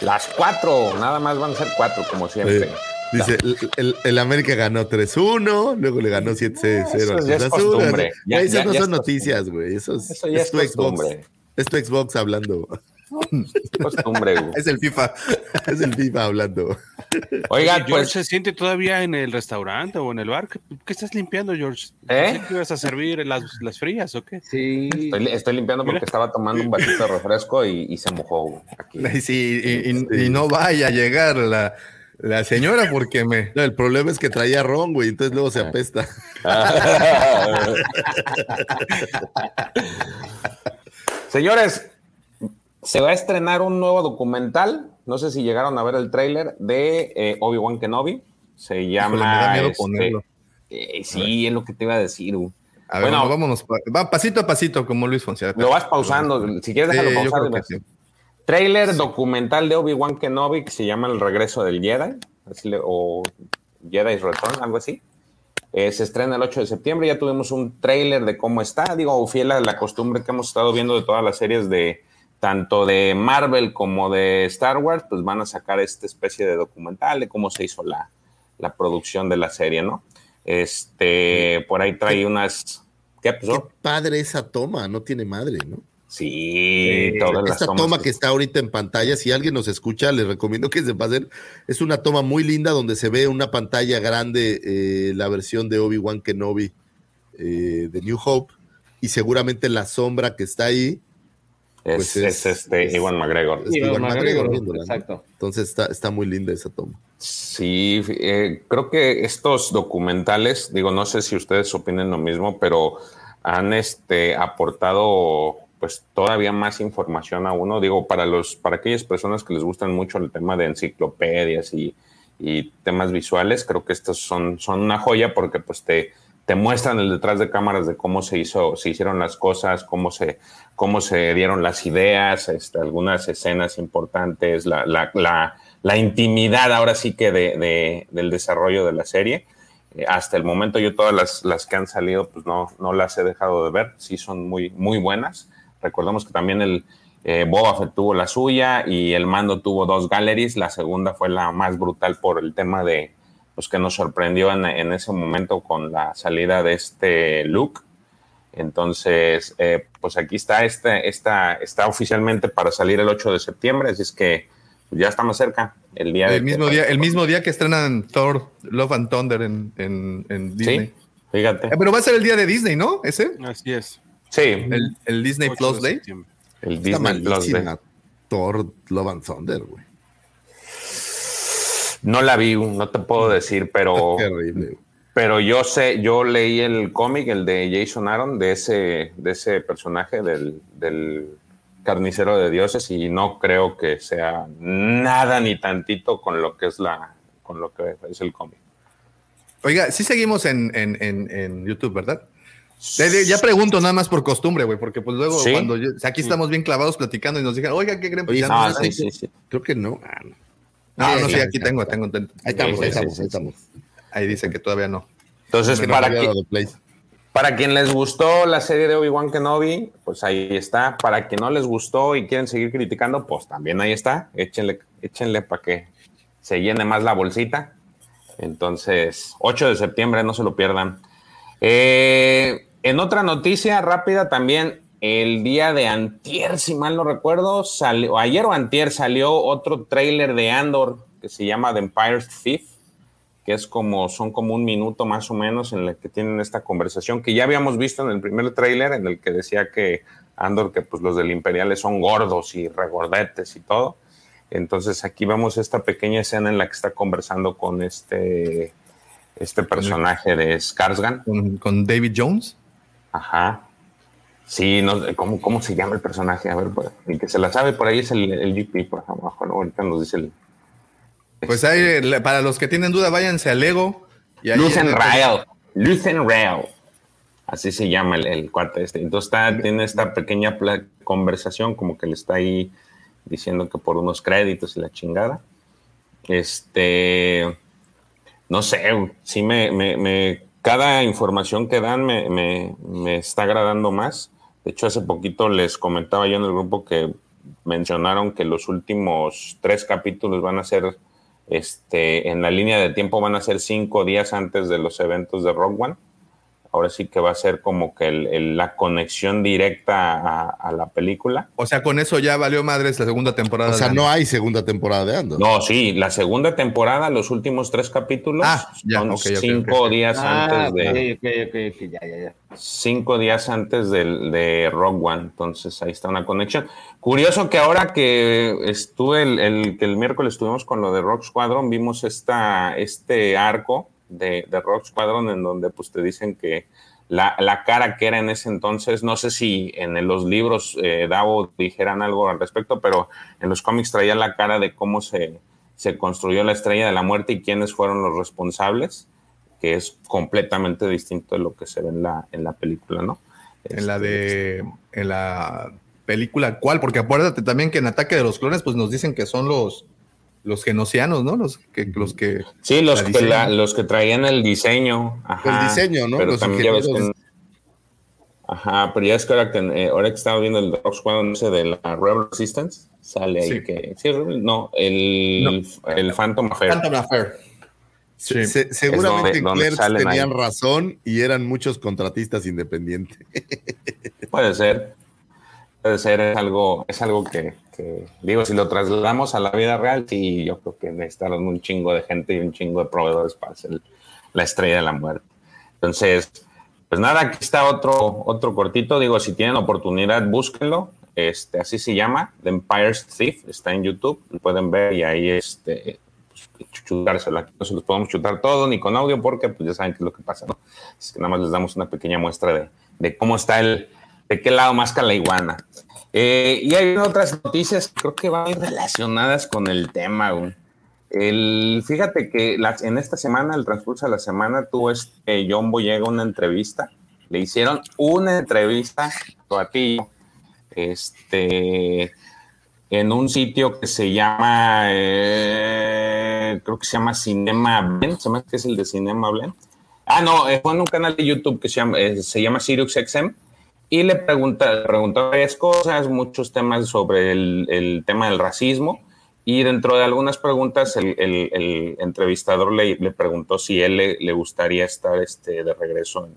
Las cuatro, nada más van a ser cuatro, como siempre. Dice, el, el- el América ganó 3-1, luego le ganó 7-0 Eso al es Cruz Azul. costumbre. Ya- esas ya- no ya son es noticias, güey. Eso es, Eso ya es tu Xbox. costumbre. Es tu Xbox hablando. Costumbre, güey. Es el FIFA. es el FIFA hablando. Oiga, Oye, George pues- se siente todavía en el restaurante o en el bar. ¿Qué, qué estás limpiando, George? ¿Eh? ¿Pensé que ibas a servir las, las frías o qué? Sí. Estoy, estoy limpiando porque Mira. estaba tomando un vasito de refresco y, y se mojó aquí. Sí, y, y- y no vaya a llegar la, la señora porque me. No, el problema es que traía ron, güey, entonces luego se apesta. Señores, se va a estrenar un nuevo documental. No sé si llegaron a ver el tráiler de eh, Obi-Wan Kenobi. Se llama. me da miedo este, ponerlo. eh, sí, es lo que te iba a decir. güey. A ver, Bueno, vámonos, va pasito a pasito, como Luis Fonseca. Lo vas pausando. Si quieres, déjalo Sí, pausar. Sí. Trailer documental de Obi-Wan Kenobi que se llama El regreso del Jedi, o Jedi's Return, algo así. Eh, se estrena el 8 de septiembre. Ya tuvimos un trailer de cómo está. Digo, fiel a la costumbre que hemos estado viendo de todas las series de tanto de Marvel como de Star Wars, pues van a sacar esta especie de documental de cómo se hizo la, la producción de la serie, ¿no? Este, por ahí trae unas. ¿Qué pasó? Padre esa toma, no tiene madre, ¿no? Sí, todas las Esta tomas toma que- que está ahorita en pantalla, si alguien nos escucha, les recomiendo que se pasen. Es una toma muy linda donde se ve una pantalla grande eh, la versión de Obi-Wan Kenobi eh, de New Hope y seguramente la sombra que está ahí Es, pues es este Iwan McGregor. es Iwan McGregor viéndola, ¿no? exacto. Entonces está, está muy linda esa toma. Sí, eh, creo que estos documentales, digo, no sé si ustedes opinen lo mismo, pero han este, aportado pues todavía más información a uno. Digo, para los, para aquellas personas que les gustan mucho el tema de enciclopedias y, y temas visuales, creo que estos son, son una joya porque pues te, te muestran el detrás de cámaras de cómo se hizo, se hicieron las cosas, cómo se, cómo se dieron las ideas, este, algunas escenas importantes, la, la, la, intimidad ahora sí que de, de- del desarrollo de la serie. Eh, hasta el momento yo todas las, las que han salido pues no, no las he dejado de ver, sí son muy, muy buenas. Recordemos que también el eh, Boba Fett tuvo la suya y el Mando tuvo dos galleries, la segunda fue la más brutal por el tema de pues que nos sorprendió en, en ese momento con la salida de este Luke. Entonces, eh, pues aquí está, este, esta, está oficialmente para salir el 8 de septiembre, así es que ya estamos cerca, el día de El mismo día, el mismo día que estrenan Thor, Love and Thunder en, en- en Disney. Sí, fíjate. Eh, pero va a ser el día de Disney, ¿no? Ese. Así es. Sí, El, el Disney 8 Plus Day. el Está Disney Plus de- Thor Love and Thunder, güey. No la vi, no te puedo decir, pero, Qué horrible. güey. pero yo sé, yo leí el cómic, el de Jason Aaron, de ese, de ese personaje del, del carnicero de dioses, y no creo que sea nada ni tantito con lo que es la, con lo que es el cómic. Oiga, sí seguimos en, en- en- en YouTube, ¿verdad? Ya- pregunto nada más por costumbre, güey, porque pues luego Sí. cuando yo- aquí estamos bien clavados platicando y nos dijeron, oiga, ¿qué creen? Pues Oye, ya No, no, sí, sí, sí. Creo que no. Ah, no. no, no, sí, sí, aquí tengo, tengo, tengo. Ahí estamos, ahí estamos, ahí estamos. Ahí dice que todavía no. Entonces, para, que-. Para quien les gustó la serie de Obi-Wan Kenobi, pues ahí está. Para quien no les gustó y quieren seguir criticando, pues también ahí está. Échenle, échenle para que se llene más la bolsita. Entonces, 8 de septiembre, no se lo pierdan. Eh, en otra noticia rápida también, el día de antier, si mal no recuerdo, salió, ayer o antier salió otro tráiler de Andor que se llama The Empire's Thief que es como, son como un minuto más o menos en el que tienen esta conversación que ya habíamos visto en el primer tráiler en el que decía que Andor, que pues los del Imperiales son gordos y regordetes y todo. Entonces aquí vemos esta pequeña escena en la que está conversando con este, este personaje de Skarsgård. ¿Con, con David Jones? Ajá. Sí, no, ¿cómo, ¿cómo se llama el personaje? A ver, pues, el que se la sabe por ahí es el, el GP, por abajo, ¿no? Ahorita nos dice el, pues ahí, para los que tienen duda, váyanse al Lego. Y Lucen Rail. Lucen Rail. Así se llama el, el cuarto este. Entonces está, tiene esta pequeña conversación, como que le está ahí diciendo que por unos créditos y la chingada. Este. No sé, sí me, me, me cada información que dan me, me, me está agradando más. De hecho, hace poquito les comentaba yo en el grupo que mencionaron que los últimos tres capítulos van a ser este, en la línea de tiempo van a ser cinco días antes de los eventos de Rock One. Ahora sí que va a ser como que la conexión directa a, la película. O sea, con eso ya valió madres la segunda temporada. O sea, no hay segunda temporada de Andor. No, sí, la segunda temporada, los últimos tres capítulos, ah, son cinco días antes de. Cinco días antes de Rock One. Entonces ahí está una conexión. Curioso que ahora que estuve el, que el miércoles estuvimos con lo de Rock Squadron, vimos esta, este arco de, Rock Squadron en donde pues te dicen que la, cara que era en ese entonces, no sé si en los libros eh, Davo dijeran algo al respecto, pero en los cómics traía la cara de cómo se, se construyó la estrella de la muerte y quiénes fueron los responsables, que es completamente distinto de lo que se ve en la, en la película, ¿no? En la de. En la película, ¿cuál? Porque acuérdate también que en Ataque de los Clones, pues nos dicen que son los los genocianos, ¿no? Los que, los que sí, los que, los que traían el diseño. Ajá, el diseño, ¿no? Pero los también ya ves que, Ajá, pero ya es que ahora que, eh, ahora que estaba viendo el Rock Squadron ese de la Rebel Resistance, sale ahí que. Sí, no, el, el Phantom Affair. Phantom Affair. Sí. seguramente donde, tenían razón y eran muchos contratistas independientes. Puede ser. Puede ser, es algo, es algo que, digo, si lo trasladamos a la vida real, sí, yo creo que necesitaron un chingo de gente y un chingo de proveedores para hacer la estrella de la muerte. Entonces, pues nada, aquí está otro, otro cortito. Digo, si tienen oportunidad, búsquenlo. Este, así se llama, The Empire's Thief, está en YouTube, lo pueden ver y ahí este, pues, chutárselo. Aquí no se los podemos chutar todo ni con audio porque pues ya saben qué es lo que pasa, ¿no? Es que nada más les damos una pequeña muestra de, de cómo está el, de qué lado más que la iguana. Eh, y hay otras noticias creo que van relacionadas con el tema. El, fíjate que en esta semana, el transcurso de la semana, tuvo este John Boyega una entrevista. Le hicieron una entrevista a ti, este, en un sitio que se llama, eh, creo que se llama Cinema Blend, se me que es el de Cinema Blend. Ah, no, eh, fue en un canal de YouTube que se llama, se llama Sirius y le pregunta, preguntó varias cosas, muchos temas sobre el, tema del racismo. Y dentro de algunas preguntas, el, entrevistador le, le, preguntó si él le, gustaría estar este, de regreso en,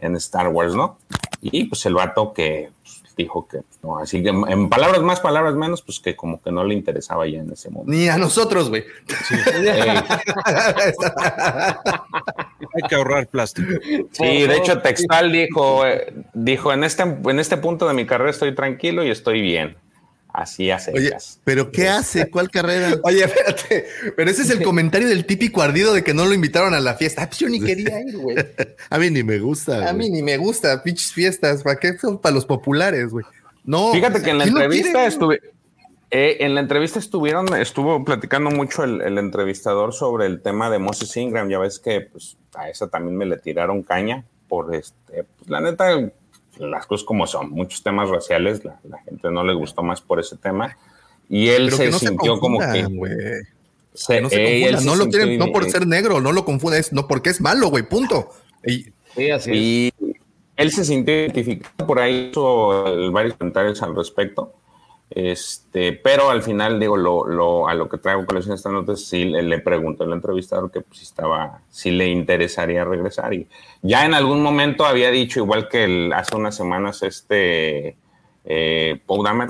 en, Star Wars, ¿no? Y pues el vato que dijo que no, así que en palabras más, palabras menos, pues que como que no le interesaba ya en ese momento. Ni a nosotros, güey. Hay que ahorrar plástico. Sí, de hecho, Textal dijo, eh, dijo, en este, en este punto de mi carrera estoy tranquilo y estoy bien. Así hace. Oye, pero ¿qué hace? ¿Cuál carrera? Oye, espérate, pero ese es el comentario del típico ardido de que no lo invitaron a la fiesta. Ah, pues yo ni quería ir, güey. a mí ni me gusta. A mí ni me gusta, pinches fiestas. ¿Para qué son para los populares, güey? No. Fíjate que en la entrevista estuve. Eh, en la entrevista estuvieron, estuvo platicando mucho el, el, entrevistador sobre el tema de Moses Ingram. Ya ves que pues, a esa también me le tiraron caña por este. Pues, la neta, las cosas como son, muchos temas raciales, la, gente no le gustó más por ese tema. Y él se sintió como que. no, se no, lo tienen, no por ser negro, no lo confundes, no porque es malo, güey, punto. Y, sí, así él se sintió identificado, por ahí hizo varios comentarios al respecto. Este, pero al final, digo, lo, lo, a lo que traigo con esta nota, sí le, le preguntó al entrevistador que pues, si estaba, si le interesaría regresar. Y ya en algún momento había dicho, igual que el, hace unas semanas, este eh, Paul Damer,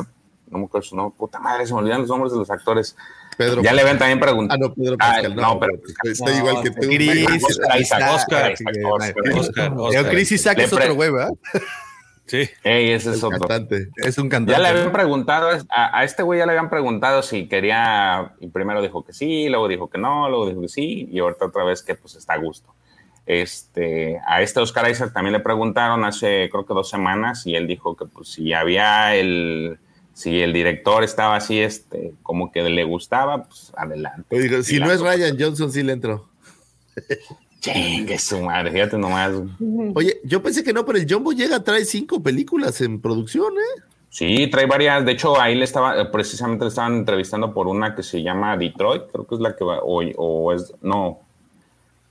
no me acuerdo su nombre, puta madre, se me olvidan los nombres de los actores. Pedro ya le habían también preguntado. Ah, no, Pedro Pascal. no, pero está No, igual que tú. Chris, Oscar, Oscar, Oscar, Oscar, Oscar. Chris Isaac Le es pre- otro güey, ¿verdad? Sí. Ey, ese es otro. cantante. Es un Ya cantante. le habían preguntado, a, a este güey ya le habían preguntado si quería, y primero dijo que sí, luego dijo que no, luego dijo que sí, y ahorita otra vez que pues está a gusto. Este, a este Oscar Isaac también le preguntaron hace creo que dos semanas y él dijo que pues si había el, si el director estaba así, este, como que le gustaba, pues adelante. Oye, si no es Ryan Johnson, sí le entro. Chingue su madre, fíjate nomás. Oye, yo pensé que no, pero el Jumbo llega, trae cinco películas en producción, ¿eh? Sí, trae varias. De hecho, ahí le estaba, precisamente le estaban entrevistando por una que se llama Detroit, creo que es la que va, o, o es, no.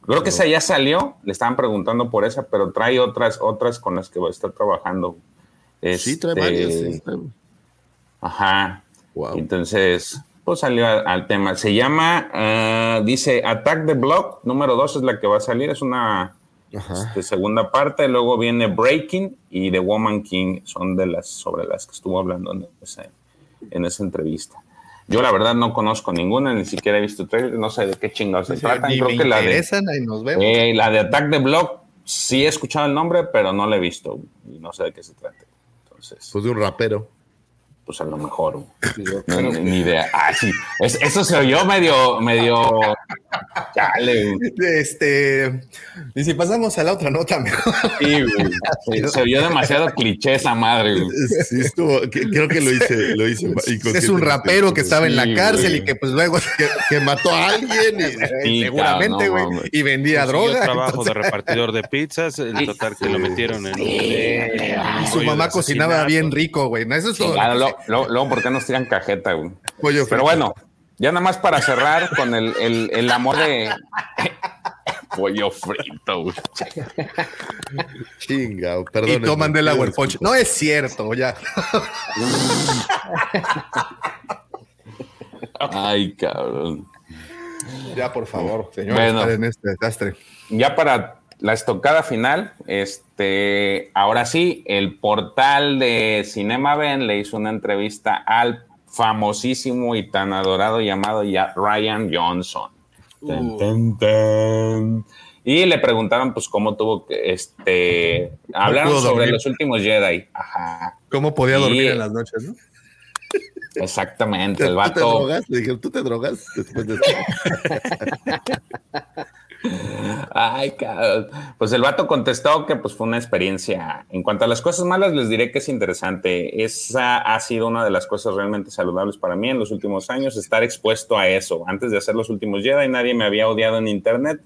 Creo que esa ya salió, le estaban preguntando por esa, pero trae otras, otras con las que va a estar trabajando. Sí, trae Este, varias. sí. Ajá. Wow. Entonces, pues salió al, al tema. Se llama, ah, dice Attack the Block, número dos es la que va a salir, es una este, segunda parte. Luego viene Breaking y The Woman King, son de las sobre las que estuvo hablando en, esa- en esa entrevista. Yo la verdad no conozco ninguna, ni siquiera he visto trailer, no sé de qué chingados se tratan. Creo que la de, ahí nos vemos. eh, la de Attack the Block sí he escuchado el nombre, pero no la he visto y no sé de qué se trata. Entonces, Pues de un rapero. Pues a lo mejor. No, ni, ni idea. Ah, sí. Es- eso se oyó medio, medio. Chale. güey. Este, y si pasamos a la otra nota, mejor. Sí, güey. Se, oyó demasiado cliché esa madre. güey. Sí, estuvo, creo que lo hice, lo hice Es un rapero que estaba en la Sí, cárcel güey. y que pues luego que, que mató a alguien. y- Sí, seguramente, güey, no y vendía Consiguió droga. trabajo entonces- de repartidor de pizzas, el total que lo metieron en un... y su rollo mamá cocinaba bien rico, güey. Eso es todo. Claro, luego, ¿por qué nos tiran cajeta, güey? Pollo Pero frito. bueno, ya nada más para cerrar con el, el, el amor de. Pollo frito, güey. Chinga, perdón. y toman del agua ponche. No es cierto, ya. Ay, cabrón. Ya, por favor, señor. Bueno. en este desastre. ya para la estocada final, este, ahora sí, el portal de Cinema Ben le hizo una entrevista al famosísimo y tan adorado llamado ya Ryan Johnson. Y le preguntaron, pues, cómo tuvo que, este, hablaron sobre dormir. los últimos Jedi. Ajá, ¿Cómo podía Y- dormir en las noches, no? exactamente. ¿Tú El te vato. drogas? Le dijeron, ¿tú te drogas? Después de Ay, cabrón. Pues el vato contestó que pues fue una experiencia. En cuanto a las cosas malas, les diré que es interesante. Esa ha sido una de las cosas realmente saludables para mí en los últimos años, estar expuesto a eso. Antes de hacer los últimos Jedi, nadie me había odiado en internet.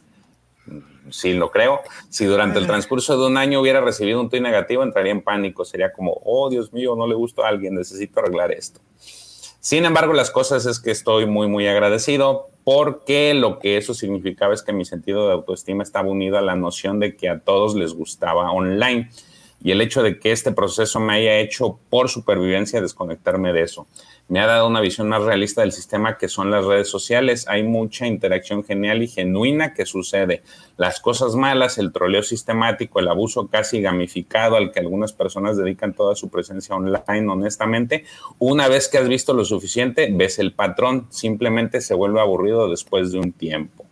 Sí, lo creo. Si durante el transcurso de un año hubiera recibido un tuit negativo, entraría en pánico. Sería como, oh, Dios mío, no le gusto a alguien, necesito arreglar esto. Sin embargo, las cosas es que estoy muy, muy agradecido porque lo que eso significaba es que mi sentido de autoestima estaba unido a la noción de que a todos les gustaba online y el hecho de que este proceso me haya hecho por supervivencia desconectarme de eso. Me ha dado una visión más realista del sistema que son las redes sociales. Hay mucha interacción genial y genuina que sucede. Las cosas malas, el troleo sistemático, el abuso casi gamificado al que algunas personas dedican toda su presencia online, honestamente, una vez que has visto lo suficiente, ves el patrón, simplemente se vuelve aburrido después de un tiempo.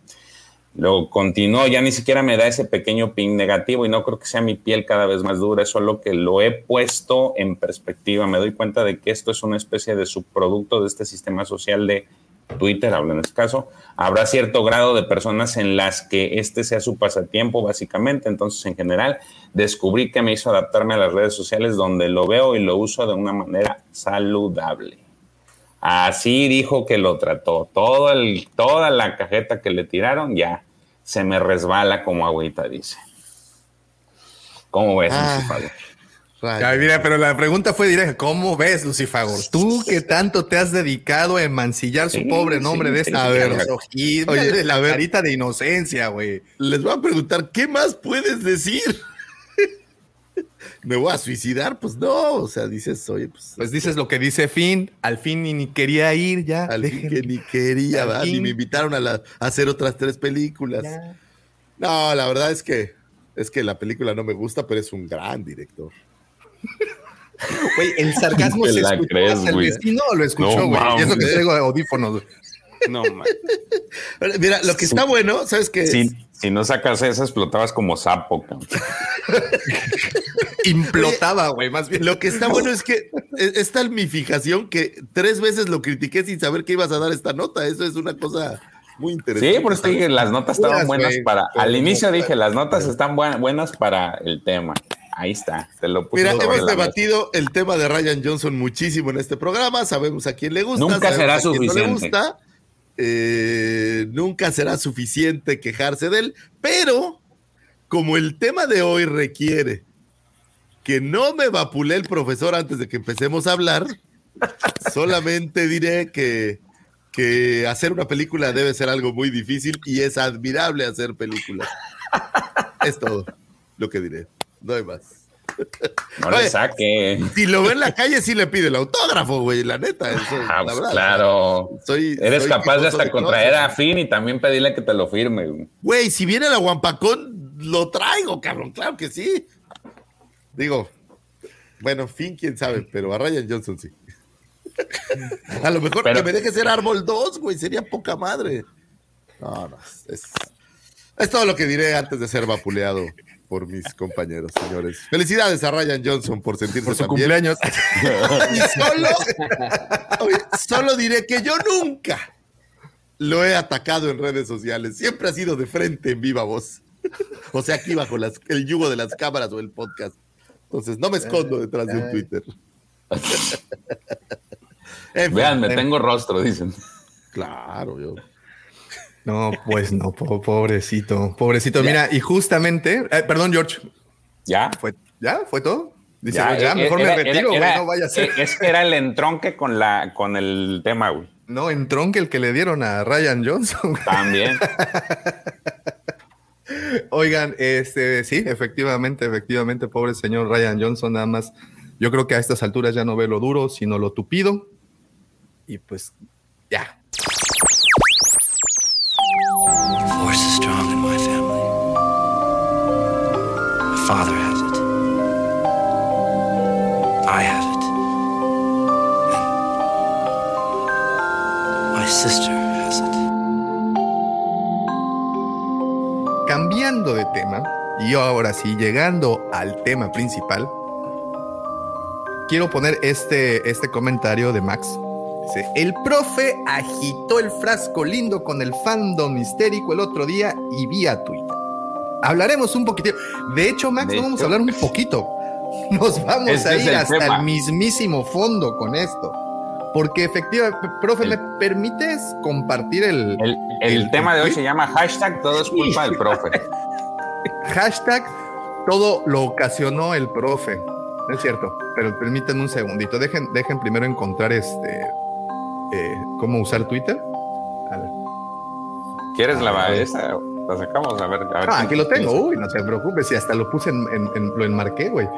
Luego continuó, ya ni siquiera me da ese pequeño ping negativo y no creo que sea mi piel cada vez más dura, es solo que lo he puesto en perspectiva. Me doy cuenta de que esto es una especie de subproducto de este sistema social de Twitter, hablo en este caso. Habrá cierto grado de personas en las que este sea su pasatiempo, básicamente. Entonces, en general, descubrí que me hizo adaptarme a las redes sociales donde lo veo y lo uso de una manera saludable. Así dijo que lo trató. Todo el, toda la cajeta que le tiraron ya se me resbala como agüita, dice. ¿Cómo ves, Ah. Lucifago? Ya, mira, pero la pregunta fue directa. ¿Cómo ves, Lucifagor? Tú que tanto te has dedicado a emancillar su Sí, pobre nombre sí, de esta sí. Oye, la a ver. carita de inocencia, güey. Les voy a preguntar, ¿qué más puedes decir? Me voy a suicidar, pues no, o sea, dices, oye, pues. Pues dices lo que dice Finn, al fin ni, ni quería ir ya. Al fin que ni quería, ¿verdad? Ni me invitaron a, la- a hacer otras tres películas. Ya. No, la verdad es que es que la película no me gusta, pero es un gran director. Güey, el sarcasmo se la escuchó crees, hasta el vecino lo escuchó, No güey. y eso que traigo audífonos. No, man. Mira, lo que está bueno, ¿sabes qué? Si, si no sacas esa, explotabas como sapo. Implotaba, güey, más bien. Lo que está bueno es que e- es tal mi fijación que tres veces lo critiqué sin saber que ibas a dar esta nota. Eso es una cosa muy interesante. Sí, por eso dije, las notas estaban buenas para. Al inicio dije, las notas están buen- buenas para el tema. Ahí está, te lo puse Mira, hemos mesa. debatido el tema de Ryan Johnson muchísimo en este programa. Sabemos a quién le gusta. Nunca sabemos será a quién no le suficiente. gusta. Eh, nunca será suficiente quejarse de él, pero como el tema de hoy requiere que no me vapule el profesor antes de que empecemos a hablar, solamente diré que, que hacer una película debe ser algo muy difícil y es admirable hacer películas. Es todo lo que diré. No hay más. No le saque. Si lo ve en la calle, sí le pide el autógrafo, güey, la neta. eso, Ah, la pues verdad. claro. Soy, Eres soy capaz de hasta de contraer cosas. a Finn y también pedirle que te lo firme. güey. Güey, si viene la Guampacón, lo traigo, cabrón, claro que sí. Digo, bueno, fin, quién sabe, pero a Ryan Johnson sí. a lo mejor Pero- que me deje ser Árbol 2, güey, sería poca madre. No, no, es, es todo lo que diré antes de ser vapuleado por mis compañeros, señores. Felicidades a Ryan Johnson por sentirse Por su cumpleaños. Y solo, diré que yo nunca lo he atacado en redes sociales. Siempre ha sido de frente en viva voz. O sea, aquí bajo las- el yugo de las cámaras o el podcast. Entonces, no me escondo detrás de un Twitter. En fin, Vean, me en- tengo rostro, dicen. Claro, yo. No, pues no, po- pobrecito, pobrecito. Mira, y justamente, eh, perdón, George, ¿Ya? ¿fue, ¿ya? ¿Fue todo? Dice, ya, ya eh, mejor era- me retiro, güey, no vaya a ser. eh, Es que era el entronque con, la, con el tema, güey. No, en tronque el que le dieron a Ryan Johnson. güey. También. Oigan, este, sí, efectivamente, efectivamente, pobre señor Ryan Johnson, nada más. Yo creo que a estas alturas ya no ve lo duro, sino lo tupido. Y pues, ya. Force is strong in my family. My father has it. I have it. My sister has it. Cambiando de tema, y ahora sí, llegando al tema principal, quiero poner este, este comentario de Max. Dice, el profe agitó el frasco lindo con el fandom histérico el otro día y vía Twitter. Hablaremos un poquitito. De hecho, Max, De no vamos a hecho. hablar un poquito. Nos vamos Ese a ir el hasta tema. el mismísimo fondo con esto. Porque efectivamente, profe, El- ¿me permites compartir el, El, el tema de hoy se llama hashtag todo es culpa del profe. Hashtag todo lo ocasionó el profe. No es cierto, pero permítanme un segundito. Dejen, dejen primero encontrar este eh, cómo usar Twitter. A ver. ¿Quieres la A ver. esa? La sacamos a ver. A ver Ah, aquí lo tengo. Uy, no te preocupes. Y hasta lo puse en, en- en- lo enmarqué, güey.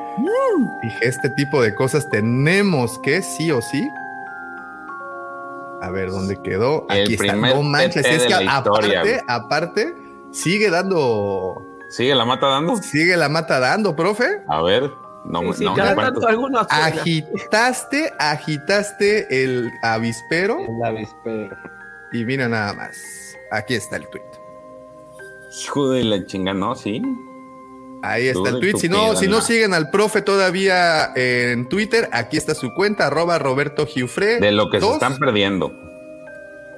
Dije, este tipo de cosas tenemos que sí o sí. A ver, ¿dónde quedó? El Aquí está. primer No manches, es que historia, aparte, güey. aparte, sigue dando, ¿Sigue la mata dando? sigue la mata dando, profe. A ver. No, Sí, me- sí, no, cada no cuento. tanto algunos suena. Agitaste, agitaste el avispero El avispero. y mira nada más. Aquí está el tweet. Hijo de la chinga, ¿no? Sí. Ahí está el tweet. Si no, si no siguen al profe todavía en Twitter, aquí está su cuenta, arroba Roberto Giufre. De lo que se están perdiendo.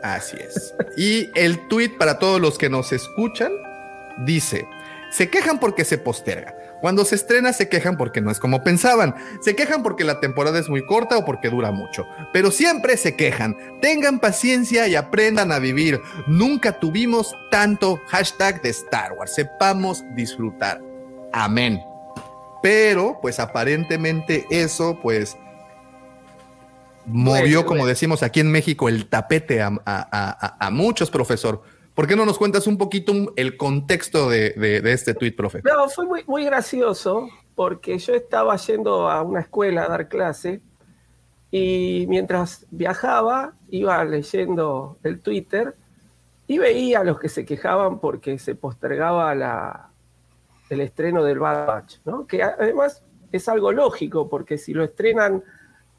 Así es. Y el tweet para todos los que nos escuchan dice: Se quejan porque se posterga. Cuando se estrena se quejan porque no es como pensaban. Se quejan porque la temporada es muy corta o porque dura mucho. Pero siempre se quejan. Tengan paciencia y aprendan a vivir. Nunca tuvimos tanto hashtag de Star Wars. Sepamos disfrutar. Amén. Pero, pues aparentemente eso, pues, movió, Bueno, como bueno. decimos aquí en México, el tapete a, a- a- a muchos, profesor. ¿Por qué no nos cuentas un poquito el contexto de, este tweet, profe? No, fue muy, muy gracioso porque yo estaba yendo a una escuela a dar clase y mientras viajaba iba leyendo el Twitter y veía a los que se quejaban porque se postergaba la, el estreno del Bad Batch, ¿no? que además es algo lógico porque si lo estrenan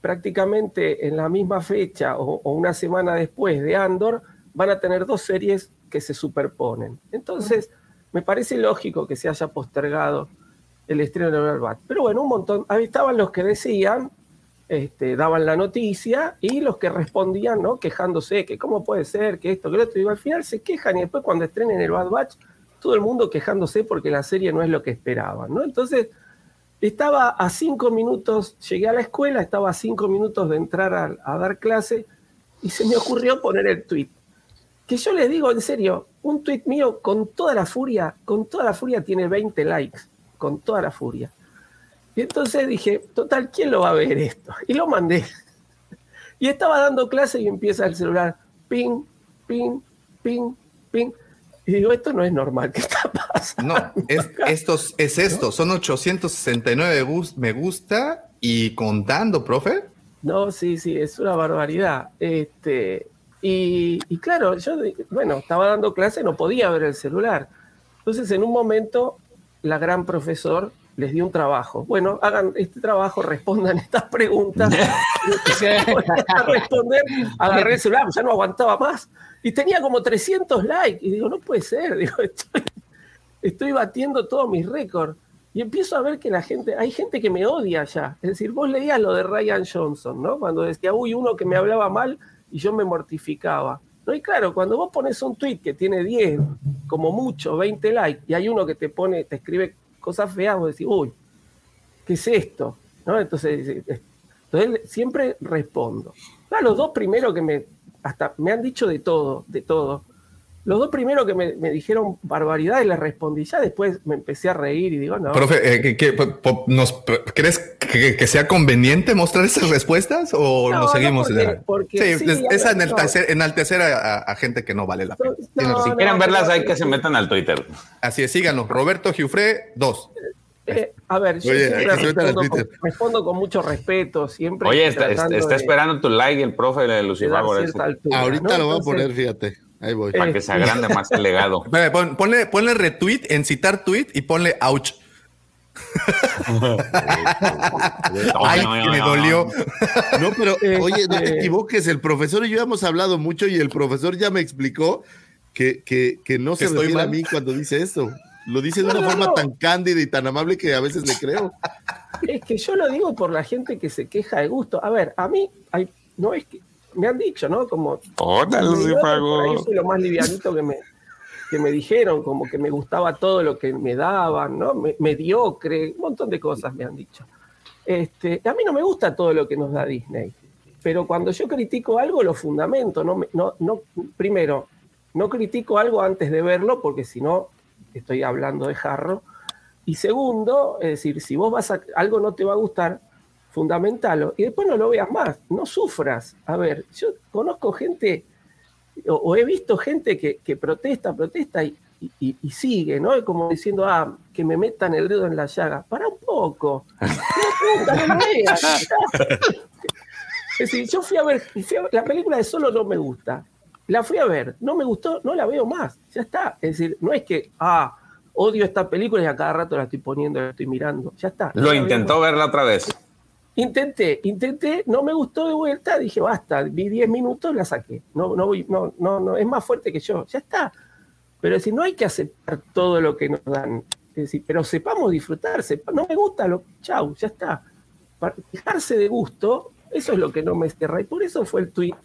prácticamente en la misma fecha o, o una semana después de Andor, van a tener dos series que se superponen. Entonces, me parece lógico que se haya postergado el estreno de Bad Batch. Pero bueno, un montón. Ahí estaban los que decían, este, daban la noticia y los que respondían, ¿no? Quejándose, que cómo puede ser, que esto, que lo otro. Y al final se quejan y después cuando estrenen el Bad Batch, todo el mundo quejándose porque la serie no es lo que esperaban, ¿no? Entonces, estaba a cinco minutos, llegué a la escuela, estaba a cinco minutos de entrar a, a dar clase y se me ocurrió poner el tweet. Que yo les digo en serio, un tweet mío con toda la furia, con toda la furia tiene 20 likes, con toda la furia. Y entonces dije, total, ¿quién lo va a ver esto? Y lo mandé. Y estaba dando clase y empieza el celular, ping, ping, ping, ping. Y digo, esto no es normal, ¿qué está pasando? No, es, estos, es esto, son 869 gus- me gusta y contando, profe. No, sí, sí, es una barbaridad. Este, y, y claro, yo, bueno, estaba dando clase, no podía ver el celular. Entonces, en un momento, la gran profesor les dio un trabajo. Bueno, hagan este trabajo, respondan estas preguntas. A responder, agarré el celular, ya no aguantaba más. Y tenía como 300 likes. Y digo, no puede ser, digo, estoy, estoy batiendo todos mis récords. Y empiezo a ver que la gente, hay gente que me odia ya. Es decir, vos leías lo de Ryan Johnson, ¿no? Cuando decía, uy, uno que me hablaba mal y yo me mortificaba. ¿No? Y claro, cuando vos pones un tweet que tiene 10, como mucho, 20 likes, y hay uno que te pone, te escribe cosas feas, vos decís, uy, ¿qué es esto? ¿No? Entonces, eh, entonces siempre respondo. Ah, los dos primeros que me, hasta me han dicho de todo, de todo. Los dos primeros que me, me dijeron barbaridades les respondí. Ya después me empecé a reír y digo, no. Profe, eh, ¿qué- qué- po- po- nos, ¿crees que, que sea conveniente mostrar esas respuestas o No, nos no, seguimos? porque- en la- porque sí, sí, es, a es ver, enaltecer, enaltecer a, a- a gente que no vale la pena. Si quieren verlas, hay que se metan al Twitter. Así es, síganos. Roberto Giufré, dos. Eh, a ver, yo Oye, siempre respondo, con, respondo con mucho respeto, siempre. Oye, está, tratando está de- esperando tu like el profe de Lucifer. Ahorita ¿no? lo voy a poner, fíjate. Ahí voy. Para que se agrande más el legado. Pon- ponle, ponle retweet en citar tweet y ponle ouch. Ay, que me dolió. No, pero oye, no te Este- equivoques, el profesor y yo hemos hablado mucho y el profesor ya me explicó que, que, que no se ¿Que estoy refiere a mí cuando dice eso. Lo dice de una no, forma no. tan cándida y tan amable que a veces le creo. Es que yo lo digo por la gente que se queja de gusto. A ver, a mí, hay, no es que, me han dicho, ¿no? Como, Lucifago. fue lo más livianito que me, que me dijeron, como que me gustaba todo lo que me daban, ¿no? Me- mediocre, un montón de cosas me han dicho. Este, a mí no me gusta todo lo que nos da Disney, pero cuando yo critico algo lo fundamento, no, no, no, primero, no critico algo antes de verlo porque si no estoy hablando de jarro. Y segundo, es decir, si vos vas a, algo no te va a gustar, fundamentalo y después no lo veas más, no sufras. A ver, yo conozco gente o, o he visto gente que, que protesta, protesta y, y- y sigue, ¿no? Como diciendo, ah, que me metan el dedo en la llaga. Para un poco. No no veas. Es decir, yo fui a, ver, fui a ver- la película de Solo no me gusta. La fui a ver, no me gustó, no la veo más. Ya está. Es decir, no es que, ah, odio esta película y a cada rato la estoy poniendo, la estoy mirando. Ya está. Lo intentó verla otra vez. Intenté, intenté, no me gustó de vuelta, dije basta, vi 10 minutos, la saqué. No, no, voy- no, no, no, es más fuerte que yo, ya está. Pero es no hay que aceptar todo lo que nos dan. Es decir, pero sepamos disfrutar, no me gusta lo, chau, ya está. Para dejarse de gusto, eso es lo que no me cierra. Y por eso fue el tweet.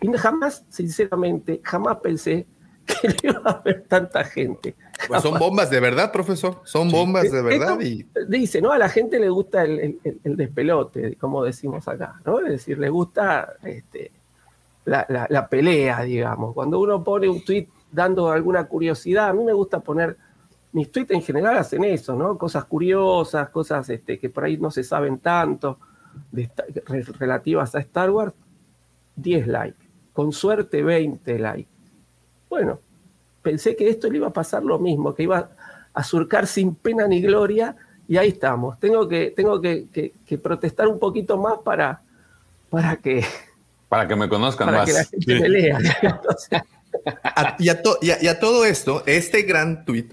Y jamás, sinceramente, jamás pensé que le iba a ver tanta gente. Pues son bombas de verdad, profesor. Son bombas de verdad. Y Dice, ¿no? A la gente le gusta el, el- el- el despelote, como decimos acá, ¿no? Es decir, le gusta este, la, la- la pelea, digamos. Cuando uno pone un tweet dando alguna curiosidad, a mí me gusta poner, mis tweets en general hacen eso, ¿no? Cosas curiosas, cosas este, que por ahí no se saben tanto, de relativas a Star Wars, 10 likes. Con suerte, 20 likes. Bueno, pensé que esto le iba a pasar lo mismo, que iba a surcar sin pena ni gloria y ahí estamos. Tengo que, tengo que, que- que protestar un poquito más para, para que, Para que me conozcan para más. que la gente me lea. A- y, a to- y a- y a todo esto, este gran tweet,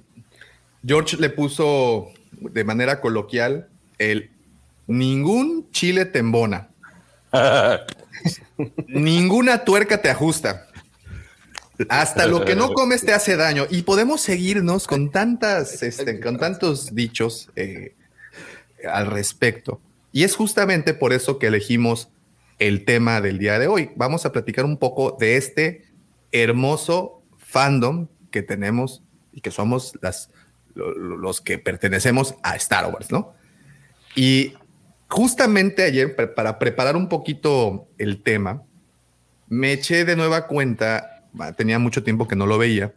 George le puso de manera coloquial el ningún chile te embona. Ninguna tuerca te ajusta. Hasta lo que no comes te hace daño. Y podemos seguirnos con tantas, este, con tantos dichos eh, al respecto. Y es justamente por eso que elegimos el tema del día de hoy. Vamos a platicar un poco de este hermoso fandom que tenemos y que somos las, lo- lo- los que pertenecemos a Star Wars, ¿no? Y justamente ayer, para preparar un poquito el tema, me eché de nueva cuenta, tenía mucho tiempo que no lo veía,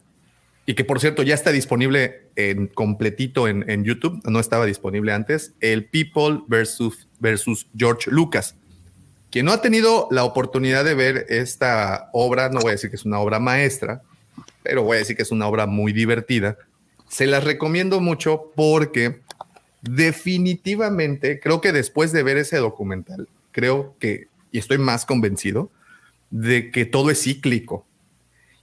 y que por cierto ya está disponible en completito en, YouTube, no estaba disponible antes, el People versus, versus George Lucas. Quien no ha tenido la oportunidad de ver esta obra, no voy a decir que es una obra maestra, pero voy a decir que es una obra muy divertida, se las recomiendo mucho porque definitivamente creo que después de ver ese documental, creo que, y estoy más convencido, de que todo es cíclico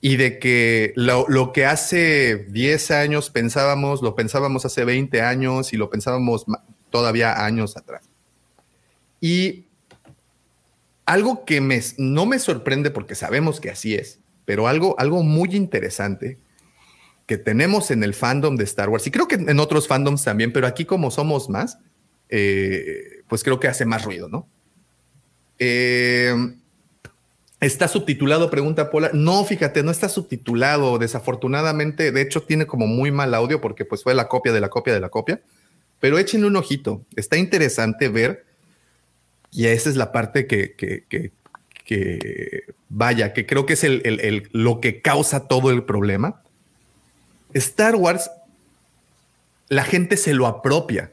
y de que lo, lo que hace 10 años pensábamos, lo pensábamos hace 20 años y lo pensábamos todavía años atrás. Y algo que me, no me sorprende porque sabemos que así es, pero algo, algo muy interesante que tenemos en el fandom de Star Wars, y creo que en otros fandoms también, pero aquí como somos más, eh, pues creo que hace más ruido, ¿no? Eh, ¿Está subtitulado? Pregunta Pola. No, fíjate, no está subtitulado. Desafortunadamente, de hecho, tiene como muy mal audio porque pues fue la copia de la copia de la copia. Pero échenle un ojito. Está interesante ver. Y esa es la parte que, que, que- que- vaya, que creo que es el, el- lo que causa todo el problema. Star Wars, la gente se lo apropia.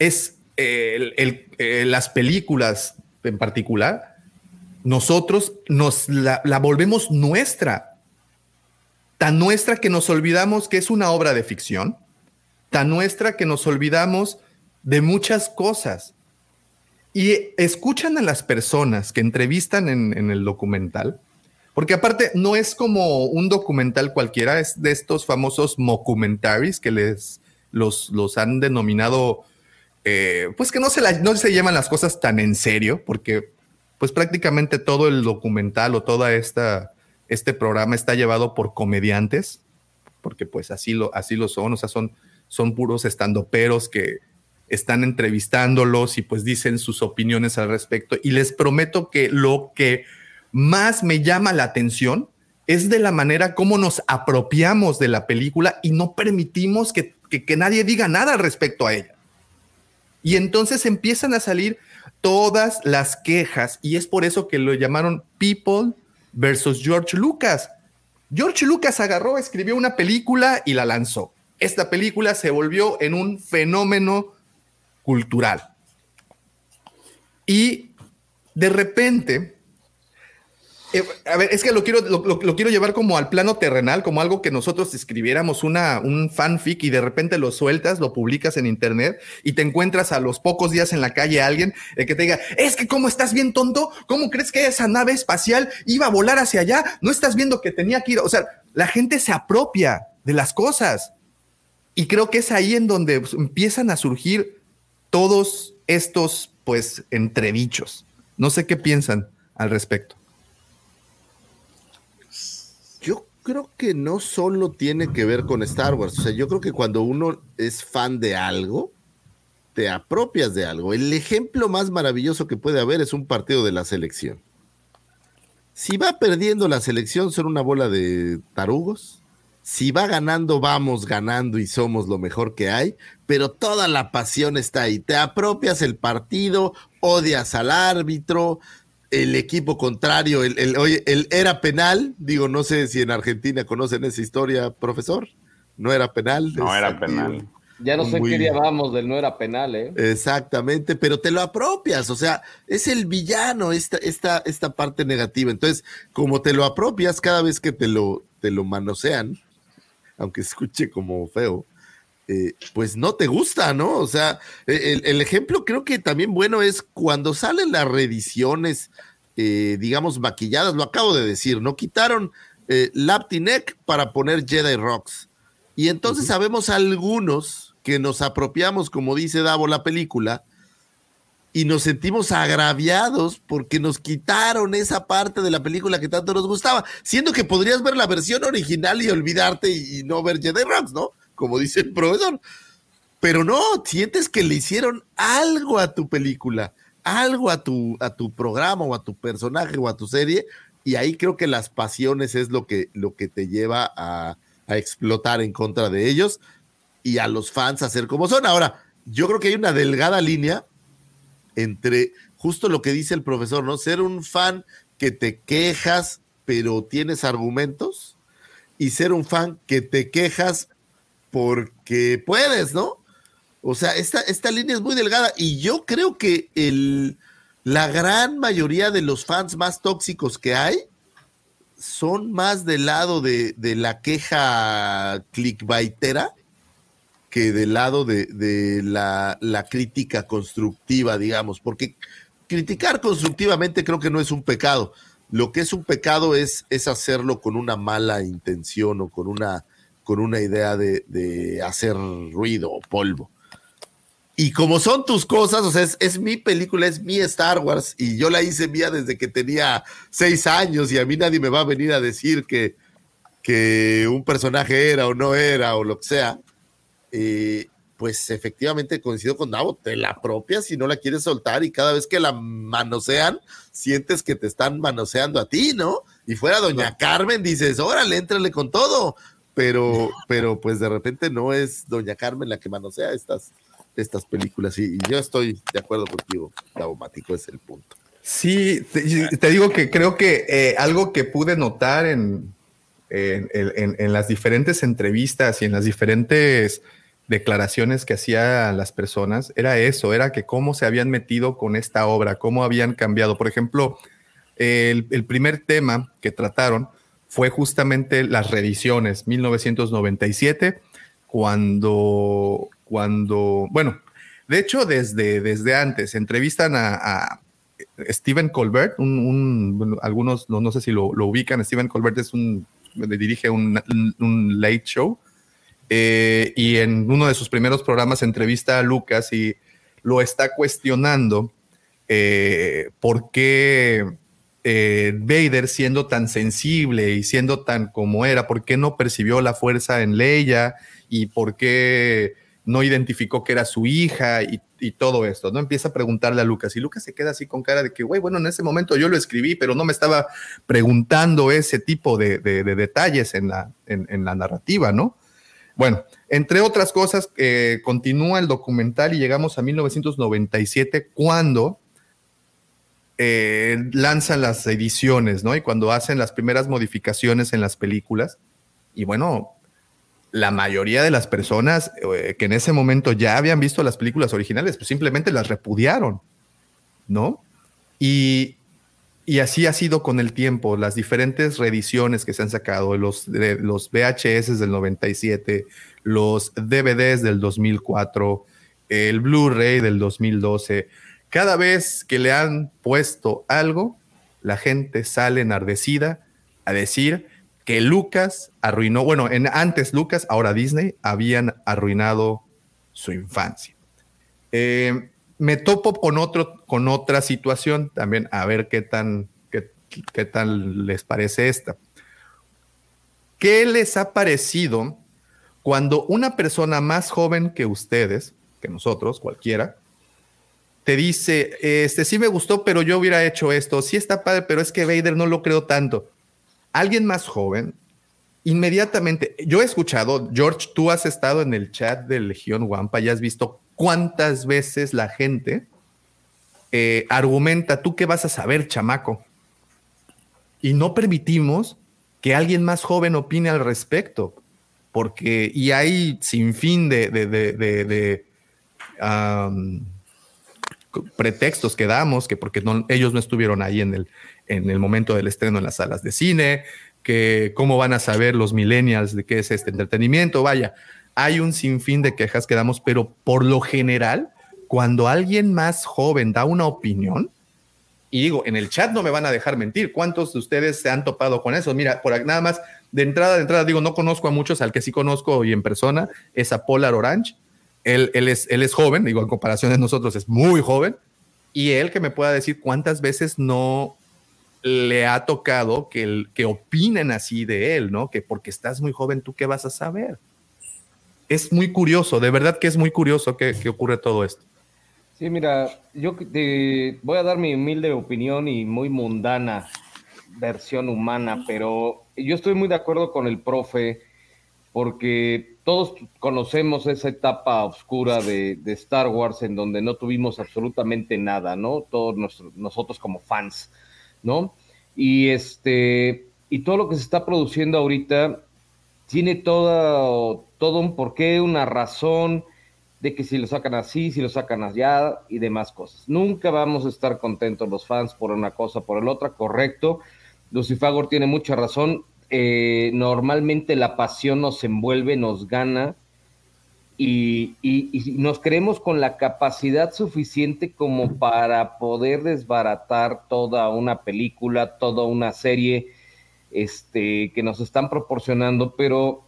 Es el- eh, las películas en particular, nosotros nos la, volvemos nuestra. Tan nuestra que nos olvidamos que es una obra de ficción, tan nuestra que nos olvidamos de muchas cosas. Y escuchan a las personas que entrevistan en, el documental, porque aparte no es como un documental cualquiera, es de estos famosos mockumentaries que les los, los han denominado, eh, pues que no se, no se llevan las cosas tan en serio, porque pues prácticamente todo el documental o toda esta este programa está llevado por comediantes, porque pues así lo, así lo son, o sea, son, son puros estandoperos que están entrevistándolos y pues dicen sus opiniones al respecto. Y les prometo que lo que más me llama la atención es de la manera como nos apropiamos de la película y no permitimos que, que- que nadie diga nada respecto a ella. Y entonces empiezan a salir todas las quejas y es por eso que lo llamaron People versus George Lucas. George Lucas agarró, escribió una película y la lanzó. Esta película se volvió en un fenómeno cultural. Y de repente, eh, a ver, es que lo quiero, lo, quiero llevar como al plano terrenal, como algo que nosotros escribiéramos una, un fanfic y de repente lo sueltas, lo publicas en internet y te encuentras a los pocos días en la calle a alguien eh, que te diga, es que cómo estás bien tonto, ¿cómo crees que esa nave espacial iba a volar hacia allá? ¿No estás viendo que tenía que ir? O sea, la gente se apropia de las cosas. Y creo que es ahí en donde pues, empiezan a surgir todos estos, pues, entredichos. No sé qué piensan al respecto. Yo creo que no solo tiene que ver con Star Wars. O sea, yo creo que cuando uno es fan de algo, te apropias de algo. El ejemplo más maravilloso que puede haber es un partido de la selección. Si va perdiendo la selección, son una bola de tarugos. Si va ganando, vamos ganando y somos lo mejor que hay, pero toda la pasión está ahí. Te apropias el partido, odias al árbitro, el equipo contrario, el, el- oye, el era penal, digo, no sé si en Argentina conocen esa historia, profesor. No era penal. No era aquí penal. Ya no sé muy- qué día vamos del no era penal, ¿eh? Exactamente, pero te lo apropias, o sea, es el villano esta, esta, esta parte negativa. Entonces, como te lo apropias cada vez que te lo, te lo manosean, aunque escuche como feo, eh, pues no te gusta, ¿no? O sea, e, el, el ejemplo creo que también bueno es cuando salen las reediciones, eh, digamos, maquilladas, lo acabo de decir, ¿no? Quitaron eh, Laptinek para poner Jedi Rocks. Y entonces sabemos algunos que nos apropiamos, como dice Davo la película, y nos sentimos agraviados porque nos quitaron esa parte de la película que tanto nos gustaba, siendo que podrías ver la versión original y olvidarte y, y no ver Jedi Rocks, ¿no? Como dice el profesor. Pero no, sientes que le hicieron algo a tu película, algo a tu, a tu programa o a tu personaje o a tu serie, y ahí creo que las pasiones es lo que, lo que te lleva a, a explotar en contra de ellos y a los fans a ser como son. Ahora, yo creo que hay una delgada línea entre justo lo que dice el profesor, ¿no? Ser un fan que te quejas, pero tienes argumentos, y ser un fan que te quejas porque puedes, ¿no? O sea, esta, esta línea es muy delgada y yo creo que el, la gran mayoría de los fans más tóxicos que hay son más del lado de, de la queja clickbaitera que del lado de, de la, la, crítica constructiva, digamos, porque criticar constructivamente creo que no es un pecado. Lo que es un pecado es, es hacerlo con una mala intención o con una, con una idea de, de hacer ruido o polvo. Y como son tus cosas, o sea, es, es, mi película, es mi Star Wars, y yo la hice mía desde que tenía seis años, y a mí nadie me va a venir a decir que, que un personaje era o no era, o lo que sea. Eh, pues efectivamente coincido con Davo, te la apropias si no la quieres soltar, y cada vez que la manosean, sientes que te están manoseando a ti, ¿no? Y fuera Doña Carmen, dices, órale, éntrale con todo. Pero, pero pues de repente no es Doña Carmen la que manosea estas estas películas. Y, yo estoy de acuerdo contigo, Davomático, es el punto. Sí, te, digo que creo que eh, algo que pude notar en, en, las diferentes entrevistas y en las diferentes declaraciones que hacían las personas era eso, era que cómo se habían metido con esta obra, cómo habían cambiado. Por ejemplo, el, el primer tema que trataron fue justamente las reediciones, 1997, cuando cuando, bueno, de hecho, desde, desde antes, entrevistan a, a Stephen Colbert, un, algunos no, no, sé si lo, ubican, Stephen Colbert es un, dirige un, un late show, eh, y en uno de sus primeros programas entrevista a Lucas y lo está cuestionando eh, por qué eh, Vader, siendo tan sensible y siendo tan como era, por qué no percibió la fuerza en Leia y por qué no identificó que era su hija y, todo esto, ¿no? Empieza a preguntarle a Lucas y Lucas se queda así con cara de que, güey, bueno, en ese momento yo lo escribí, pero no me estaba preguntando ese tipo de, de, de detalles en la, en, en la, narrativa, ¿no? Bueno, entre otras cosas, eh, continúa el documental y llegamos a 1997 cuando eh, lanzan las ediciones, ¿no? Y cuando hacen las primeras modificaciones en las películas. Y bueno, la mayoría de las personas eh, que en ese momento ya habían visto las películas originales, pues simplemente las repudiaron, ¿no? Y, y así ha sido con el tiempo, las diferentes reediciones que se han sacado, los, de, los VHS del 97, los DVDs del 2004, el Blu-ray del 2012, cada vez que le han puesto algo, la gente sale enardecida a decir que Lucas arruinó, bueno, en, antes Lucas, ahora Disney, habían arruinado su infancia. Eh, me topo con, otro, con otra situación también, a ver qué tan, qué, qué tan les parece esta. ¿Qué les ha parecido cuando una persona más joven que ustedes, que nosotros, cualquiera, te dice, este sí me gustó, pero yo hubiera hecho esto, sí está padre, pero es que Vader no lo creo tanto alguien más joven, inmediatamente, yo he escuchado, George, tú has estado en el chat de Legión Wampa y has visto cuántas veces la gente eh, argumenta, tú qué vas a saber, chamaco. Y no permitimos que alguien más joven opine al respecto, porque, y hay sin fin de, pretextos que damos, que porque ellos no estuvieron ahí en el, en el momento del estreno en las salas de cine, que cómo van a saber los millennials de qué es este entretenimiento. Vaya, hay un sinfín de quejas que damos, pero por lo general, cuando alguien más joven da una opinión, y digo, en el chat no me van a dejar mentir, ¿cuántos de ustedes se han topado con eso? Mira, por nada más, de entrada, de entrada, digo, no conozco a muchos, al que sí conozco y en persona es a Polar Orange. Él, es joven, digo, en comparación de nosotros es muy joven, y él que me pueda decir cuántas veces no le ha tocado que, el, que opinen así de él, ¿no? Que porque estás muy joven, ¿tú qué vas a saber? Es muy curioso, de verdad que es muy curioso que, que ocurre todo esto. Sí, mira, yo te voy a dar mi humilde opinión y muy mundana versión humana, pero yo estoy muy de acuerdo con el profe porque todos conocemos esa etapa oscura de, Star Wars en donde no tuvimos absolutamente nada, ¿no? Todos nosotros como fans, ¿no? Y este y todo lo que se está produciendo ahorita tiene todo, todo un porqué, una razón de que si lo sacan así, si lo sacan allá y demás cosas. Nunca vamos a estar contentos los fans por una cosa, por el otra, correcto. Lucifagor tiene mucha razón. Eh, normalmente la pasión nos envuelve, nos gana y, nos creemos con la capacidad suficiente como para poder desbaratar toda una película, toda una serie este, que nos están proporcionando, pero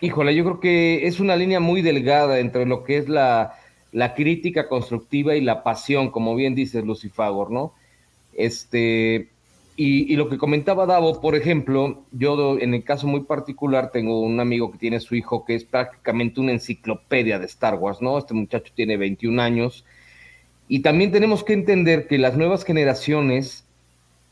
híjole, yo creo que es una línea muy delgada entre lo que es la, la crítica constructiva y la pasión, como bien dices Lucifagor, ¿no? Este, y, lo que comentaba Davo, por ejemplo, yo en el caso muy particular tengo un amigo que tiene su hijo que es prácticamente una enciclopedia de Star Wars, ¿no? Este muchacho tiene 21 años. Y también tenemos que entender que las nuevas generaciones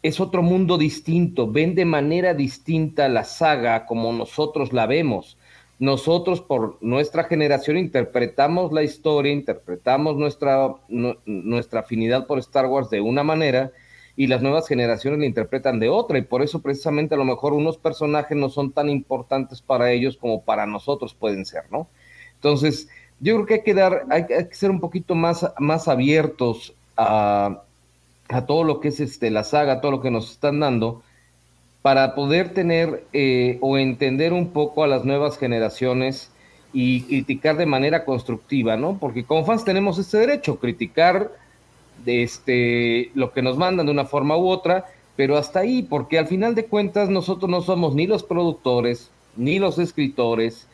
es otro mundo distinto, ven de manera distinta la saga como nosotros la vemos. Nosotros por nuestra generación interpretamos la historia, interpretamos nuestra, nuestra afinidad por Star Wars de una manera y las nuevas generaciones la interpretan de otra y por eso precisamente a lo mejor unos personajes no son tan importantes para ellos como para nosotros pueden ser, ¿no? Entonces, yo creo que hay que dar, hay, que ser un poquito más, más abiertos a, a, todo lo que es este, la saga, todo lo que nos están dando, para poder tener eh, o entender un poco a las nuevas generaciones y criticar de manera constructiva, ¿no? Porque como fans tenemos ese derecho, criticar de este, lo que nos mandan de una forma u otra, pero hasta ahí, porque al final de cuentas nosotros no somos ni los productores, ni los escritores,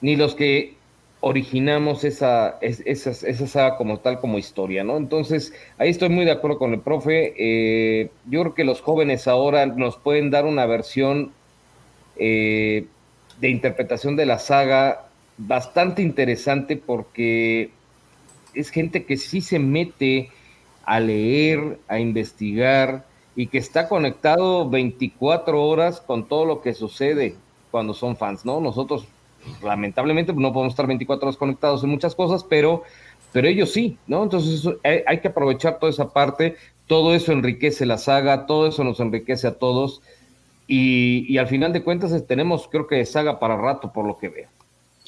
ni los que originamos esa, esa, esa saga como tal, como historia, ¿no? Entonces, ahí estoy muy de acuerdo con el profe. Eh, yo creo que los jóvenes ahora nos pueden dar una versión eh, de interpretación de la saga bastante interesante porque es gente que sí se mete a leer, a investigar y que está conectado 24 horas con todo lo que sucede cuando son fans, ¿no? Nosotros lamentablemente no podemos estar 24 horas conectados en muchas cosas, pero, pero ellos sí, ¿no? Entonces hay, que aprovechar toda esa parte, todo eso enriquece la saga, todo eso nos enriquece a todos y, y al final de cuentas tenemos creo que saga para rato por lo que veo.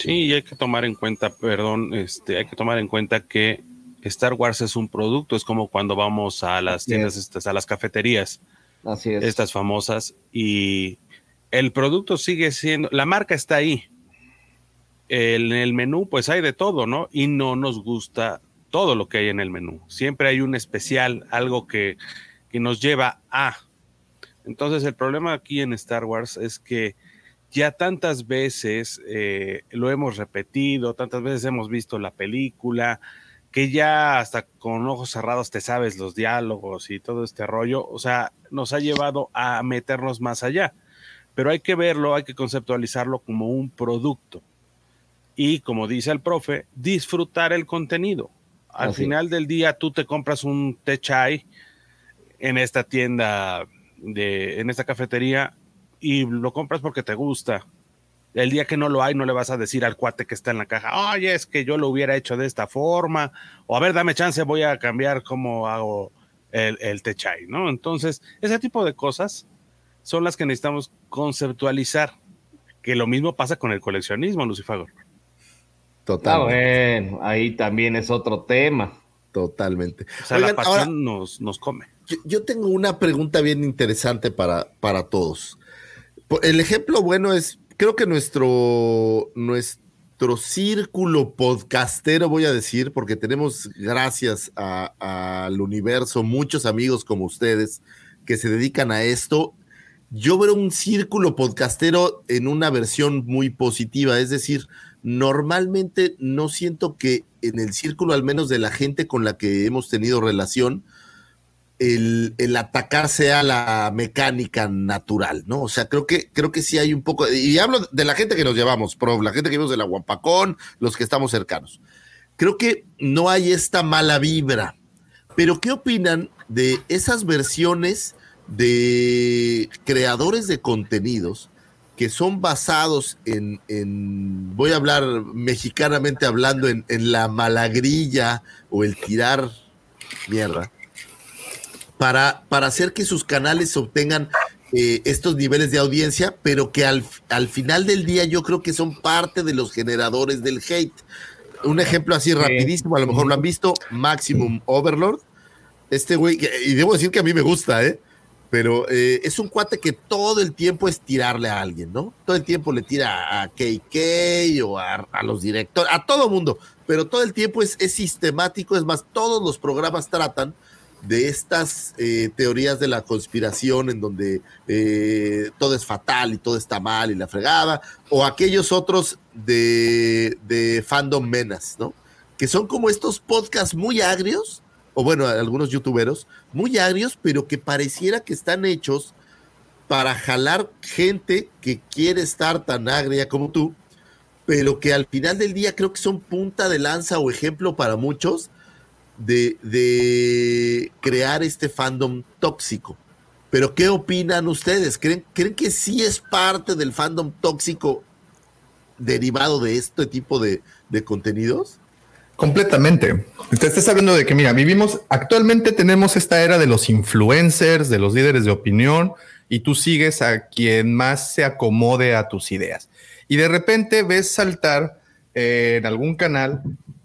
Sí, y hay que tomar en cuenta, perdón, este, hay que tomar en cuenta que Star Wars es un producto, es como cuando vamos a las tiendas, estas, a las cafeterías, Así es. estas famosas, y el producto sigue siendo, la marca está ahí. En el menú, pues hay de todo, ¿no? Y no nos gusta todo lo que hay en el menú. Siempre hay un especial, algo que, que nos lleva a. Entonces, el problema aquí en Star Wars es que ya tantas veces eh, lo hemos repetido, tantas veces hemos visto la película, que ya hasta con ojos cerrados te sabes los diálogos y todo este rollo, o sea, nos ha llevado a meternos más allá. Pero hay que verlo, hay que conceptualizarlo como un producto. Y como dice el profe, disfrutar el contenido. Al Así. final del día tú te compras un té chai en esta tienda, de, en esta cafetería, y lo compras porque te gusta. El día que no lo hay, no le vas a decir al cuate que está en la caja, oye, es que yo lo hubiera hecho de esta forma, o a ver, dame chance, voy a cambiar cómo hago el, el techay, ¿no? Entonces, ese tipo de cosas son las que necesitamos conceptualizar, que lo mismo pasa con el coleccionismo, Lucifagor. Total. Ah, bueno, ahí también es otro tema. Totalmente. O sea, Oigan, la pasión ahora, nos, nos come. Yo, yo, tengo una pregunta bien interesante para, para todos. El ejemplo bueno es creo que nuestro, nuestro círculo podcastero, voy a decir, porque tenemos, gracias al universo, muchos amigos como ustedes que se dedican a esto. Yo veo un círculo podcastero en una versión muy positiva, es decir, normalmente no siento que en el círculo, al menos de la gente con la que hemos tenido relación, el, el atacar sea la mecánica natural, ¿no? O sea, creo que, creo que sí hay un poco, y hablo de la gente que nos llevamos, pro, la gente que vimos de la Guampacón, los que estamos cercanos. Creo que no hay esta mala vibra. Pero, ¿qué opinan de esas versiones de creadores de contenidos que son basados en, en voy a hablar mexicanamente hablando, en, en la malagrilla o el tirar mierda? Para, para hacer que sus canales obtengan eh, estos niveles de audiencia, pero que al, al final del día yo creo que son parte de los generadores del hate. Un ejemplo así rapidísimo, a lo mejor lo han visto, Maximum Overlord. Este güey, y debo decir que a mí me gusta, ¿eh? Pero eh, es un cuate que todo el tiempo es tirarle a alguien, ¿no? Todo el tiempo le tira a KK o a, a los directores, a todo mundo, pero todo el tiempo es, es sistemático, es más, todos los programas tratan de estas eh, teorías de la conspiración en donde eh, todo es fatal y todo está mal y la fregada, o aquellos otros de, de fandom menas, ¿no? Que son como estos podcasts muy agrios, o bueno, algunos youtuberos, muy agrios, pero que pareciera que están hechos para jalar gente que quiere estar tan agria como tú, pero que al final del día creo que son punta de lanza o ejemplo para muchos de, crear este fandom tóxico. Pero ¿qué opinan ustedes? ¿Creen, ¿Creen que sí es parte del fandom tóxico derivado de este tipo de, de contenidos? Completamente. Te estás hablando de que, mira, vivimos, actualmente tenemos esta era de los influencers, de los líderes de opinión, y tú sigues a quien más se acomode a tus ideas. Y de repente ves saltar eh, en algún canal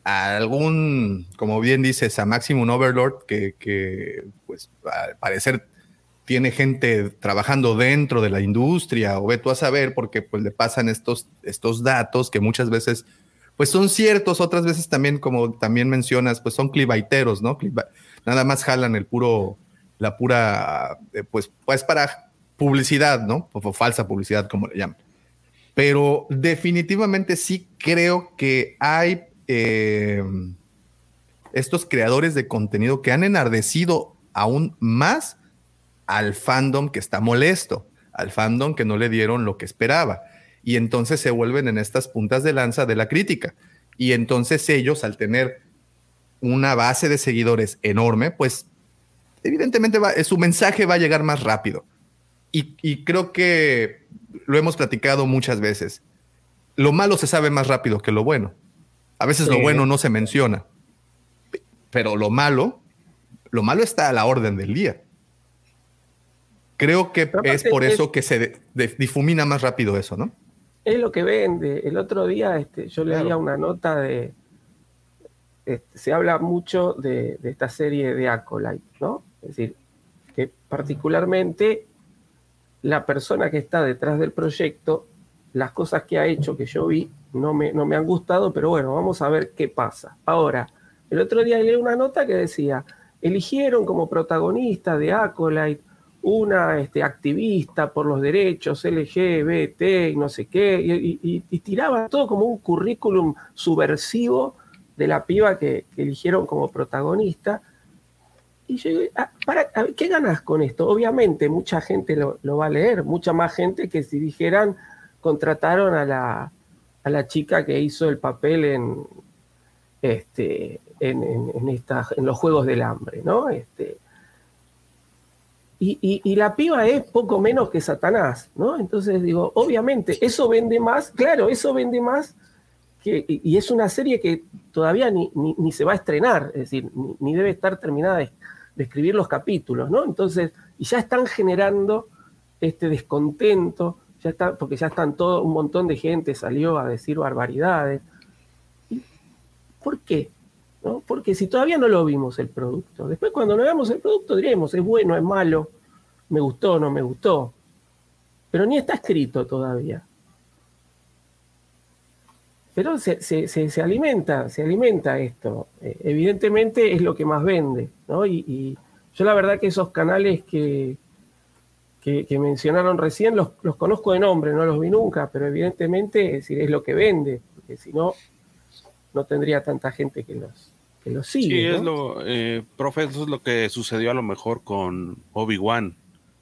a algún, como bien dices, a Maximum Overlord, que, que, pues al parecer tiene gente trabajando dentro de la industria, o ve tú a saber, porque pues le pasan estos, estos datos que muchas veces pues son ciertos, otras veces también, como también mencionas, pues son clivaiteros, ¿no? Cliva- nada más jalan el puro, la pura, eh, pues, pues para publicidad, ¿no? O, falsa publicidad, como le llaman. Pero definitivamente sí creo que hay eh, estos creadores de contenido que han enardecido aún más al fandom que está molesto, al fandom que no le dieron lo que esperaba. Y entonces se vuelven en estas puntas de lanza de la crítica. Y entonces ellos, al tener una base de seguidores enorme, pues evidentemente su mensaje va a llegar más rápido. Y creo que lo hemos platicado muchas veces. Lo malo se sabe más rápido que lo bueno. A veces lo bueno no se menciona. Pero lo malo, lo malo está a la orden del día. Creo que es por es- eso que se de- de- difumina más rápido eso, ¿no? Es lo que vende. El otro día este, yo leía una nota de. este, se habla mucho de, de esta serie de Acolyte, ¿no? Es decir, que particularmente la persona que está detrás del proyecto, las cosas que ha hecho que yo vi no me, no me han gustado, pero bueno, vamos a ver qué pasa. Ahora, el otro día leí una nota que decía: eligieron como protagonista de Acolyte una este, activista por los derechos LGBT y no sé qué, y, tiraba todo como un currículum subversivo de la piba que, eligieron como protagonista. Y yo digo, ah, ¿qué ganas con esto? Obviamente mucha gente lo, lo va a leer, mucha más gente que si dijeran contrataron a la, a la chica que hizo el papel en, este, en, en- esta- en los Juegos del Hambre, ¿no? Este, y, y- la piba es poco menos que Satanás, ¿no? Entonces digo, obviamente, eso vende más, claro, eso vende más, que, y, es una serie que todavía ni, ni- ni se va a estrenar, es decir, ni, ni debe estar terminada de, de escribir los capítulos, ¿no? Entonces, y ya están generando este descontento, porque ya están todo, un montón de gente salió a decir barbaridades. ¿Y ¿Por qué? ¿No? Porque si todavía no lo vimos el producto, después cuando no veamos el producto diremos, es bueno, es malo, me gustó, no me gustó. Pero ni está escrito todavía. pero se, se- se- se alimenta, se alimenta esto. Eh, evidentemente es lo que más vende, ¿no? Y, y yo la verdad que esos canales que, que, que mencionaron recién los, los conozco de nombre, no los vi nunca, pero evidentemente es, decir, es lo que vende, porque si no, no tendría tanta gente que los, que los sigue. Sí, ¿no? es lo, eh, profe, eso es lo que sucedió a lo mejor con Obi-Wan.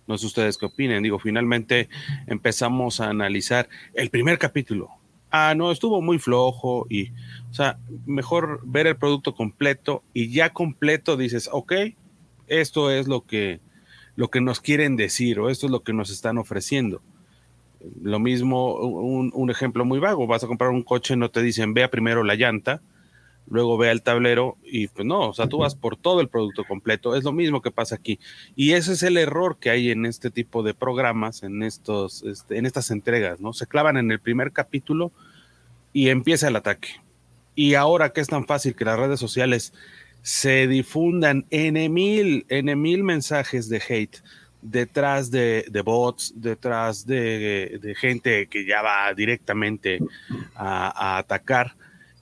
No sé ustedes qué opinen. Digo, finalmente empezamos a analizar el primer capítulo. Ah, no, estuvo muy flojo y, o sea, mejor ver el producto completo y ya completo dices, ok, esto es lo que, lo que nos quieren decir o esto es lo que nos están ofreciendo. Lo mismo, un, ejemplo muy vago, vas a comprar un coche, no te dicen, vea primero la llanta, luego vea el tablero y pues no, o sea, tú vas por todo el producto completo, es lo mismo que pasa aquí. Y ese es el error que hay en este tipo de programas, en, estos, este, en estas entregas, ¿no? Se clavan en el primer capítulo y empieza el ataque. Y ahora que es tan fácil que las redes sociales se difundan en mil, en mil mensajes de hate detrás de, bots, detrás de, gente que ya va directamente a, atacar.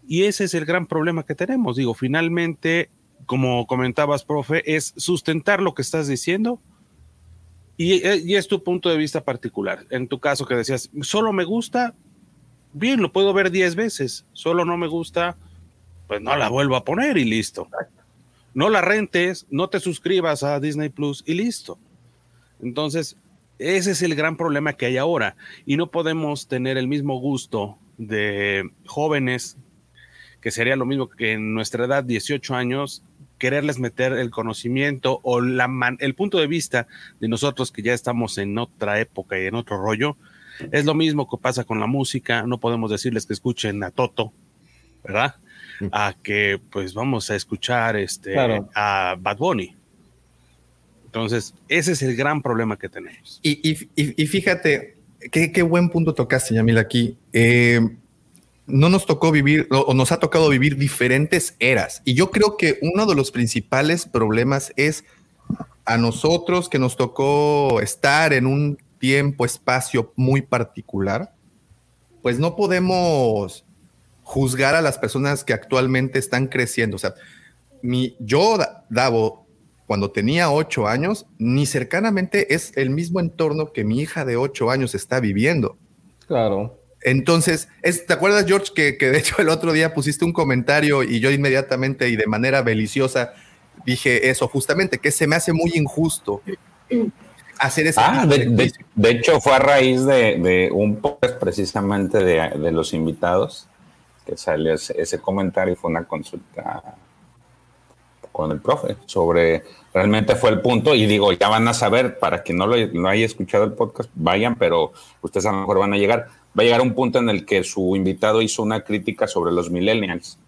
Y ese es el gran problema que tenemos. Digo, finalmente, como comentabas, profe, es sustentar lo que estás diciendo y, eh, es tu punto de vista particular. En tu caso que decías, solo me gusta, bien, lo puedo ver 10 veces, solo no me gusta, pues no la vuelvo a poner y listo. No la rentes, no te suscribas a Disney Plus y listo. Entonces, ese es el gran problema que hay ahora y no podemos tener el mismo gusto de jóvenes que sería lo mismo que en nuestra edad, 18 años, quererles meter el conocimiento o la man- el punto de vista de nosotros que ya estamos en otra época y en otro rollo. Es lo mismo que pasa con la música, no podemos decirles que escuchen a Toto, ¿verdad? A que pues vamos a escuchar este Claro. a Bad Bunny. Entonces, ese es el gran problema que tenemos. Y, y- fíjate, qué, qué buen punto tocaste, Yamil, aquí. Eh, no nos tocó vivir, o o nos ha tocado vivir diferentes eras. Y yo creo que uno de los principales problemas es a nosotros que nos tocó estar en un tiempo, espacio muy particular, pues no podemos juzgar a las personas que actualmente están creciendo. O sea, mi, yo, Da- Davo, cuando tenía ocho años, ni cercanamente es el mismo entorno que mi hija de ocho años está viviendo. Claro. Entonces, es- ¿te acuerdas, George, que, que de hecho el otro día pusiste un comentario y yo inmediatamente y de manera beliciosa dije eso, justamente, que se me hace muy injusto hacer ese Ah, tipo de, de- de hecho fue a raíz de, de un podcast precisamente de, de los invitados que salió ese, ese comentario fue una consulta con el profe sobre realmente fue el punto y digo, ya van a saber, para quien no lo no haya escuchado el podcast, vayan, pero ustedes a lo mejor van a llegar, va a llegar un punto en el que su invitado hizo una crítica sobre los millennials.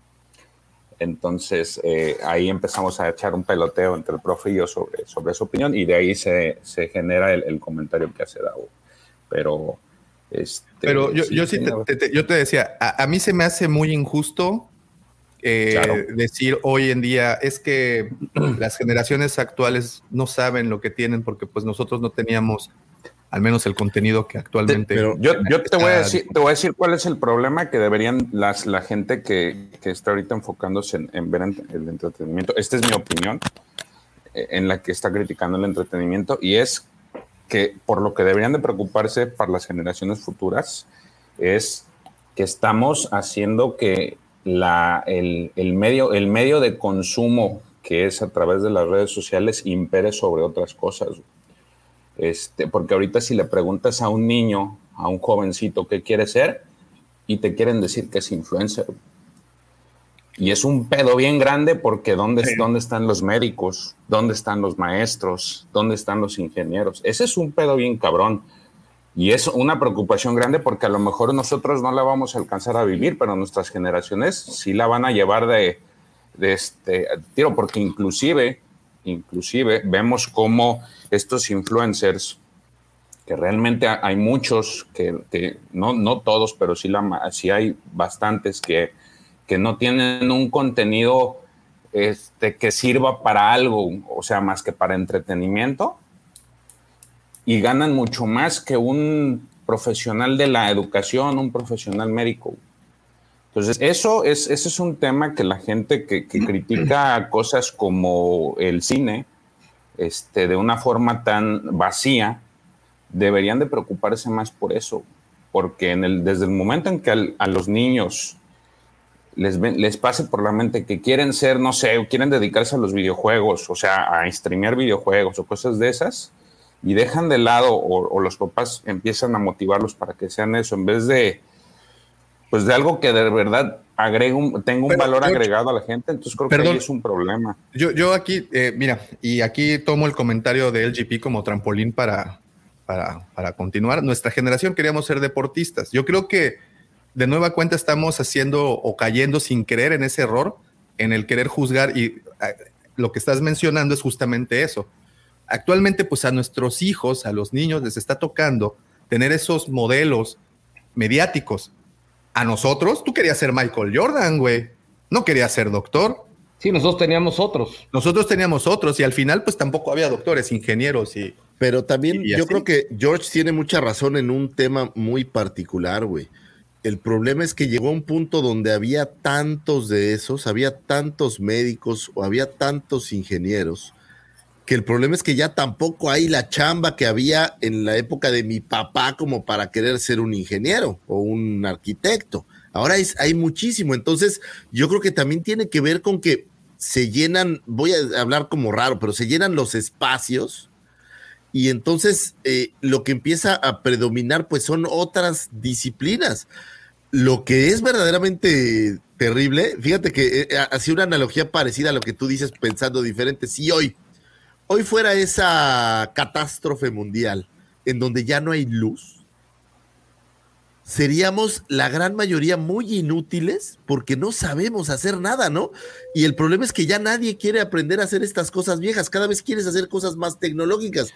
Entonces eh, ahí empezamos a echar un peloteo entre el profe y yo sobre, sobre su opinión y de ahí se, se genera el, el comentario que hace Davo. Pero, este, Pero yo, yo sí te, te- yo te decía, a, a mí se me hace muy injusto eh, Claro. decir hoy en día es que las generaciones actuales no saben lo que tienen porque pues nosotros no teníamos al menos el contenido que actualmente. yo, yo te, voy a decir, te voy a decir cuál es el problema que deberían las, la gente que, que está ahorita enfocándose en, en ver el entretenimiento. Esta es mi opinión eh, en la que está criticando el entretenimiento y es que por lo que deberían de preocuparse para las generaciones futuras es que estamos haciendo que la, el, el medio, el medio de consumo que es a través de las redes sociales impere sobre otras cosas. Este, porque ahorita si le preguntas a un niño, a un jovencito qué quiere ser, y te quieren decir que es influencer. Y es un pedo bien grande porque ¿dónde, ¿dónde están los médicos? ¿Dónde están los maestros? ¿Dónde están los ingenieros? Ese es un pedo bien cabrón. Y es una preocupación grande porque a lo mejor nosotros no la vamos a alcanzar a vivir, pero nuestras generaciones sí la van a llevar de, de este tiro, porque inclusive, inclusive vemos cómo estos influencers, que realmente ha- hay muchos, que, que no, no todos, pero sí, la, sí hay bastantes que, que no tienen un contenido este, que sirva para algo, o sea, más que para entretenimiento, y ganan mucho más que un profesional de la educación, un profesional médico. Entonces, eso es, ese es un tema que la gente que, que critica cosas como el cine, este, de una forma tan vacía, deberían de preocuparse más por eso, porque en el, desde el momento en que al- a los niños les, les pase por la mente que quieren ser, no sé, quieren dedicarse a los videojuegos, o sea, a streamear videojuegos o cosas de esas, y dejan de lado o, o los papás empiezan a motivarlos para que sean eso, en vez de, pues de algo que de verdad agregue un, tenga un Pero, valor George, agregado a la gente, entonces creo que perdón. ahí es un problema. Yo, yo aquí, eh, mira, y aquí tomo el comentario de LGP como trampolín para, para, para continuar. Nuestra generación queríamos ser deportistas. Yo creo que de nueva cuenta estamos haciendo o cayendo sin querer en ese error, en el querer juzgar y eh, lo que estás mencionando es justamente eso. Actualmente, pues a nuestros hijos, a los niños les está tocando tener esos modelos mediáticos. A nosotros, tú querías ser Michael Jordan, güey. No querías ser doctor. Sí, nosotros teníamos otros. Nosotros teníamos otros y al final pues tampoco había doctores, ingenieros y... Pero también y yo creo que George tiene mucha razón en un tema muy particular, güey. El problema es que llegó a un punto donde había tantos de esos, había tantos médicos o había tantos ingenieros, que el problema es que ya tampoco hay la chamba que había en la época de mi papá como para querer ser un ingeniero o un arquitecto. Ahora es, hay muchísimo. Entonces, yo creo que también tiene que ver con que se llenan, voy a hablar como raro, pero se llenan los espacios y entonces eh, lo que empieza a predominar pues son otras disciplinas. Lo que es verdaderamente terrible, fíjate que eh, hacía una analogía parecida a lo que tú dices pensando diferente. Si hoy, hoy fuera esa catástrofe mundial en donde ya no hay luz, seríamos la gran mayoría muy inútiles porque no sabemos hacer nada, ¿no? Y el problema es que ya nadie quiere aprender a hacer estas cosas viejas, cada vez quieres hacer cosas más tecnológicas.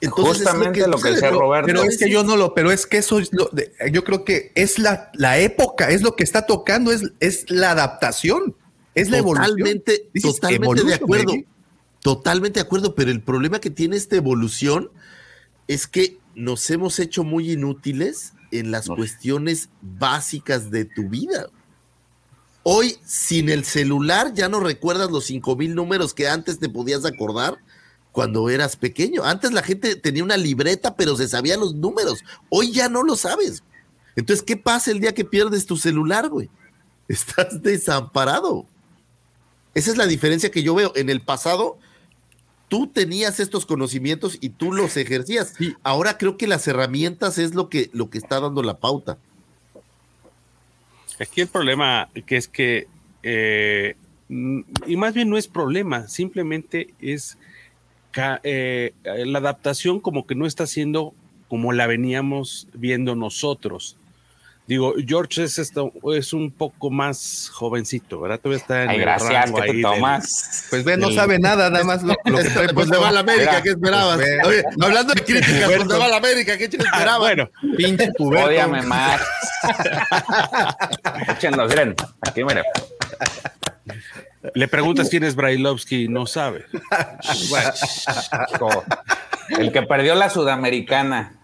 Entonces, Justamente lo que decía Roberto. Pero es que yo no lo, pero es que eso es lo, de- yo creo que es la, la época, es lo que está tocando, es, es la adaptación, es la evolución. Totalmente, is totalmente de evolution, acuerdo. baby. Totalmente de acuerdo, pero el problema que tiene esta evolución es que nos hemos hecho muy inútiles en las cuestiones básicas de tu vida. Hoy, sin el celular, ya no recuerdas los cinco mil números que antes te podías acordar cuando eras pequeño. Antes la gente tenía una libreta, pero se sabía los números. Hoy ya no lo sabes. Entonces, ¿qué pasa el día que pierdes tu celular, güey? Estás desamparado. Esa es la diferencia que yo veo. En el pasado, tú tenías estos conocimientos y tú los ejercías. Ahora creo que las herramientas es lo que, lo que está dando la pauta. Aquí el problema que es que, eh, y más bien no es problema, simplemente es eh, la adaptación como que no está siendo como la veníamos viendo nosotros. Digo, George es, esto, es un poco más jovencito, ¿verdad? Todavía está en Ay, el gracias, rango ¿qué te ahí del- tomas? Pues ve, no del- sabe nada, nada más lo, lo que trae Pues le va a la América, Mira, ¿qué esperabas? pues. Oye, hablando de críticas, pues le va a la América, ¿qué esperabas? Ah, Bueno, Pinche puberto. Ódiame más. Échenlos, miren. Aquí, miren. Le preguntas quién es Brailovsky y no sabe. El que perdió la sudamericana.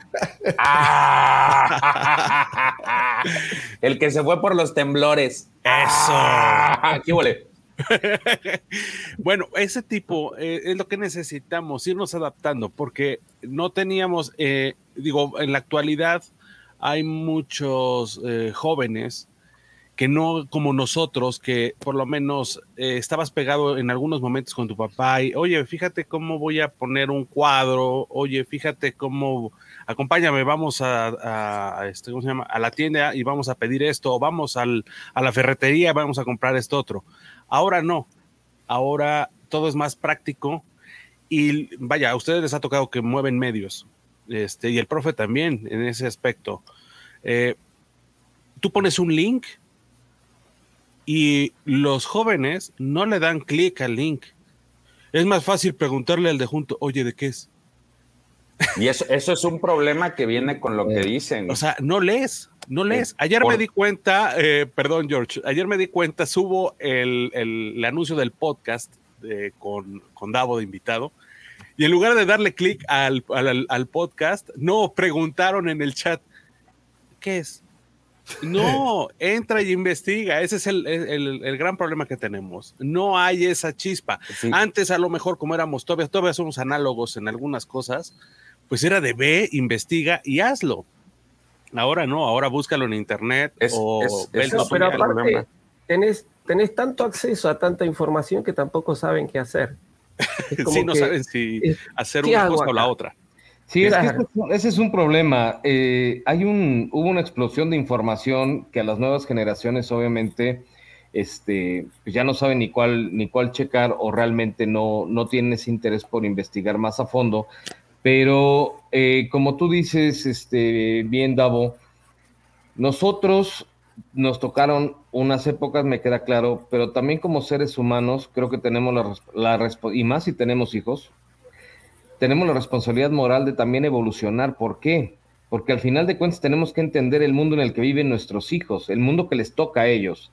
Ah. El que se fue por los temblores. Ah, ¿Qué huele? Bueno, ese tipo eh, es lo que necesitamos, irnos adaptando, porque no teníamos, eh, digo, en la actualidad hay muchos eh, jóvenes que no como nosotros, que por lo menos eh, estabas pegado en algunos momentos con tu papá y, oye, fíjate cómo voy a poner un cuadro, oye, fíjate cómo, acompáñame, vamos a, a- este, ¿cómo se llama? a la tienda y vamos a pedir esto, o vamos al, a la ferretería vamos a comprar esto otro. Ahora no, ahora todo es más práctico y vaya, a ustedes les ha tocado que mueven medios, este, y el profe también en ese aspecto. Eh, tú pones un link y los jóvenes no le dan clic al link. Es más fácil preguntarle al de junto, oye, ¿de qué es? Y eso, eso es un problema que viene con lo que dicen. O sea, no lees, no lees. Ayer Por- me di cuenta, eh, perdón George, ayer me di cuenta, subo el, el- el anuncio del podcast de- con, con Davo de invitado, y en lugar de darle clic al, al- al podcast, no, preguntaron en el chat, ¿qué es? No, entra y investiga. Ese es el, el- el gran problema que tenemos. No hay esa chispa. Antes, a lo mejor, como éramos todavía, todavía somos análogos en algunas cosas, pues era de ve, investiga y hazlo. Ahora no, ahora búscalo en internet o es- ve el es- No, pero aparte, tenés, tenés tanto acceso a tanta información que tampoco saben qué hacer. Sí, no que- saben si hacer ¿qué una cosa o la otra. Sí, es que ese, es un- problema. Eh, hay un, hubo una explosión de información que a las nuevas generaciones, obviamente, este, pues ya no saben ni cuál, ni cuál checar o realmente no, no tienen ese interés por investigar más a fondo. Pero eh, como tú dices, este, bien, Davo, nosotros nos tocaron unas épocas, me queda claro, pero también como seres humanos, creo que tenemos la, la y más si tenemos hijos, tenemos la responsabilidad moral de también evolucionar. ¿Por qué? Porque al final de cuentas tenemos que entender el mundo en el que viven nuestros hijos, el mundo que les toca a ellos.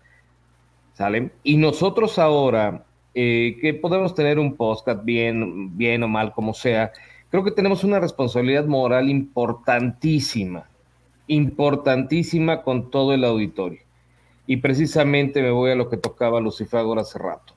¿Sale? Y nosotros ahora, eh, que podemos tener un podcast bien, bien o mal, como sea, creo que tenemos una responsabilidad moral importantísima, importantísima con todo el auditorio. Y precisamente me voy a lo que tocaba Lucifer hace rato,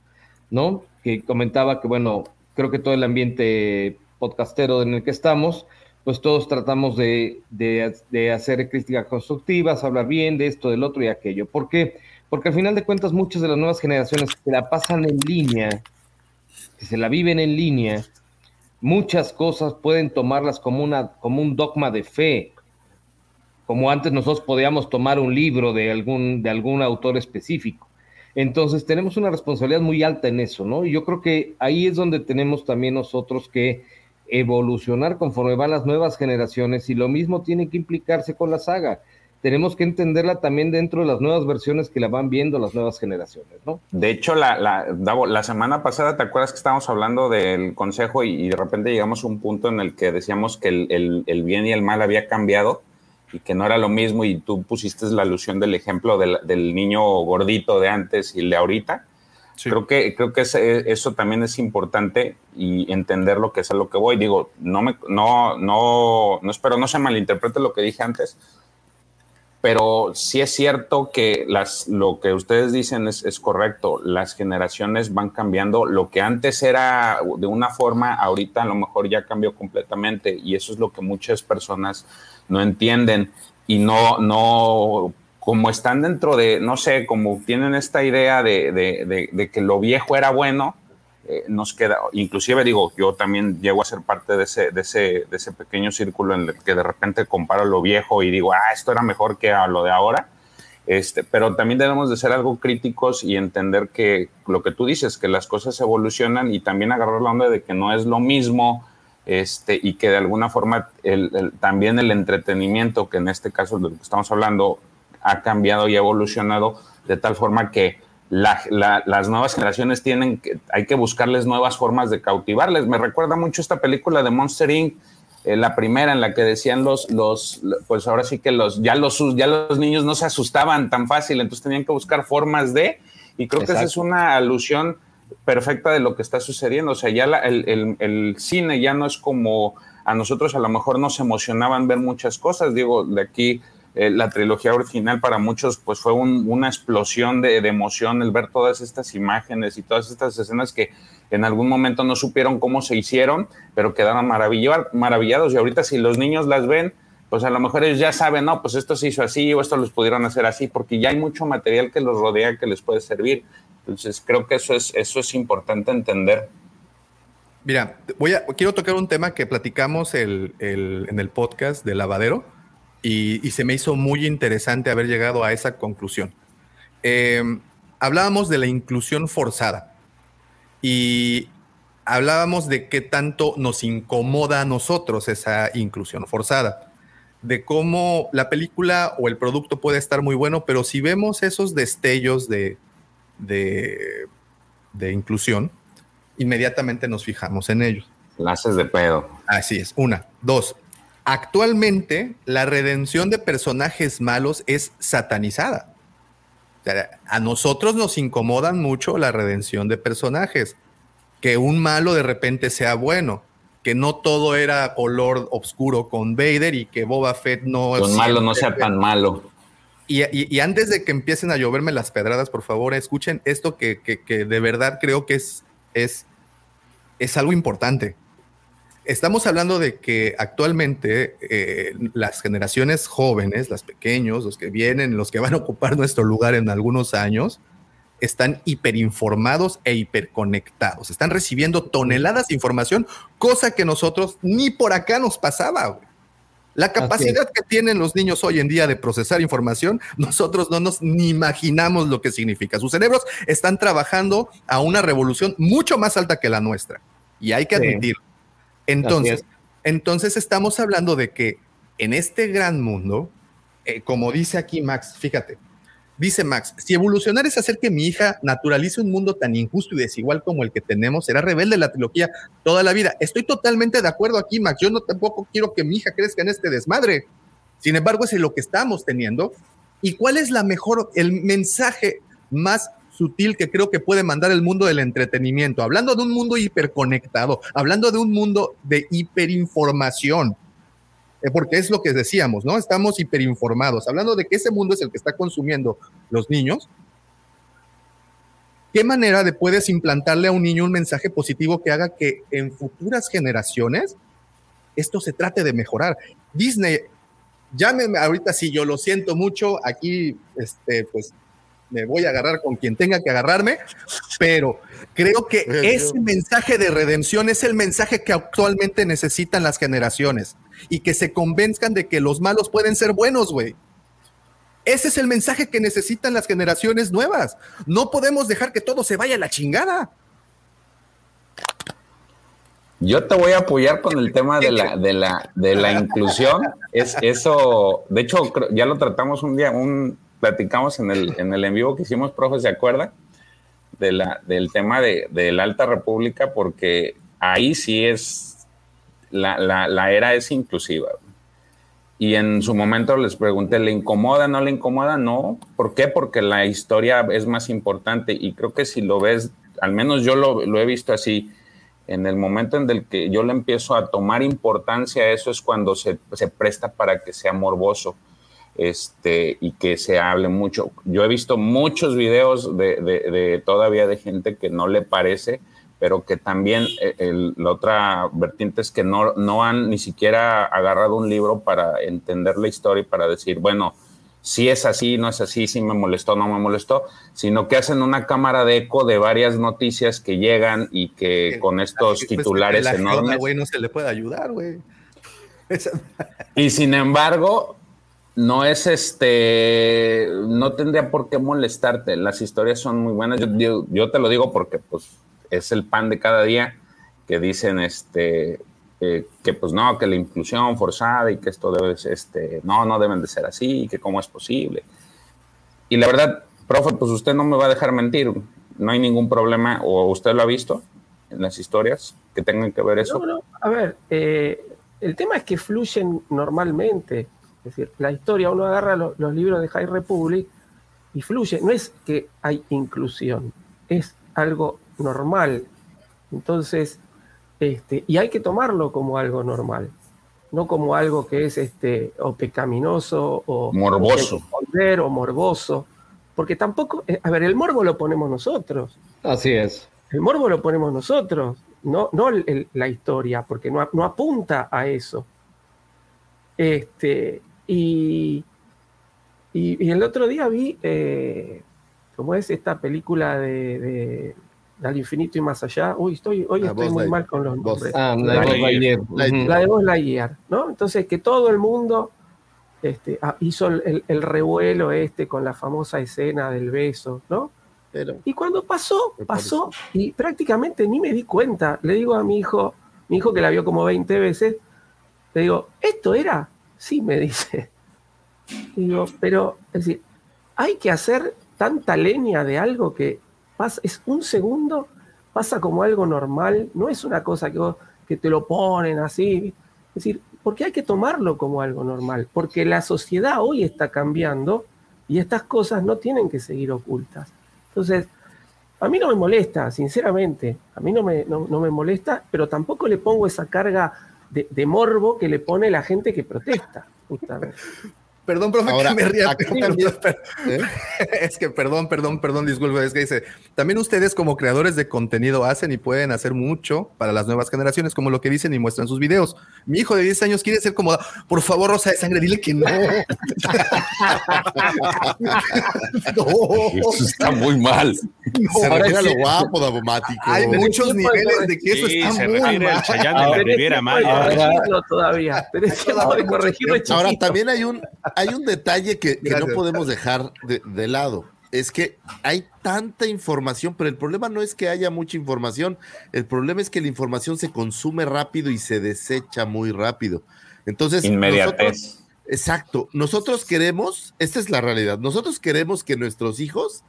¿no? Que comentaba que, bueno, creo que todo el ambiente podcastero en el que estamos, pues todos tratamos de, de- hacer críticas constructivas, hablar bien de esto, del otro y aquello. ¿Por qué? Porque al final de cuentas muchas de las nuevas generaciones que la pasan en línea, que se la viven en línea, muchas cosas pueden tomarlas como, una, como un dogma de fe, como antes nosotros podíamos tomar un libro de algún, de algún autor específico. Entonces tenemos una responsabilidad muy alta en eso, ¿no? Y yo creo que ahí es donde tenemos también nosotros que evolucionar conforme van las nuevas generaciones y lo mismo tiene que implicarse con la saga. Tenemos que entenderla también dentro de las nuevas versiones que la van viendo las nuevas generaciones, ¿no? De hecho, la, la, la semana pasada, ¿te acuerdas que estábamos hablando del consejo y, y de repente llegamos a un punto en el que decíamos que el, el- el bien y el mal había cambiado y que no era lo mismo y tú pusiste la alusión del ejemplo del, del niño gordito de antes y el de ahorita? Creo que, creo que eso también es importante y entender lo que es a lo que voy. Digo, no, me, no, no, no espero no se malinterprete lo que dije antes, pero sí es cierto que las, lo que ustedes dicen es, es correcto. Las generaciones van cambiando. Lo que antes era de una forma, ahorita a lo mejor ya cambió completamente. Y eso es lo que muchas personas no entienden. Y no, no, como están dentro de, no sé, como tienen esta idea de, de- de- que lo viejo era bueno, eh, nos queda, inclusive digo, yo también llego a ser parte de ese, de ese, de ese pequeño círculo en el que de repente comparo lo viejo y digo, ah, esto era mejor que a lo de ahora. Este, pero también debemos de ser algo críticos y entender que lo que tú dices, que las cosas evolucionan y también agarrar la onda de que no es lo mismo este, y que de alguna forma el- también el entretenimiento, que en este caso de lo que estamos hablando, ha cambiado y ha evolucionado de tal forma que la- la- las nuevas generaciones tienen que, hay que buscarles nuevas formas de cautivarles. Me recuerda mucho esta película de Monster Inc., eh, la primera en la que decían los, los, pues ahora sí que los, ya los, ya los niños no se asustaban tan fácil, entonces tenían que buscar formas de, y creo que esa es una alusión perfecta de lo que está sucediendo. O sea, ya la- el, el- el cine ya no es como a nosotros a lo mejor nos emocionaban ver muchas cosas. Digo, de aquí eh, la trilogía original para muchos pues fue un- una explosión de, emoción el ver todas estas imágenes y todas estas escenas que en algún momento no supieron cómo se hicieron, pero quedaron maravillados. Y ahorita si los niños las ven, pues a lo mejor ellos ya saben, no, pues esto se hizo así o esto los pudieron hacer así, porque ya hay mucho material que los rodea que les puede servir. Entonces creo que eso es, eso es importante entender. Mira, voy a, quiero tocar un tema que platicamos el- el- en el podcast de Lavadero y, y se me hizo muy interesante haber llegado a esa conclusión. Eh, hablábamos de la inclusión forzada y hablábamos de qué tanto nos incomoda a nosotros esa inclusión forzada, de cómo la película o el producto puede estar muy bueno, pero si vemos esos destellos de, de, de inclusión, inmediatamente nos fijamos en ellos. Clases de pedo. Así es. Una. Dos. Actualmente, la redención de personajes malos es satanizada. O sea, a nosotros nos incomodan mucho la redención de personajes. Que un malo de repente sea bueno. Que no todo era color oscuro con Vader y que Boba Fett no. Un malo no sea tan malo. Y, y- y antes de que empiecen a lloverme las pedradas, por favor, escuchen esto que, que- que de verdad creo que es, es, es algo importante. Estamos hablando de que actualmente eh, las generaciones jóvenes, las pequeños, los que vienen, los que van a ocupar nuestro lugar en algunos años, están hiperinformados e hiperconectados. Están recibiendo toneladas de información, cosa que nosotros ni por acá nos pasaba. güey. La capacidad que tienen los niños hoy en día de procesar información, nosotros no nos ni imaginamos lo que significa. Sus cerebros están trabajando a una revolución mucho más alta que la nuestra. Y hay que admitirlo. Entonces, es. entonces estamos hablando de que en este gran mundo, eh, como dice aquí Max, fíjate, dice Max, si evolucionar es hacer que mi hija naturalice un mundo tan injusto y desigual como el que tenemos, será rebelde la trilogía toda la vida. Estoy totalmente de acuerdo aquí, Max. Yo no tampoco quiero que mi hija crezca en este desmadre. Sin embargo, es lo que estamos teniendo. ¿Y cuál es la mejor, el mensaje más sutil que creo que puede mandar el mundo del entretenimiento? Hablando de un mundo hiperconectado, hablando de un mundo de hiperinformación, eh, porque es lo que decíamos, ¿no? Estamos hiperinformados, hablando de que ese mundo es el que está consumiendo los niños. ¿Qué manera de puedes implantarle a un niño un mensaje positivo que haga que en futuras generaciones esto se trate de mejorar? Disney, llámeme ahorita si yo lo siento mucho, aquí este, pues me voy a agarrar con quien tenga que agarrarme, pero creo que ese mensaje de redención es el mensaje que actualmente necesitan las generaciones y que se convenzcan de que los malos pueden ser buenos, güey. Ese es el mensaje que necesitan las generaciones nuevas. No podemos dejar que todo se vaya a la chingada. Yo te voy a apoyar con el tema de la, de la, de la inclusión. Es eso, de hecho, ya lo tratamos un día, un, platicamos en el, en el en vivo que hicimos, profe, ¿se acuerda? De la, del tema de, de la Alta República, porque ahí sí es, la, la, la era es inclusiva. Y en su momento les pregunté, ¿le incomoda, no le incomoda? No. ¿Por qué? Porque la historia es más importante y creo que si lo ves, al menos yo lo, lo he visto así, en el momento en el que yo le empiezo a tomar importancia a eso es cuando se, se presta para que sea morboso este, y que se hable mucho. Yo he visto muchos videos de, de- de todavía de gente que no le parece, pero que también eh, el- la otra vertiente es que no, no han ni siquiera agarrado un libro para entender la historia y para decir, bueno, si es así, no es así, si me molestó, no me molestó, sino que hacen una cámara de eco de varias noticias que llegan y que con estos Pues, titulares la enormes. güey, no se le puede ayudar, güey. Y sin embargo, no es este, no tendría por qué molestarte. Las historias son muy buenas. Yo, yo- yo te lo digo porque pues es el pan de cada día que dicen este eh, que pues no, que la inclusión forzada y que esto debe ser, este, no, no deben de ser así, y que cómo es posible. Y la verdad, profe, pues usted no me va a dejar mentir. No hay ningún problema, o usted lo ha visto en las historias que tengan que ver eso. No, no, a ver, eh, el tema es que fluyen normalmente. Es decir, la historia, uno agarra lo- los libros de High Republic y fluye. No es que hay inclusión, es algo normal. Entonces, este, y hay que tomarlo como algo normal, no como algo que es este, o pecaminoso o Morboso. o o morboso. Porque tampoco, eh, a ver, el morbo lo ponemos nosotros. Así es. El morbo lo ponemos nosotros, no, no el- la historia, porque no, no apunta a eso. Este, y, y, y el otro día vi, eh, ¿cómo es esta película de, de Al infinito y más allá? Uy, estoy, hoy estoy muy mal con los nombres. Ah, la de Buzz Lightyear. La de Buzz Lightyear, ¿no? Entonces, que todo el mundo este, ah, hizo el, el- el revuelo este con la famosa escena del beso, ¿no? Pero, Y cuando pasó, pasó, y prácticamente ni me di cuenta. Le digo a mi hijo, mi hijo que la vio como 20 veces, le digo, ¿esto era? Sí, me dice. Digo, pero, es decir, hay que hacer tanta leña de algo que pasa, es un segundo, pasa como algo normal, no es una cosa que, que te lo ponen así. Es decir, porque hay que tomarlo como algo normal, porque la sociedad hoy está cambiando y estas cosas no tienen que seguir ocultas. Entonces, a mí no me molesta, sinceramente, a mí no me, no, no me molesta, pero tampoco le pongo esa carga de, morbo que le pone la gente que protesta, justamente. Perdón, profe, Ahora, que me ría. pero- también- pero- ¿Eh? Es que perdón, perdón, perdón, disculpe, es que dice, también ustedes como creadores de contenido hacen y pueden hacer mucho para las nuevas generaciones, como lo que dicen y muestran sus videos. Mi hijo de 10 años quiere ser como, por favor, Rosa de Sangre, dile que no. no. Eso está muy mal. Se Ahora refiere a lo guapo, Davomático. Hay muchos niveles de que eso Sí, está se muy refiere al mal. Chayanne de la Riviera corregirlo, Ahora, también hay un, hay un detalle que, que no podemos dejar de, de lado. Es que hay tanta información, pero el problema no es que haya mucha información, el problema es que la información se consume rápido y se desecha muy rápido. Entonces, Inmediatez. nosotros- exacto, nosotros queremos, esta es la realidad, nosotros queremos que nuestros hijos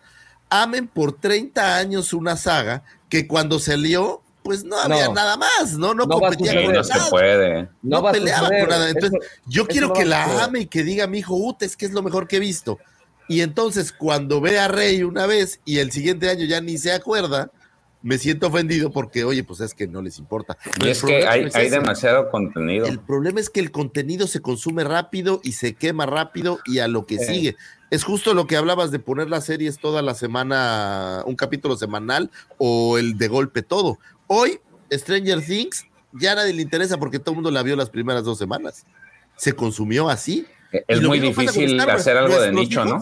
amen por 30 años una saga que cuando salió, pues no había No. nada más, ¿no? No, No competía con no se nada puede. no, peleaba con nada. Entonces, Eso- yo quiero que la ame y que diga mi hijo, Ut, es que es lo mejor que he visto. Y entonces, cuando ve a Rey una vez y el siguiente año ya ni se acuerda, me siento ofendido porque, oye, pues es que no les importa. Pero Y es que hay, es hay demasiado contenido. El problema es que el contenido se consume rápido y se quema rápido y a lo que Eh. sigue. Es justo lo que hablabas de poner las series toda la semana, un capítulo semanal o el de golpe todo. Hoy, Stranger Things ya a nadie le interesa porque todo el mundo la vio las primeras dos semanas. Se consumió así. Es muy difícil Star Wars. hacer algo de nicho, ¿no?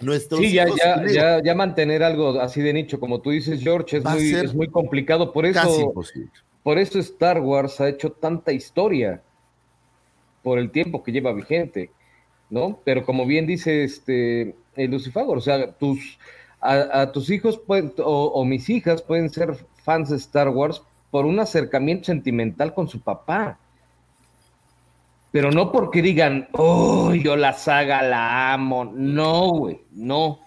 Nuestros Sí, ya, ya, ya, ya mantener algo así de nicho, como tú dices, George, es muy, es muy complicado. Por eso, imposible. por eso Star Wars ha hecho tanta historia por el tiempo que lleva vigente, ¿no? Pero como bien dice este el Lucifagor, o sea, tus a, a tus hijos pueden, o, o mis hijas pueden ser fans de Star Wars por un acercamiento sentimental con su papá. Pero no porque digan, oh, yo la saga la amo. No, güey, no.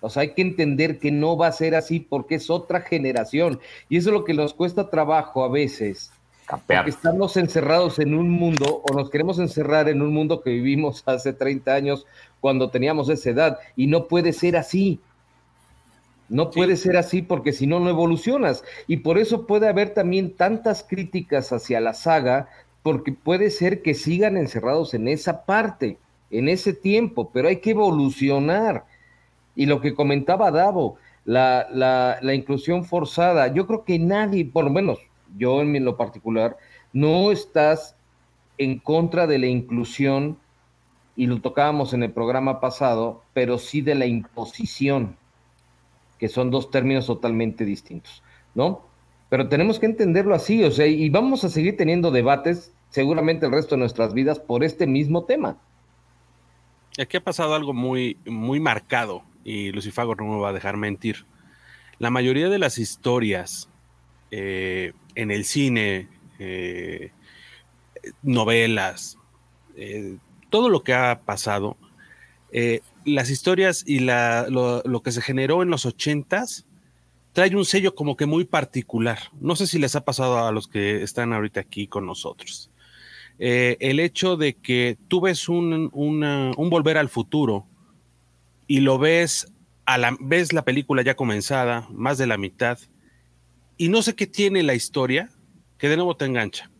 O sea, hay que entender que no va a ser así porque es otra generación. Y eso es lo que nos cuesta trabajo a veces. Capear. Porque estamos encerrados en un mundo o nos queremos encerrar en un mundo que vivimos hace 30 años cuando teníamos esa edad. Y no puede ser así. No puede ser así porque si no, no evolucionas. Y por eso puede haber también tantas críticas hacia la saga, porque puede ser que sigan encerrados en esa parte, en ese tiempo, pero hay que evolucionar. Y lo que comentaba Davo, la, la, la inclusión forzada, yo creo que nadie, por lo menos yo en lo particular, no estás en contra de la inclusión, y lo tocábamos en el programa pasado, pero sí de la imposición que son dos términos totalmente distintos, ¿no? Pero tenemos que entenderlo así, o sea, y vamos a seguir teniendo debates seguramente el resto de nuestras vidas por este mismo tema. Aquí ha pasado algo muy, muy marcado y Lucifago no me va a dejar mentir. La mayoría de las historias eh, en el cine, eh, novelas, eh, todo lo que ha pasado, las historias y la, lo, que se generó en los ochentas trae un sello como que muy particular. No sé si les ha pasado a los que están ahorita aquí con nosotros. Eh, el hecho de que tú ves un, un, volver al futuro y lo ves, a la, ves la película ya comenzada, más de la mitad, y no sé qué tiene la historia que de nuevo te engancha.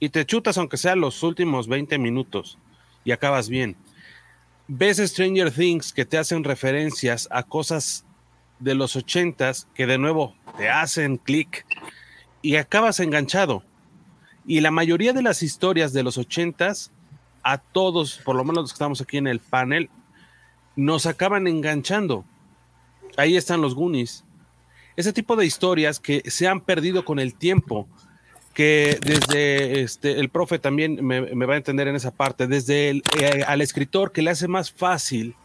Y te chutas aunque sea los últimos 20 minutos y acabas bien ves Stranger Things que te hacen referencias a cosas de los ochentas que de nuevo te hacen clic y acabas enganchado. Y la mayoría de las historias de los ochentas, a todos, por lo menos los que estamos aquí en el panel, nos acaban enganchando. Ahí están los Goonies. Ese tipo de historias que se han perdido con el tiempo que desde este, el profe también me, me, va a entender en esa parte, desde el, eh, al escritor que le hace más fácil,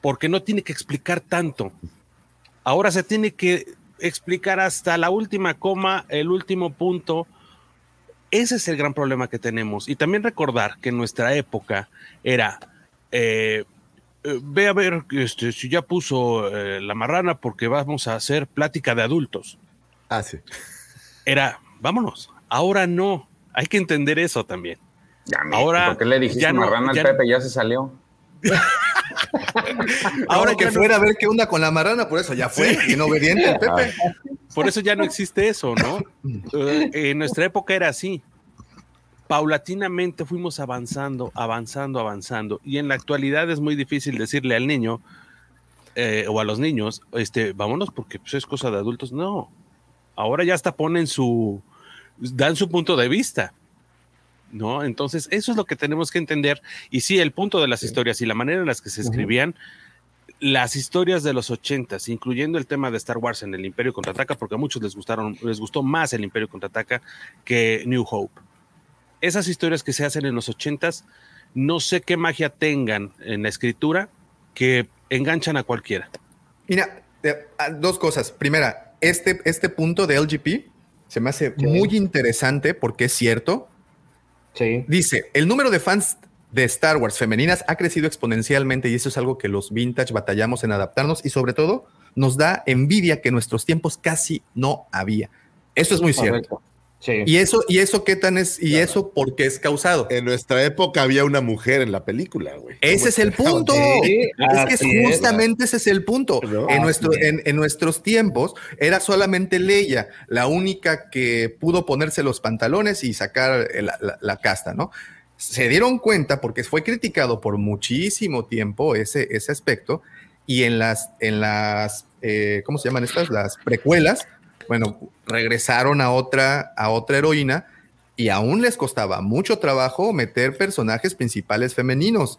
porque no tiene que explicar tanto. Ahora se tiene que explicar hasta la última coma, el último punto. Ese es el gran problema que tenemos. Y también recordar que en nuestra época era, eh, eh, ve a ver este, si ya puso eh, la marrana porque vamos a hacer plática de adultos. Ah, sí. Era, vámonos. Ahora no. Hay que entender eso también. Ya, Ahora, ¿Por qué le dijiste ya no- marrana al ya- Pepe? Ya se salió. Ahora que no- fuera a ver qué onda con la marrana, por eso ya fue, bien obediente el Pepe. Por eso ya no existe eso, ¿no? Eh, en nuestra época era así. paulatinamente fuimos avanzando, avanzando, avanzando. Y en la actualidad es muy difícil decirle al niño eh, o a los niños, este, vámonos porque pues, es cosa de adultos. No, ahora ya hasta ponen su, dan su punto de vista. ¿No? Entonces, eso es lo que tenemos que entender. Y sí, el punto de las historias y la manera en las que se escribían, las historias de los ochentas, incluyendo el tema de Star Wars en el Imperio Contraataca, porque a muchos les gustaron, les gustó más el Imperio Contraataca que New Hope. Esas historias que se hacen en los ochentas, no sé qué magia tengan en la escritura que enganchan a cualquiera. Mira, dos cosas. Primera, este, este punto de LGP se me hace muy interesante porque es cierto. Dice, el número de fans de Star Wars femeninas ha crecido exponencialmente y eso es algo que los vintage batallamos en adaptarnos y sobre todo nos da envidia que en nuestros tiempos casi no había. Eso es muy cierto. Y eso, y eso qué tan es, y eso por qué es causado. En nuestra época había una mujer en la película, güey. Ese es el punto. es que justamente ese es el punto. en, nuestro, en, nuestros tiempos era solamente Leia, la única que pudo ponerse los pantalones y sacar la, la casta, ¿no? Se dieron cuenta porque fue criticado por muchísimo tiempo ese, ese aspecto y en las, en las eh, ¿cómo se llaman estas? Las precuelas bueno, regresaron a otra, a otra heroína y aún les costaba mucho trabajo meter personajes principales femeninos.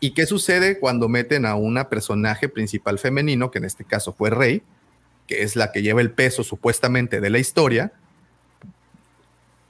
¿Y qué sucede cuando meten a una personaje principal femenino, que en este caso fue Rey, que es la que lleva el peso supuestamente de la historia?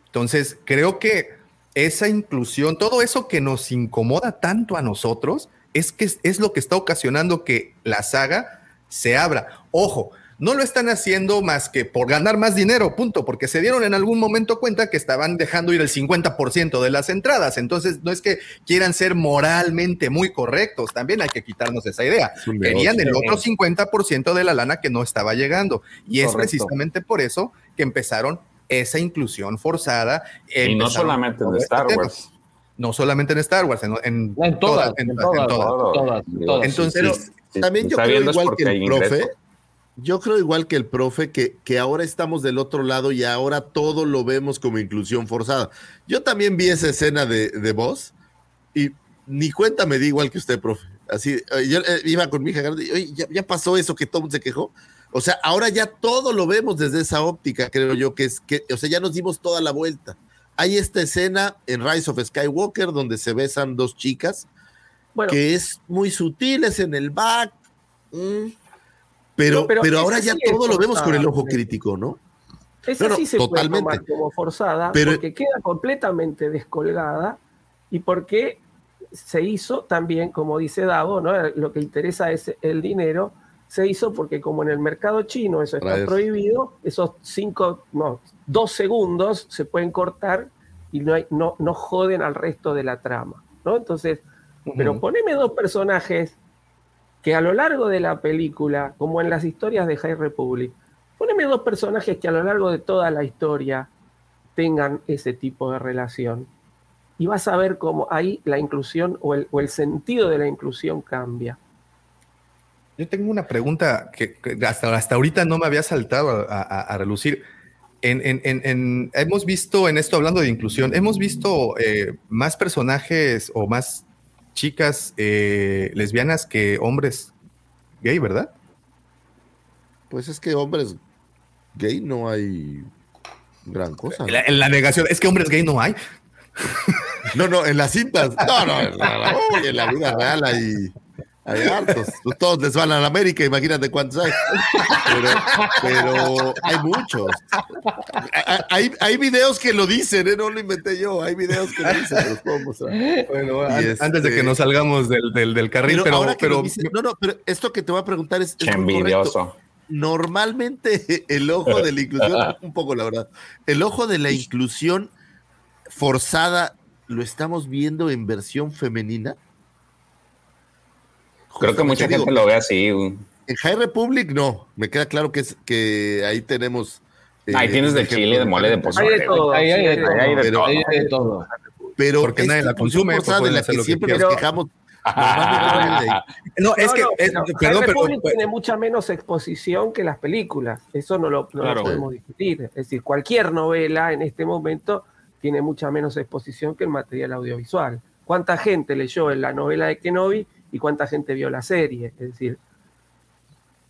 Entonces, creo que esa inclusión, todo eso que nos incomoda tanto a nosotros, es que es lo que está ocasionando que la saga se abra. Ojo, no lo están haciendo más que por ganar más dinero, punto, porque se dieron en algún momento cuenta que estaban dejando ir el 50% de las entradas. Entonces, no es que quieran ser moralmente muy correctos, también hay que quitarnos esa idea. Querían el otro 50% de la lana que no estaba llegando. Y es precisamente por eso que empezaron esa inclusión forzada. Y no solamente en Star Wars. No solamente en Star Wars, en, todas, en todas, Entonces, también yo creo igual que el profe, yo creo igual que el profe que, que ahora estamos del otro lado y ahora todo lo vemos como inclusión forzada. Yo también vi esa escena de, de voz y ni cuenta me di igual que usted, profe. Así, eh, yo eh, iba con mi hija, oye, ya, ya, pasó eso que todo se quejó. O sea, ahora ya todo lo vemos desde esa óptica, creo yo, que es que, o sea, ya nos dimos toda la vuelta. Hay esta escena en Rise of Skywalker donde se besan dos chicas, que es muy sutil, es en el back. Mm, pero, pero, ahora ya todo lo vemos con el ojo crítico, ¿no? Esa sí se totalmente. puede tomar como forzada, pero, porque queda completamente descolgada y porque se hizo también, como dice Davo, ¿no? lo que interesa es el dinero, se hizo porque como en el mercado chino eso está prohibido, esos cinco, no, dos segundos se pueden cortar y no, hay, no, no joden al resto de la trama, ¿no? Entonces, pero poneme dos personajes que a lo largo de la película, como en las historias de High Republic, poneme dos personajes que a lo largo de toda la historia tengan ese tipo de relación. Y vas a ver cómo ahí la inclusión o el, sentido de la inclusión cambia. Yo tengo una pregunta que, hasta, hasta ahorita no me había saltado a, relucir. hemos visto en esto, hablando de inclusión, hemos visto eh, más personajes o más chicas eh, lesbianas que hombres gay, ¿verdad? Pues es que hombres gay no hay gran cosa. En, la, negación, es que hombres gay no hay. No, no, en las cintas. No, no, en la, en la vida real hay hay hartos. Pues todos les van a la América, imagínate cuántos hay. Pero, hay muchos. Hay, hay, videos que lo dicen, ¿eh? no lo inventé yo. Hay videos que lo dicen, los puedo mostrar. Bueno, antes de que nos salgamos del, del, del carril, pero. pero, no, no, pero esto que te voy a preguntar es. es envidioso. Normalmente el ojo de la inclusión, un poco la verdad, el ojo de la inclusión forzada lo estamos viendo en versión femenina. Creo que mucha gente lo ve así. En High Republic no, me queda claro que es que ahí tenemos. Eh, ahí tienes de chile, de mole, de pozole. Hay de todo. Hay de todo. Pero porque nadie la consume. Pues de la que siempre nos quejamos. no, es que, perdón, pero, tiene mucha menos exposición que las películas. Eso no lo, no lo podemos discutir. Es decir, cualquier novela en este momento tiene mucha menos exposición que el material audiovisual. ¿Cuánta gente leyó en la novela de Kenobi y cuánta gente vio la serie? Es decir,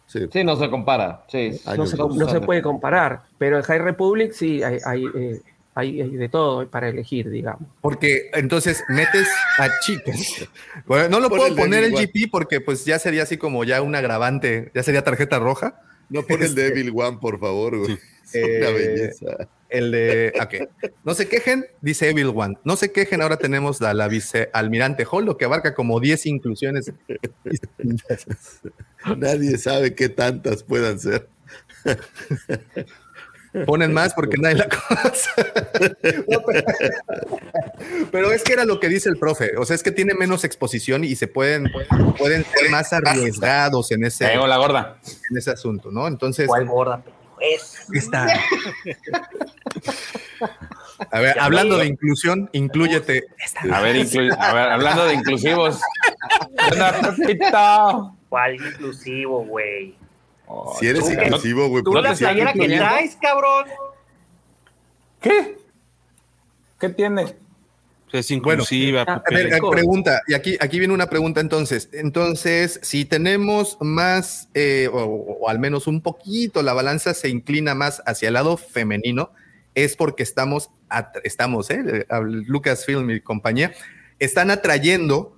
Sí, no se compara. Sí, no se, no se puede comparar, pero en High Republic sí hay, hay, eh, hay- hay de todo para elegir, digamos. Porque entonces metes a chicas. Bueno, no lo puedo el poner el Igual. GP porque pues ya sería así como ya un agravante, ya sería tarjeta roja. No pon el de Evil One, por favor, güey. Es una Eh, belleza. El de. ok. No se quejen, dice Evil One. No se quejen, ahora tenemos la, la vicealmirante Hall, lo que abarca como 10 inclusiones. Nadie sabe qué tantas puedan ser. Ponen más porque nadie la conoce. No, pero, pero es que era lo que dice el profe. O sea, es que tiene menos exposición y se pueden, pueden ser más arriesgados en ese, la gorda. en ese asunto, ¿no? Entonces. ¿Cuál gorda? Es. Está. A ver, hablando de inclusión, inclúyete. A ver, inclu- a ver, hablando de inclusivos. ¿Cuál inclusivo, güey? Si eres ¿Tú inclusivo, güey. Tú ¿por qué la playera que traes, cabrón. ¿Qué? ¿Qué tiene? Es inclusiva, A Pepe. ver, eh, pregunta, y aquí, aquí viene una pregunta entonces. Entonces, si tenemos más, eh, o, o al menos un poquito, la balanza se inclina más hacia el lado femenino, es porque estamos, estamos, eh, a Lucasfilm y compañía, están atrayendo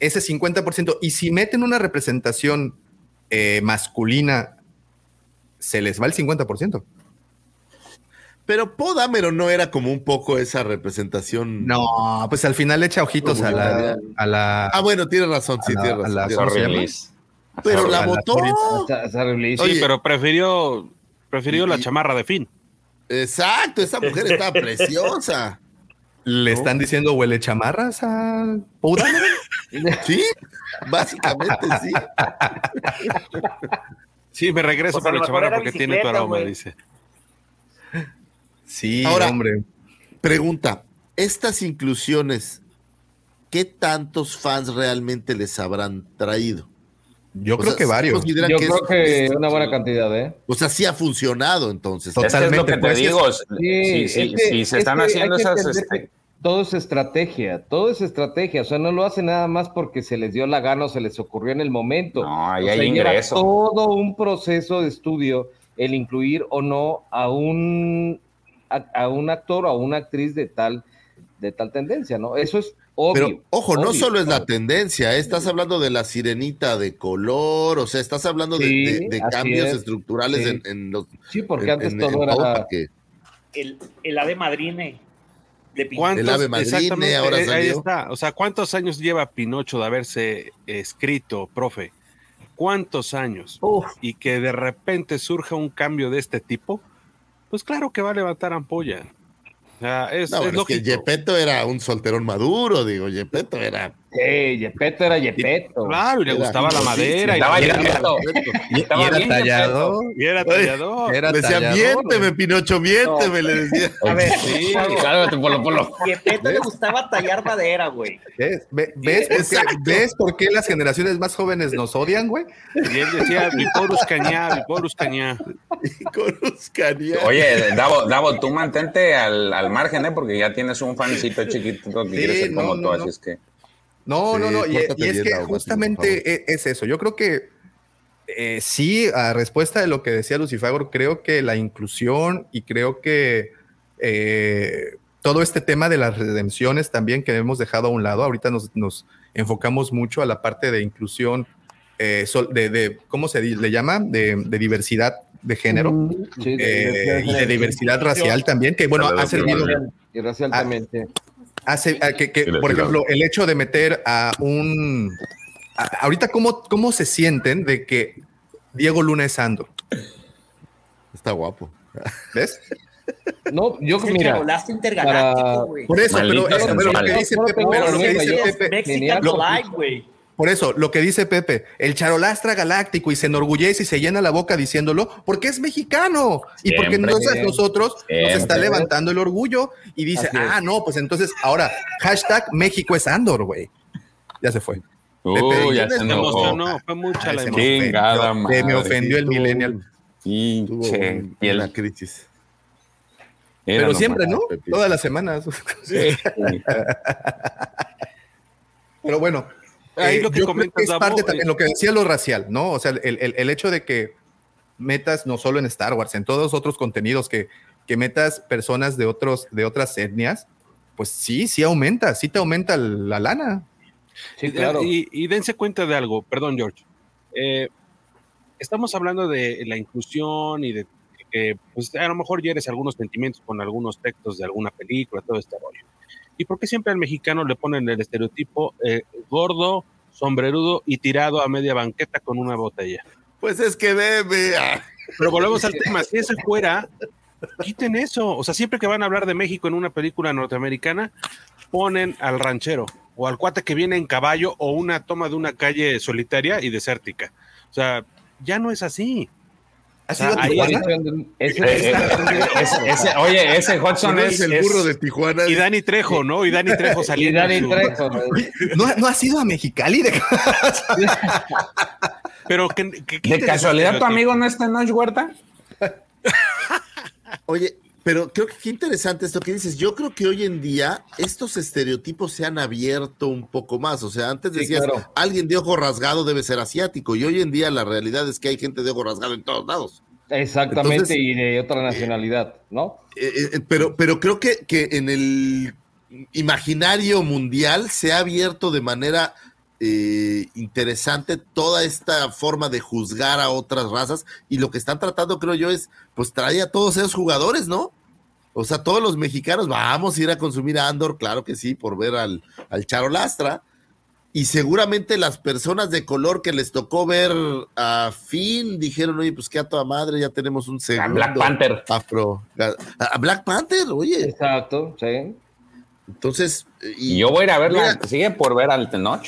ese 50%. Y si meten una representación eh, masculina, se les va el 50%. Pero Podámero no era como un poco esa representación. No, pues al final le echa ojitos a la, a la. Ah, bueno, tienes razón, sí, a la- tienes a razón. la- tienes ¿cómo se razón. llama? Pero A la votó. Sí, Oye, pero prefirió, prefirió la chamarra de fin. Exacto, esa mujer está preciosa. ¿Le están diciendo huele chamarras a Poudamero? Sí, básicamente sí. Sí, me regreso Pues a lo la chamarra porque tiene tu aroma, dice. Sí, Ahora- hombre. Pregunta, estas inclusiones, ¿qué tantos fans realmente les habrán traído? Yo O creo sea, que ¿sí varios. Yo que creo es- que es- una buena cantidad, ¿eh? O sea, sí ha funcionado entonces. Es que es lo Totalmente, que te pues, digo. Sí, es que- si se es están haciendo esas. este, todo es estrategia, todo es estrategia. O sea, no lo hacen nada más porque se les dio la gana o se les ocurrió en el momento. No, ahí O sea, hay lleva ingreso. todo un proceso de estudio el incluir o no a un a, a un actor o a una actriz de tal de tal tendencia, ¿no? Eso es obvio. Pero ojo, no solo es la tendencia, ¿eh? estás hablando de la sirenita de color, o sea, estás hablando de, Sí, de- de así cambios es. estructurales Sí. en, en los. Sí, porque en- antes en- todo en era El, el ave madrine de Pinocho. ¿Cuántos, El ave madrine ahora eh, ahí salió. está. O sea, ¿cuántos años lleva Pinocho de haberse escrito, profe? ¿Cuántos años? Uf, Y que de repente surja un cambio de este tipo, pues claro que va a levantar ampolla. O sea, es, No, es bueno, es que Yepeto era un solterón maduro, digo, Yepeto era. Sí, Yepeto era Yepeto. Claro, y le Era gustaba la madera. y Estaba la- bien, Yepeto. Y, y era bien, tallado. y era tallador. Era decía, tallador. miénteme, Pinocho, miénteme, le decía. A ver, Sí, cálmate, Polo Polo. Yepeto le gustaba tallar madera, güey. ¿Ves, Ve- ves, por qué, ¿Ves por qué las generaciones más jóvenes nos odian, güey? Y él decía, Viporus cañá, Viporus cañá. Con Uscaría. Oye, Davo, Davo, tú mantente al, al margen, ¿eh? Porque ya tienes un fancito chiquito que Sí, quiere ser no, como no, tú, no. así es que. No, no, Sí, no. Y, es que justamente e- es eso. Yo creo que eh, sí, a respuesta de lo que decía Lucifagor, creo que la inclusión y creo que eh, todo este tema de las redenciones también que hemos dejado a un lado. Ahorita nos, nos enfocamos mucho a la parte de inclusión, eh, sol- de, de- ¿cómo se le llama? De, de diversidad de género Sí, de- eh, de- y de diversidad racial también, que bueno, ha servido. Y racial Ah, también, sí. Hace a que, que, por ejemplo, el hecho de meter a un a- ahorita cómo, cómo se sienten de que Diego Luna es Andor, Está guapo. ¿ves? No, yo Es el mira, charolazo intergaláctico, güey. Por eso, pero, eso, pero lo que dice Pepe, pero lo que dice Pepe, Mexican. Collide, güey. Por eso, lo que dice Pepe, el charolastra galáctico y se enorgullece y se llena la boca diciéndolo porque es mexicano y porque entonces nosotros nos está levantando el orgullo y dice, ah, no, pues entonces ahora, hashtag México es Andor, güey. Ya se fue. Uy, ya se emocionó, fue mucha Ay, la emoción. Chingada se me madre. ofendió el Sí, tuvo- millennial. tuvo Pinche piel. una crisis. Pero siempre, ¿no? Pepito. Todas las semanas. Sí. Pero bueno, Ahí eh, lo que yo creo comentas, que es parte eh, también lo que decía lo racial, ¿no? O sea, el, el- el hecho de que metas no solo en Star Wars, en todos otros contenidos que, que metas personas de otros de otras etnias, pues sí, sí aumenta, sí te aumenta la lana. Sí, claro. Y, y dense cuenta de algo, perdón, George. Eh, estamos hablando de la inclusión y de que pues, a lo mejor hieres algunos sentimientos con algunos textos de alguna película, todo este rollo. ¿Y por qué siempre al mexicano le ponen el estereotipo eh, gordo, sombrerudo y tirado a media banqueta con una botella? Pues es que bebe. ah. Pero volvemos al tema, si eso fuera, quiten eso. O sea, siempre que van a hablar de México en una película norteamericana, ponen al ranchero o al cuate que viene en caballo o una toma de una calle solitaria y desértica. O sea, ya no es así. Oye, ese Hudson ¿No es, el es- burro de Tijuana. Y Dani Trejo, ¿no? Y Dani Trejo Y saliendo. Dani su- Trejo, ¿no? ¿No, ¿No has ido a Mexicali? De... Pero que, que de casualidad tu amigo no está en Noche Huerta. Oye, pero creo que qué interesante esto que dices. Yo creo que hoy en día estos estereotipos se han abierto un poco más. O sea, antes Sí, decías, claro. alguien de ojo rasgado debe ser asiático. Y hoy en día la realidad es que hay gente de ojo rasgado en todos lados. Exactamente, Entonces- y de otra nacionalidad, ¿no? Eh, eh, pero, pero creo que, que en el imaginario mundial se ha abierto de manera eh, interesante toda esta forma de juzgar a otras razas y lo que están tratando, creo yo, es pues traer a todos esos jugadores, ¿no? O sea, todos los mexicanos vamos a ir a consumir a Andor, claro que sí, por ver al, al Charo Lastra. Y seguramente las personas de color que les tocó ver a Finn dijeron, oye, pues que a toda madre ya tenemos un segundo. Black Panther. Afro. A, a Black Panther, oye. Exacto, sí. Entonces, Y yo voy a ir a verla, Mira, sigue por ver al Tenoch.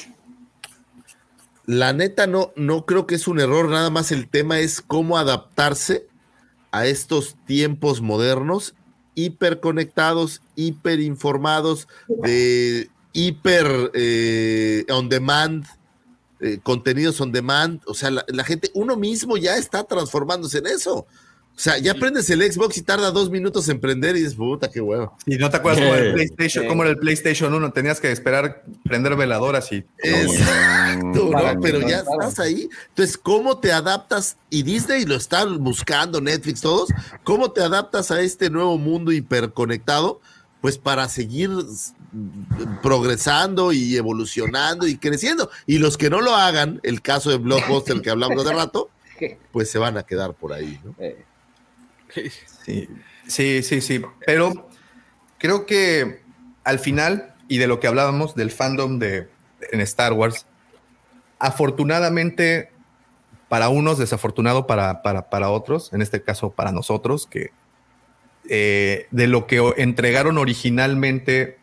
la neta no, no creo que es un error, nada más el tema es cómo adaptarse a estos tiempos modernos, hiperconectados, hiperinformados, de hiper eh, on demand, eh, contenidos on demand, o sea, la, la gente, uno mismo ya está transformándose en eso. O sea, ya prendes el Xbox y tarda dos minutos en prender y dices, puta, qué huevo. Y no te acuerdas cómo era el PlayStation, cómo era el PlayStation 1, tenías que esperar prender veladoras y Exacto, ¿no? Pero ya estás ahí. Entonces, ¿cómo te adaptas? Y Disney lo está buscando, Netflix, todos. ¿Cómo te adaptas a este nuevo mundo hiperconectado? Pues para seguir progresando y evolucionando y creciendo. Y los que no lo hagan, el caso de Blockbuster que hablamos de rato, pues se van a quedar por ahí, ¿no? Eh, Sí, sí, sí, sí. Pero creo que al final, y de lo que hablábamos del fandom de en Star Wars, afortunadamente para unos, desafortunado para, para, para otros, en este caso para nosotros, que eh, de lo que entregaron originalmente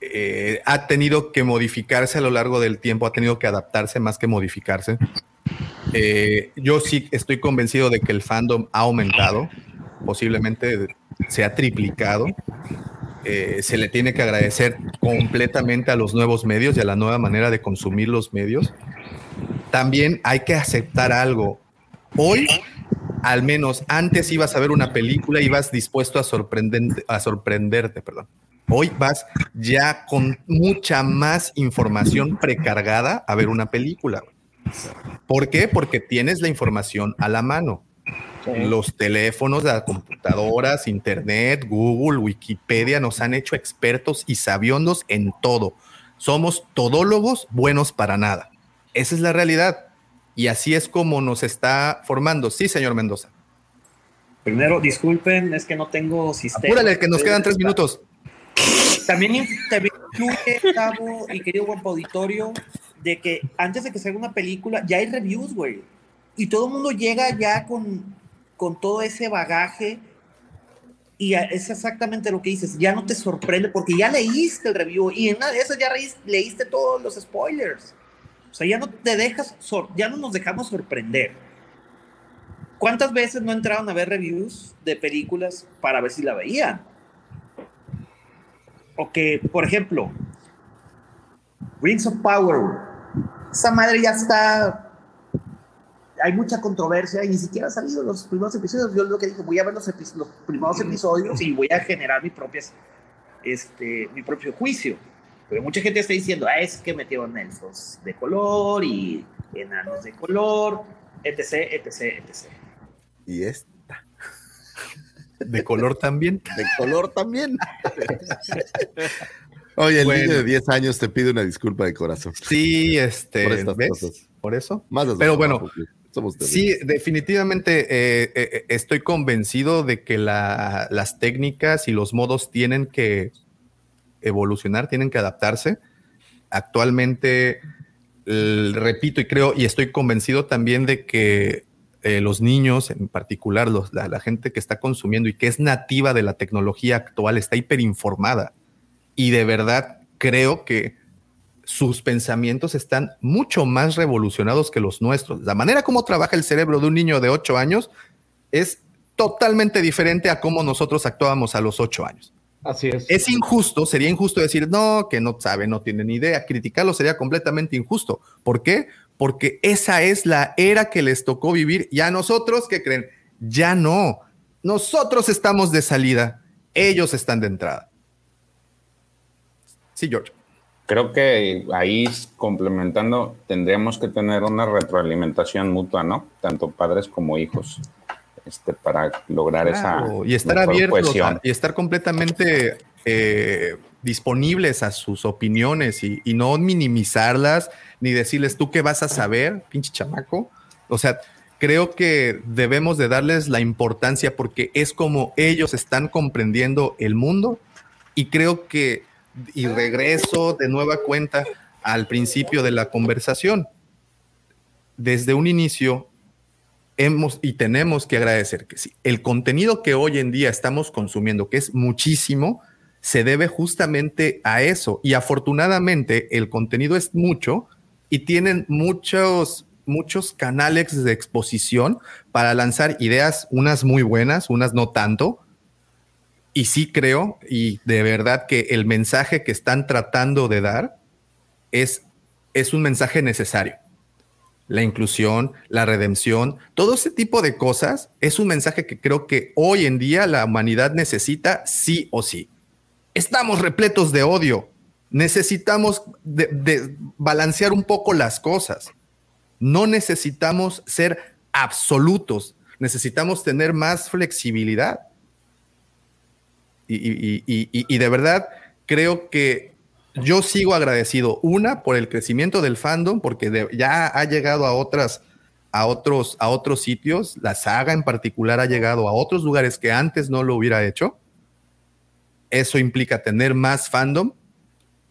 eh, ha tenido que modificarse a lo largo del tiempo, ha tenido que adaptarse más que modificarse. Eh, yo sí estoy convencido de que el fandom ha aumentado, posiblemente se ha triplicado. Eh, se le tiene que agradecer completamente a los nuevos medios y a la nueva manera de consumir los medios. También hay que aceptar algo. Hoy, al menos antes ibas a ver una película y ibas dispuesto a, a sorprenderte, perdón. Hoy vas ya con mucha más información precargada a ver una película. ¿Por qué? Porque tienes la información a la mano. Los teléfonos, las computadoras, internet, Google, Wikipedia nos han hecho expertos y sabiondos en todo. Somos todólogos buenos para nada. Esa es la realidad. Y así es como nos está formando. Sí, señor Mendoza. Primero, disculpen, es que no tengo sistema. Apúrale, que nos quedan tres minutos. También, también influye, Gabo y querido Guampa Auditorio, de que antes de que salga una película, ya hay reviews, güey. Y todo el mundo llega ya con, con todo ese bagaje. Y es exactamente lo que dices, ya no te sorprende porque ya leíste el review y en una de esas ya leíste todos los spoilers. O sea, ya no te dejas, ya no nos dejamos sorprender. ¿Cuántas veces no entraron a ver reviews de películas para ver si la veían? O que, por ejemplo, Rings of Power, esa madre ya está hay mucha controversia y ni siquiera han salido los primeros episodios. Yo lo que dije, voy a ver los, epi- los primeros episodios y voy a generar mi, propias, este, mi propio juicio. Pero mucha gente está diciendo, ah, es que metieron elfos de color y enanos de color, etc, etc, etc. Y esta. De color también. De color también. Oye, el Bueno. niño de 10 años te pide una disculpa de corazón. Sí, este. Por estas ¿ves? cosas. Por eso. Más Pero bueno, somos Sí, definitivamente eh, eh, estoy convencido de que la- las técnicas y los modos tienen que evolucionar, tienen que adaptarse. Actualmente, el- repito y creo y estoy convencido también de que eh, los niños, en particular los- la, la gente que está consumiendo y que es nativa de la tecnología actual, está hiperinformada. Y de verdad creo que sus pensamientos están mucho más revolucionados que los nuestros. La manera como trabaja el cerebro de un niño de 8 años es totalmente diferente a cómo nosotros actuábamos a los 8 años. Así es. Es injusto, sería injusto decir, no, que no sabe, no tiene ni idea. Criticarlo sería completamente injusto. ¿Por qué? Porque esa es la era que les tocó vivir y a nosotros, ¿qué creen? Ya no. Nosotros estamos de salida, ellos están de entrada. Sí, George. Creo que ahí complementando tendríamos que tener una retroalimentación mutua, ¿no? Tanto padres como hijos, este, para lograr Claro, esa y estar abiertos a- y estar completamente eh, disponibles a sus opiniones y, y no minimizarlas ni decirles tú qué vas a saber, pinche chamaco. O sea, creo que debemos de darles la importancia porque es como ellos están comprendiendo el mundo y creo que, y regreso de nueva cuenta al principio de la conversación, desde un inicio hemos y tenemos que agradecer que sí. El contenido que hoy en día estamos consumiendo, que es muchísimo, se debe justamente a eso. Y afortunadamente el contenido es mucho y tienen muchos, muchos canales de exposición para lanzar ideas, unas muy buenas, unas no tanto. Y sí creo, y de verdad que el mensaje que están tratando de dar es, es un mensaje necesario la inclusión, la redención, todo ese tipo de cosas es un mensaje que creo que hoy en día la humanidad necesita sí o sí. Estamos repletos de odio. Necesitamos balancear un poco las cosas. No necesitamos ser absolutos. Necesitamos tener más flexibilidad. Y, de verdad creo que yo sigo agradecido, una, por el crecimiento del fandom, porque ya ha llegado a otras, a otros, a otros sitios. La saga en particular ha llegado a otros lugares que antes no lo hubiera hecho. Eso implica tener más fandom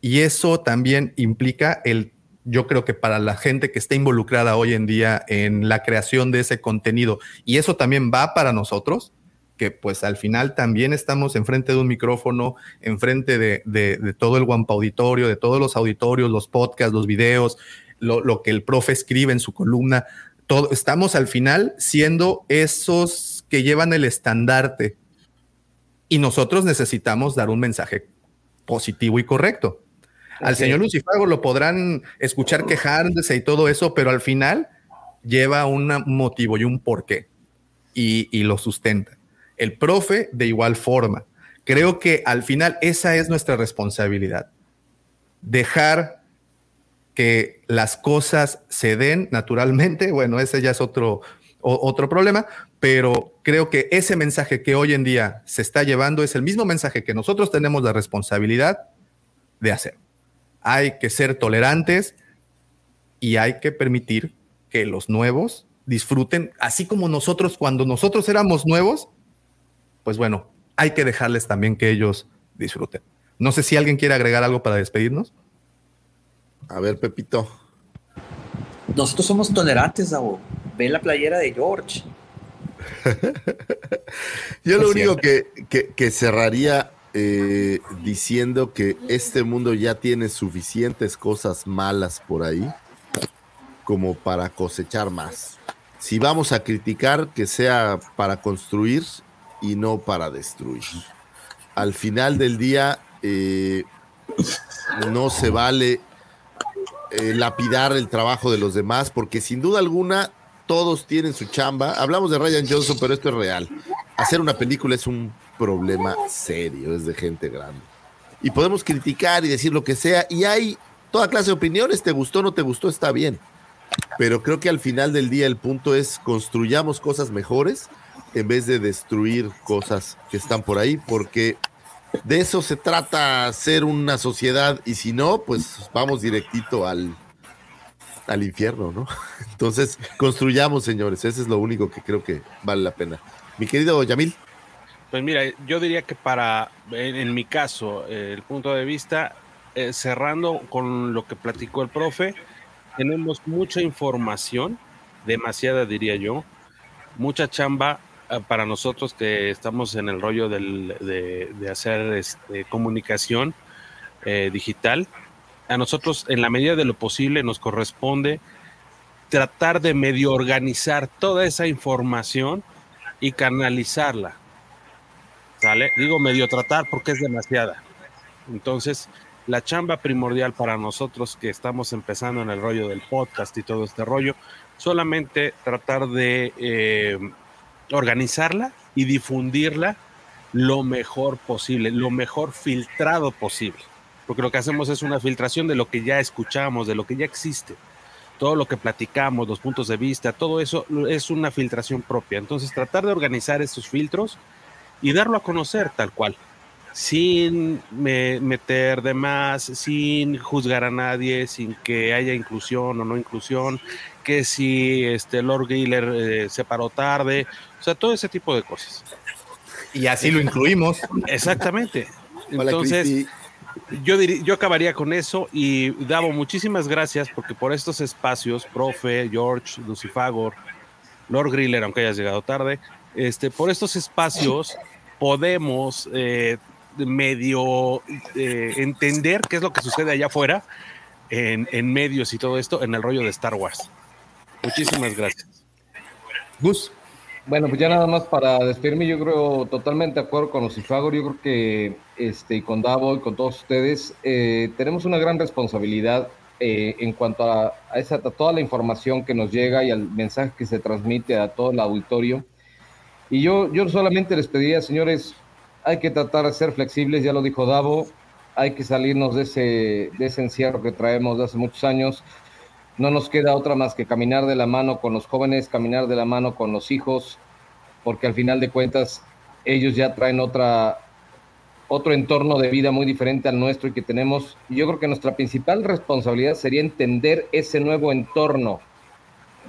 y eso también implica el, yo creo que para la gente que está involucrada hoy en día en la creación de ese contenido, y eso también va para nosotros, que pues al final también estamos enfrente de un micrófono, enfrente de, de, de todo el Wampa Auditorio, de todos los auditorios, los podcasts, los videos, lo, lo que el profe escribe en su columna. Todo, estamos al final siendo esos que llevan el estandarte y nosotros necesitamos dar un mensaje positivo y correcto. Al señor. Lucifago lo podrán escuchar quejándose y todo eso, pero al final lleva un motivo y un porqué y, y lo sustenta. El profe de igual forma. Creo que al final esa es nuestra responsabilidad. Dejar que las cosas se den naturalmente, bueno, ese ya es otro, otro problema, pero creo que ese mensaje que hoy en día se está llevando es el mismo mensaje que nosotros tenemos la responsabilidad de hacer. Hay que ser tolerantes y hay que permitir que los nuevos disfruten, así como nosotros cuando nosotros éramos nuevos, pues bueno, hay que dejarles también que ellos disfruten. No sé si alguien quiere agregar algo para despedirnos. A ver, Pepito. Nosotros somos tolerantes, Davo. Ve la playera de George. Yo lo único que- que cerraría eh, diciendo que este mundo ya tiene suficientes cosas malas por ahí como para cosechar más. Si vamos a criticar, que sea para construir y no para destruir. Al final del día, eh, no se vale eh, lapidar el trabajo de los demás, porque sin duda alguna todos tienen su chamba. Hablamos de Ryan Johnson, pero esto es real. Hacer una película es un problema serio, es de gente grande. Y podemos criticar y decir lo que sea, y hay toda clase de opiniones, te gustó no te gustó, está bien. Pero creo que al final del día el punto es construyamos cosas mejores en vez de destruir cosas que están por ahí, porque de eso se trata ser una sociedad y si no, pues vamos directito al, al infierno, ¿no? Entonces, construyamos, señores, ese es lo único que creo que vale la pena. Mi querido Yamil. Pues mira, yo diría que para, en, mi caso, el punto de vista, eh, cerrando con lo que platicó el profe, tenemos mucha información, demasiada diría yo, mucha chamba para nosotros que estamos en el rollo del- de, de hacer este, comunicación eh, digital. A nosotros, en la medida de lo posible, nos corresponde tratar de medio organizar toda esa información y canalizarla. ¿Sale? Digo medio tratar porque es demasiada. Entonces, la chamba primordial para nosotros que estamos empezando en el rollo del podcast y todo este rollo, solamente tratar de eh, organizarla y difundirla lo mejor posible, lo mejor filtrado posible. Porque lo que hacemos es una filtración de lo que ya escuchamos, de lo que ya existe. Todo lo que platicamos, los puntos de vista, todo eso es una filtración propia. Entonces, tratar de organizar esos filtros y darlo a conocer tal cual, sin me- meter de más, sin juzgar a nadie, sin que haya inclusión o no inclusión, que si este Lord Giller eh, se paró tarde, o sea, todo ese tipo de cosas. Y así lo incluimos. Exactamente. Hola, Entonces, yo, diri- yo acabaría con eso y Davo, muchísimas gracias porque por estos espacios, profe, George, Lucifagor, Lord Griller, aunque hayas llegado tarde, este, por estos espacios podemos eh, medio eh, entender qué es lo que sucede allá afuera en, en medios y todo esto en el rollo de Star Wars. Muchísimas gracias. Gus. Bueno, pues ya nada más para despedirme, yo creo totalmente de acuerdo con Lucifagor, yo creo que este, y con Davo y con todos ustedes, eh, tenemos una gran responsabilidad eh, en cuanto a, a esa, a toda la información que nos llega y al mensaje que se transmite a todo el auditorio. Y yo, yo solamente les pediría, señores, hay que tratar de ser flexibles, ya lo dijo Davo, hay que salirnos de ese, de ese encierro que traemos de hace muchos años. No nos queda otra más que caminar de la mano con los jóvenes, caminar de la mano con los hijos, porque al final de cuentas ellos ya traen otra, otro entorno de vida muy diferente al nuestro y que tenemos. Yo creo que nuestra principal responsabilidad sería entender ese nuevo entorno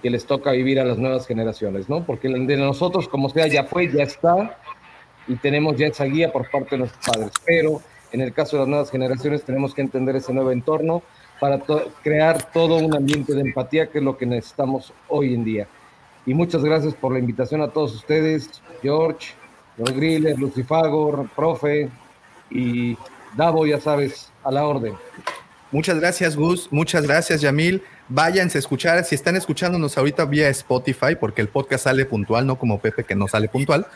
que les toca vivir a las nuevas generaciones, ¿no? Porque de nosotros, como sea, ya fue, ya está, y tenemos ya esa guía por parte de nuestros padres. Pero en el caso de las nuevas generaciones tenemos que entender ese nuevo entorno para to- crear todo un ambiente de empatía, que es lo que necesitamos hoy en día. Y muchas gracias por la invitación a todos ustedes, George, los Griller, Lucifagor, profe y Davo, ya sabes, a la orden. Muchas gracias, Gus. Muchas gracias, Yamil. Váyanse a escuchar. Si están escuchándonos ahorita vía Spotify, porque el podcast sale puntual, no como Pepe que no sale puntual.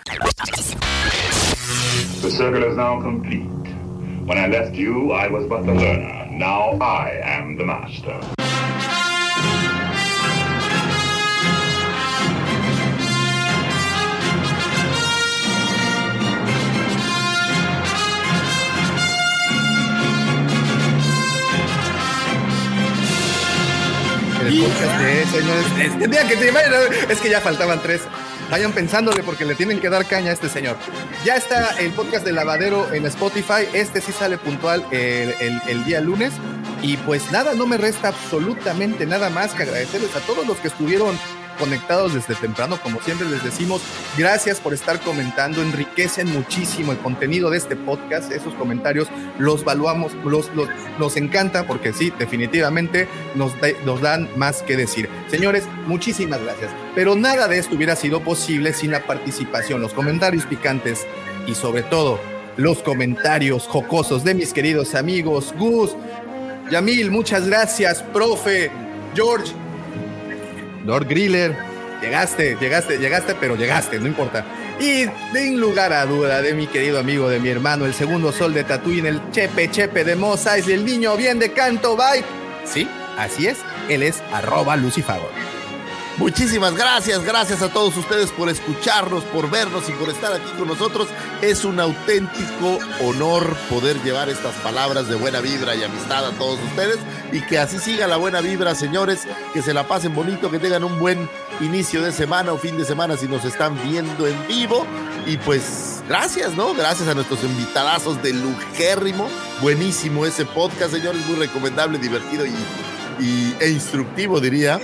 The circle is now complete. When I left you, I was but the learner. Now I am the master. Es que ya faltaban tres. Vayan pensándole porque le tienen que dar caña a este señor. Ya está el podcast de Lavadero en Spotify. Este sí sale puntual el, el- el día lunes. Y pues nada, no me resta absolutamente nada más que agradecerles a todos los que estuvieron conectados desde temprano, como siempre les decimos, gracias por estar comentando, enriquecen muchísimo el contenido de este podcast, esos comentarios los valuamos, los, los- nos encanta porque sí, definitivamente nos, nos dan más que decir. Señores, muchísimas gracias, pero nada de esto hubiera sido posible sin la participación, los comentarios picantes y sobre todo los comentarios jocosos de mis queridos amigos Gus, Yamil, muchas gracias, profe, George, Lord Griller, llegaste, llegaste, llegaste, pero llegaste, no importa. Y sin lugar a duda de mi querido amigo, de mi hermano, el segundo sol de Tatooine, el Chepe Chepe de Mos Eisley, el niño bien de canto, bye. Sí, así es, él es arroba Lucifagor. Muchísimas gracias, gracias a todos ustedes por escucharnos, por vernos y por estar aquí con nosotros. Es un auténtico honor poder llevar estas palabras de buena vibra y amistad a todos ustedes y que así siga la buena vibra, señores, que se la pasen bonito, que tengan un buen inicio de semana o fin de semana si nos están viendo en vivo. Y pues gracias, ¿no? Gracias a nuestros invitadazos de Lujérrimo. Buenísimo ese podcast, señores, muy recomendable, divertido y, e instructivo, diría.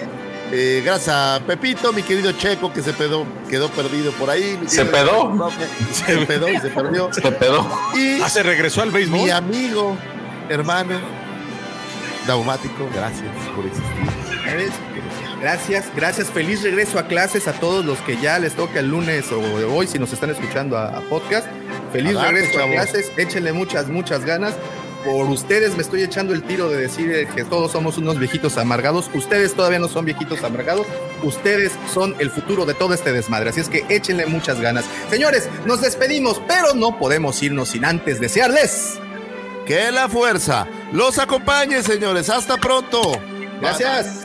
Eh, gracias a Pepito, mi querido Checo, que se pedó, quedó perdido por ahí. ¿Se pedó? Se pedó y se perdió. Se pedó. Y Ah, se regresó al béisbol. mi amigo, hermano, Daumático, gracias por existir. Gracias, gracias. Feliz regreso a clases a todos los que ya les toca el lunes o de hoy, si nos están escuchando a, a podcast. Feliz regreso a clases. Échenle muchas, muchas ganas. Por ustedes me estoy echando el tiro de decir que todos somos unos viejitos amargados. Ustedes todavía no son viejitos amargados. Ustedes son el futuro de todo este desmadre. Así es que échenle muchas ganas. Señores, nos despedimos, pero no podemos irnos sin antes desearles. Que la fuerza los acompañe, señores. Hasta pronto. Gracias.